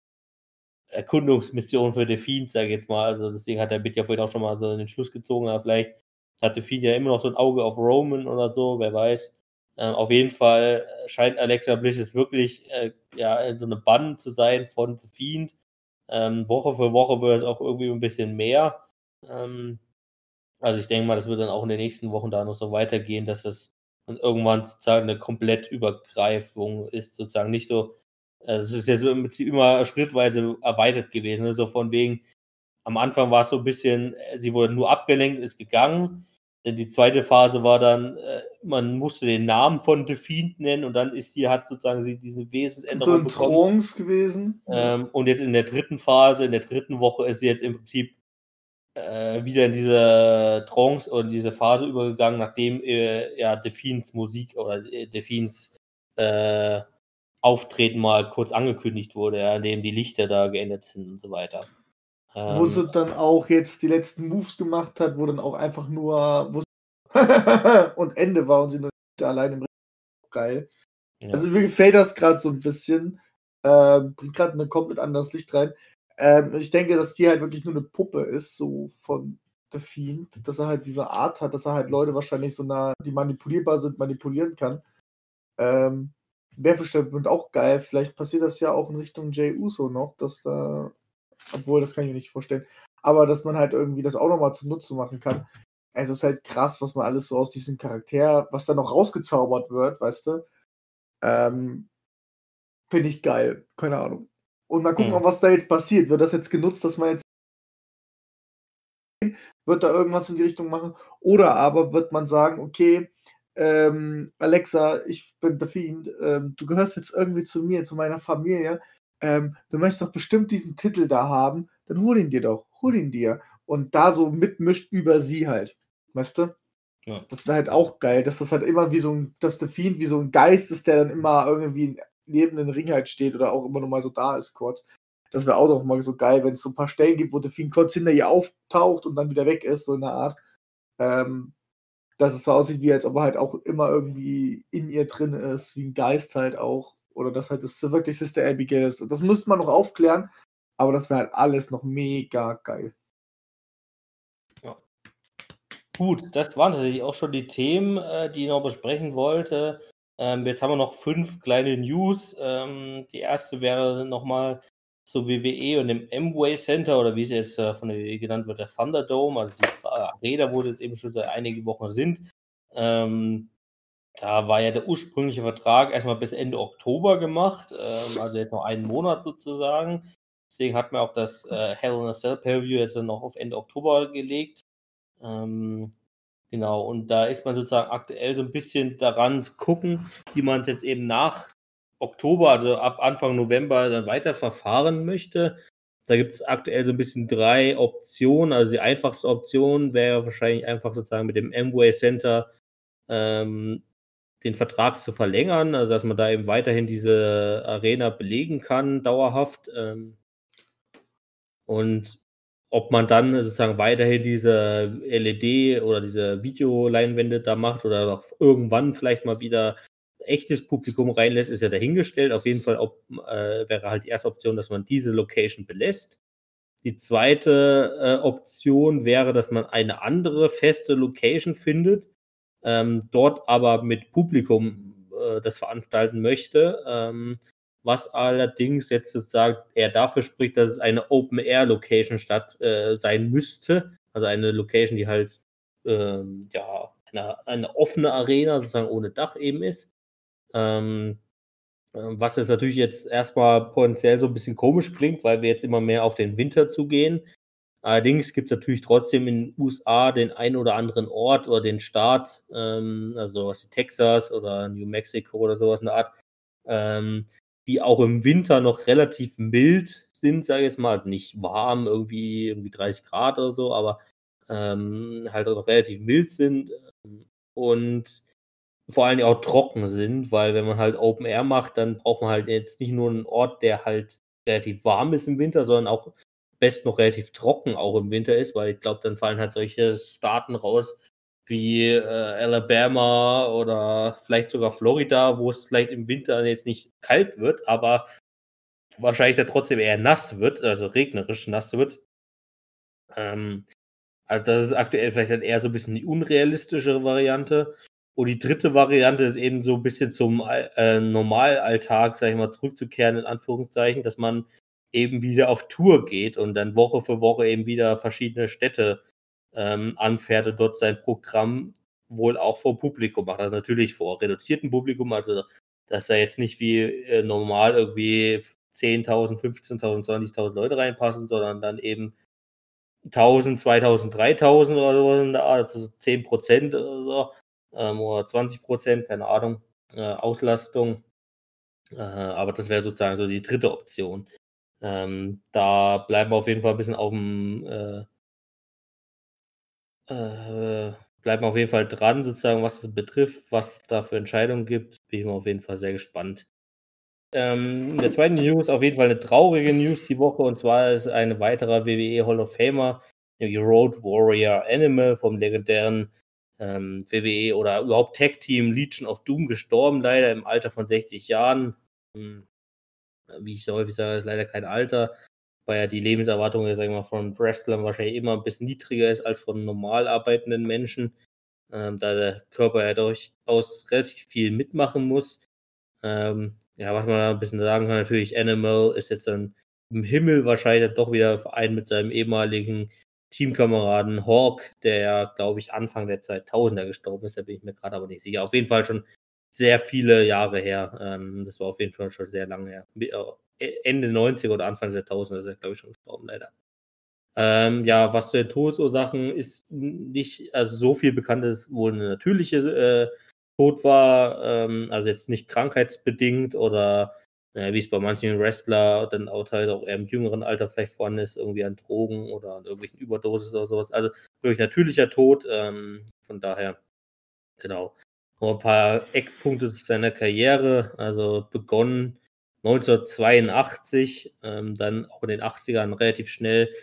Erkundungsmission für The Fiend, sage ich jetzt mal. Also deswegen hat der Bit ja vorhin auch schon mal so den Schluss gezogen, aber vielleicht hat The Fiend ja immer noch so ein Auge auf Roman oder so, wer weiß. Ähm, auf jeden Fall scheint Alexa Bliss jetzt wirklich äh, ja, so eine Bann zu sein von The Fiend. Ähm, Woche für Woche wird es auch irgendwie ein bisschen mehr. Ähm, also ich denke mal, das wird dann auch in den nächsten Wochen da noch so weitergehen, dass das dann irgendwann sozusagen eine Komplettübergreifung ist, sozusagen nicht so, äh, es ist ja so im Prinzip immer schrittweise erweitert gewesen, ne? so von wegen, am Anfang war es so ein bisschen, äh, sie wurde nur abgelenkt, ist gegangen, die zweite Phase war dann, äh, man musste den Namen von The Fiend nennen und dann ist sie, hat sozusagen sie diese Wesensänderung So ein Trance gewesen. Ähm, und jetzt in der dritten Phase, in der dritten Woche ist sie jetzt im Prinzip äh, wieder in diese Trance oder diese Phase übergegangen, nachdem äh, ja Delphins Musik oder äh, Delphins äh, Auftreten mal kurz angekündigt wurde, ja, in dem die Lichter da geändert sind und so weiter. Wo Ähm, sie dann auch jetzt die letzten Moves gemacht hat, wo dann auch einfach nur wo und Ende war und sie nur allein im Ring. Geil. ja. Also mir gefällt das gerade so ein bisschen. Ähm, bringt gerade ein komplett anderes Licht rein. Ähm, ich denke, dass die halt wirklich nur eine Puppe ist, so von The Fiend, dass er halt diese Art hat, dass er halt Leute wahrscheinlich so nah, die manipulierbar sind, manipulieren kann. Ähm, Wäre bestimmt auch geil. Vielleicht passiert das ja auch in Richtung Jay Uso noch, dass da, obwohl das kann ich mir nicht vorstellen, aber dass man halt irgendwie das auch nochmal zunutze machen kann. Es ist halt krass, was man alles so aus diesem Charakter, was da noch rausgezaubert wird, weißt du? Ähm, Finde ich geil. Keine Ahnung. Und mal gucken, Hm. was da jetzt passiert. Wird das jetzt genutzt, dass man jetzt wird da irgendwas in die Richtung machen? Oder aber wird man sagen, okay, ähm, Alexa, ich bin The Fiend, ähm, du gehörst jetzt irgendwie zu mir, zu meiner Familie. Ähm, du möchtest doch bestimmt diesen Titel da haben, dann hol ihn dir doch, hol ihn dir. Und da so mitmischt über sie halt. Weißt du? Ja. Das wäre halt auch geil, dass das halt immer wie so ein, dass The Fiend wie so ein Geist ist, der dann immer irgendwie neben den Ring halt steht oder auch immer noch mal so da ist kurz. Das wäre auch noch mal so geil, wenn es so ein paar Stellen gibt, wo The Fiend kurz hinter ihr auftaucht und dann wieder weg ist, so in der Art. Ähm, dass es so aussieht, wie als ob er halt auch immer irgendwie in ihr drin ist, wie ein Geist halt auch. Oder dass halt das wirklich Sister Abigail ist. Das müsste man noch aufklären, aber das wäre halt alles noch mega geil. Gut, das waren tatsächlich auch schon die Themen, äh, die ich noch besprechen wollte. Ähm, jetzt haben wir noch fünf kleine News. Ähm, die erste wäre nochmal zur WWE und dem Amway Center oder wie es jetzt äh, von der WWE genannt wird, der Thunderdome, also die Arena, wo sie jetzt eben schon seit einigen Wochen sind. Ähm, da war ja der ursprüngliche Vertrag erstmal bis Ende Oktober gemacht, ähm, also jetzt noch einen Monat sozusagen. Deswegen hat man auch das äh, Hell in a Cell Pay-View jetzt dann noch auf Ende Oktober gelegt. Ähm, genau, und da ist man sozusagen aktuell so ein bisschen daran zu gucken, wie man es jetzt eben nach Oktober, also ab Anfang November, dann weiter verfahren möchte. Da gibt es aktuell so ein bisschen drei Optionen. Also die einfachste Option wäre wahrscheinlich einfach sozusagen mit dem Amway Center ähm, den Vertrag zu verlängern, also dass man da eben weiterhin diese Arena belegen kann, dauerhaft. Ähm, und ob man dann sozusagen weiterhin diese LED oder diese Videoleinwände da macht oder auch irgendwann vielleicht mal wieder echtes Publikum reinlässt, ist ja dahingestellt. Auf jeden Fall ob, äh, wäre halt die erste Option, dass man diese Location belässt. Die zweite äh, Option wäre, dass man eine andere feste Location findet, ähm, dort aber mit Publikum äh, das veranstalten möchte. Ähm, was allerdings jetzt sozusagen eher dafür spricht, dass es eine Open-Air-Location statt äh, sein müsste. Also eine Location, die halt ähm, ja eine, eine, offene Arena sozusagen ohne Dach eben ist. Ähm, äh, was jetzt natürlich jetzt erstmal potenziell so ein bisschen komisch klingt, weil wir jetzt immer mehr auf den Winter zugehen. Allerdings gibt es natürlich trotzdem in den USA den einen oder anderen Ort oder den Staat, ähm, also was Texas oder New Mexico oder sowas in der Art, ähm, die auch im Winter noch relativ mild sind, sage ich jetzt mal. Also nicht warm, irgendwie, irgendwie 30 Grad oder so, aber ähm, halt auch relativ mild sind ähm, und vor allem auch trocken sind, weil wenn man halt Open Air macht, dann braucht man halt jetzt nicht nur einen Ort, der halt relativ warm ist im Winter, sondern auch best noch relativ trocken auch im Winter ist, weil ich glaube, dann fallen halt solche Staaten raus, wie äh, Alabama oder vielleicht sogar Florida, wo es vielleicht im Winter jetzt nicht kalt wird, aber wahrscheinlich dann trotzdem eher nass wird, also regnerisch nass wird. Ähm, also das ist aktuell vielleicht dann eher so ein bisschen die unrealistischere Variante. Und die dritte Variante ist eben so ein bisschen zum äh, Normalalltag, sag ich mal, zurückzukehren, in Anführungszeichen, dass man eben wieder auf Tour geht und dann Woche für Woche eben wieder verschiedene Städte ähm, anfährt und dort sein Programm wohl auch vor Publikum macht. Also natürlich vor reduziertem Publikum, also dass da jetzt nicht wie äh, normal irgendwie 10.000, 15.000, 20.000 Leute reinpassen, sondern dann eben 1000, 2000, 3000 oder sowas in der Art, also 10 Prozent oder so, ähm, oder 20 Prozent, keine Ahnung, äh, Auslastung. Äh, aber das wäre sozusagen so die dritte Option. Ähm, da bleiben wir auf jeden Fall ein bisschen auf dem äh, äh, bleiben auf jeden Fall dran, sozusagen, was das betrifft, was da für Entscheidungen gibt. Bin ich auf jeden Fall sehr gespannt. Ähm, in der zweiten News auf jeden Fall eine traurige News die Woche und zwar ist ein weiterer WWE Hall of Famer, nämlich Road Warrior Animal vom legendären ähm, WWE oder überhaupt Tag Team Legion of Doom gestorben, leider im Alter von 60 Jahren. Hm, wie ich so häufig sage, ist leider kein Alter weil ja die Lebenserwartung, sagen wir mal, von Wrestlern wahrscheinlich immer ein bisschen niedriger ist als von normal arbeitenden Menschen, ähm, da der Körper ja durchaus relativ viel mitmachen muss. Ähm, ja, was man da ein bisschen sagen kann, natürlich, Animal ist jetzt dann im Himmel wahrscheinlich doch wieder vereint mit seinem ehemaligen Teamkameraden Hawk, der ja, glaube ich, Anfang der 2000er gestorben ist, da bin ich mir gerade aber nicht sicher. Auf jeden Fall schon sehr viele Jahre her. Ähm, das war auf jeden Fall schon sehr lange her. Äh, Ende 90er oder Anfang der 1000er ist er, glaube ich, schon gestorben, leider. Ähm, ja, was zu Todesursachen ist nicht, also so viel bekannt ist wohl eine natürliche äh, Tod war, ähm, also jetzt nicht krankheitsbedingt oder äh, wie es bei manchen Wrestler dann auch halt auch eher im jüngeren Alter vielleicht vorhanden ist, irgendwie an Drogen oder an irgendwelchen Überdosis oder sowas. Also wirklich natürlicher Tod, ähm, von daher, genau. Ein paar Eckpunkte zu seiner Karriere, also begonnen 1982, ähm, dann auch in den 80ern relativ schnell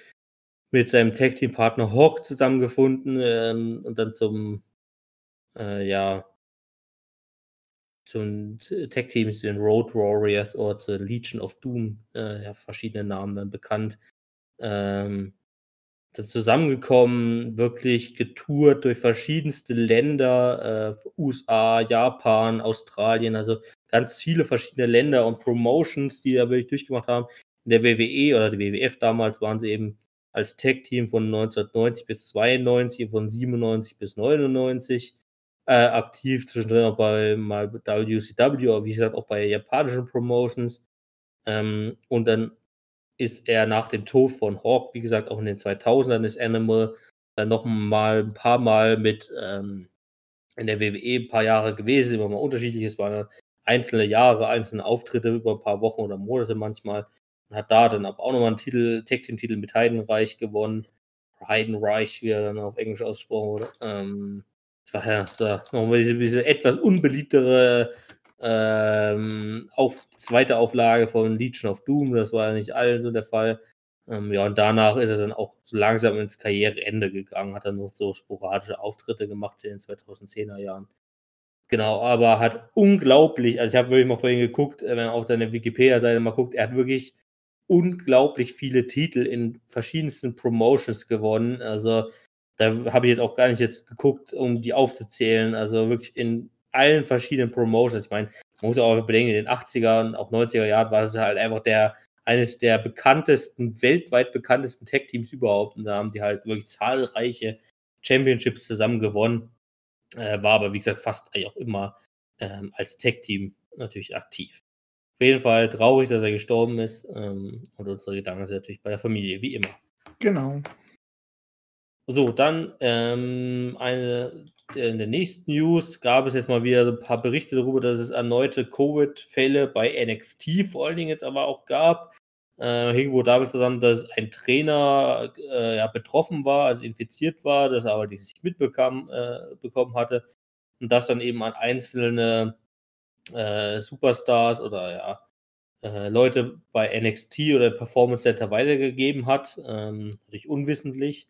mit seinem Tag-Team-Partner Hawk zusammengefunden ähm, und dann zum, äh, ja, zum Tag-Team, den Road Warriors oder zur Legion of Doom, äh, ja, verschiedene Namen dann bekannt. Ähm, zusammengekommen, wirklich getourt durch verschiedenste Länder, äh, USA, Japan, Australien, also ganz viele verschiedene Länder und Promotions, die da wirklich durchgemacht haben. In der WWE oder der WWF damals waren sie eben als Tag-Team von 1990 bis 92, von 97 bis 99 äh, aktiv, zwischendrin auch bei mal WCW, aber wie gesagt auch bei japanischen Promotions. Ähm, und dann ist er nach dem Tod von Hawk, wie gesagt, auch in den 2000ern ist Animal dann noch mal ein paar Mal mit ähm, in der WWE ein paar Jahre gewesen, immer mal unterschiedlich. Es waren einzelne Jahre, einzelne Auftritte über ein paar Wochen oder Monate manchmal. Und hat da dann auch nochmal einen Titel, Tag Team Titel mit Heidenreich gewonnen. Heidenreich, wie er dann auf Englisch ausgesprochen wurde. Ähm, das war ja so, nochmal diese, diese etwas unbeliebtere ähm, auf, zweite Auflage von Legion of Doom. Das war ja nicht allen so der Fall. Ähm, ja, und danach ist er dann auch so langsam ins Karriereende gegangen, hat dann noch so sporadische Auftritte gemacht in den 2010er Jahren. Genau, aber hat unglaublich, also ich habe wirklich mal vorhin geguckt, äh, wenn man auf seine Wikipedia-Seite mal guckt, er hat wirklich unglaublich viele Titel in verschiedensten Promotions gewonnen. Also da habe ich jetzt auch gar nicht jetzt geguckt, um die aufzuzählen. Also wirklich in allen verschiedenen Promotions. Ich meine, man muss auch bedenken, in den 80er und auch 90er Jahren war es halt einfach der eines der bekanntesten, weltweit bekanntesten Tech-Teams überhaupt. Und da haben die halt wirklich zahlreiche Championships zusammen gewonnen. Äh, war aber, wie gesagt, fast auch immer ähm, als Tech-Team natürlich aktiv. Auf jeden Fall traurig, dass er gestorben ist. Ähm, und unsere Gedanken sind natürlich bei der Familie, wie immer. Genau. So, dann ähm, eine, in der nächsten News gab es jetzt mal wieder so ein paar Berichte darüber, dass es erneute Covid-Fälle bei NXT vor allen Dingen jetzt aber auch gab. Äh, hing wohl damit zusammen, dass ein Trainer äh, ja, betroffen war, also infiziert war, das er aber nicht mitbekommen äh, bekommen hatte. Und das dann eben an einzelne äh, Superstars oder ja, äh, Leute bei NXT oder Performance Center weitergegeben hat, ähm, natürlich unwissentlich.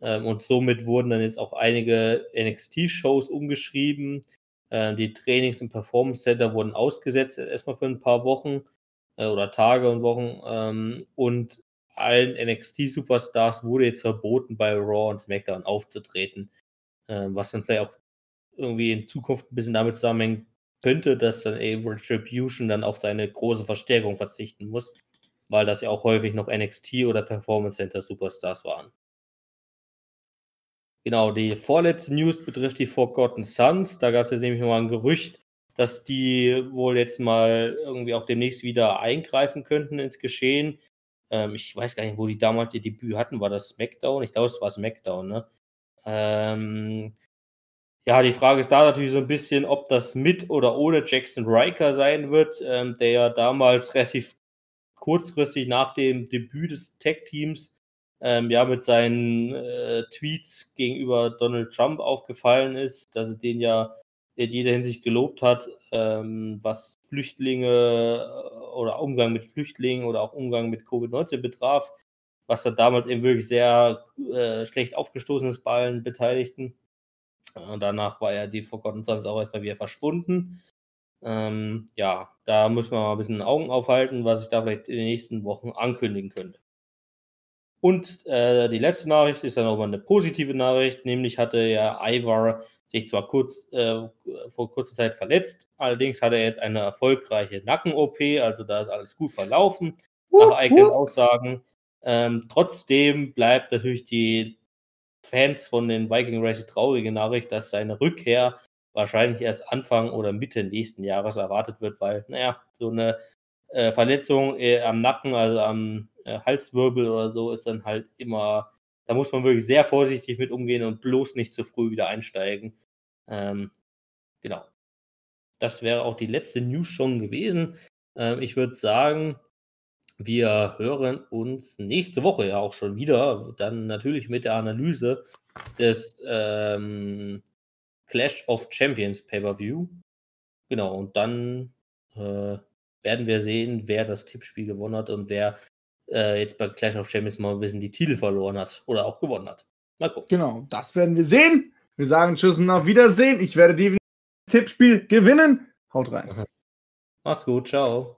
Ähm, und somit wurden dann jetzt auch einige NXT-Shows umgeschrieben. Ähm, die Trainings im Performance Center wurden ausgesetzt, erstmal für ein paar Wochen äh, oder Tage und Wochen. Ähm, und allen NXT-Superstars wurde jetzt verboten, bei Raw und SmackDown aufzutreten. Was dann vielleicht auch irgendwie in Zukunft ein bisschen damit zusammenhängt könnte, dass dann eben Retribution dann auf seine große Verstärkung verzichten muss, weil das ja auch häufig noch NXT oder Performance Center Superstars waren. Genau, die vorletzte News betrifft die Forgotten Sons. Da gab es jetzt nämlich mal ein Gerücht, dass die wohl jetzt mal irgendwie auch demnächst wieder eingreifen könnten ins Geschehen. Ähm, ich weiß gar nicht, wo die damals ihr Debüt hatten. War das SmackDown? Ich glaube, es war SmackDown, ne? Ähm, ja, die Frage ist da natürlich so ein bisschen, ob das mit oder ohne Jackson Riker sein wird, ähm, der ja damals relativ kurzfristig nach dem Debüt des Tech-Teams ähm, ja mit seinen äh, Tweets gegenüber Donald Trump aufgefallen ist, dass er den ja in jeder Hinsicht gelobt hat, ähm, was Flüchtlinge äh, oder Umgang mit Flüchtlingen oder auch Umgang mit Covid-19 betraf, was da damals eben wirklich sehr äh, schlecht aufgestoßen ist bei allen Beteiligten. Und danach war ja die Forgotten Sons auch erstmal wieder verschwunden. Ähm, ja, da müssen wir mal ein bisschen Augen aufhalten, was ich da vielleicht in den nächsten Wochen ankündigen könnte. Und äh, die letzte Nachricht ist dann nochmal eine positive Nachricht, nämlich hatte ja Ivar sich zwar kurz, äh, vor kurzer Zeit verletzt, allerdings hat er jetzt eine erfolgreiche Nacken-OP, also da ist alles gut verlaufen, nach eigenen Aussagen. Ähm, trotzdem bleibt natürlich die Fans von den Viking Race traurige Nachricht, dass seine Rückkehr wahrscheinlich erst Anfang oder Mitte nächsten Jahres erwartet wird, weil, naja, so eine äh, Verletzung äh, am Nacken, also am äh, Halswirbel oder so, ist dann halt immer, da muss man wirklich sehr vorsichtig mit umgehen und bloß nicht zu früh wieder einsteigen. Ähm, genau. Das wäre auch die letzte News schon gewesen. Ähm, ich würde sagen, wir hören uns nächste Woche ja auch schon wieder. Dann natürlich mit der Analyse des ähm, Clash of Champions Pay-Per-View. Genau, und dann äh, werden wir sehen, wer das Tippspiel gewonnen hat und wer äh, jetzt bei Clash of Champions mal ein bisschen die Titel verloren hat oder auch gewonnen hat. Mal gucken. Genau, das werden wir sehen. Wir sagen Tschüss und auf Wiedersehen. Ich werde das Tippspiel gewinnen. Haut rein. Mach's gut, ciao.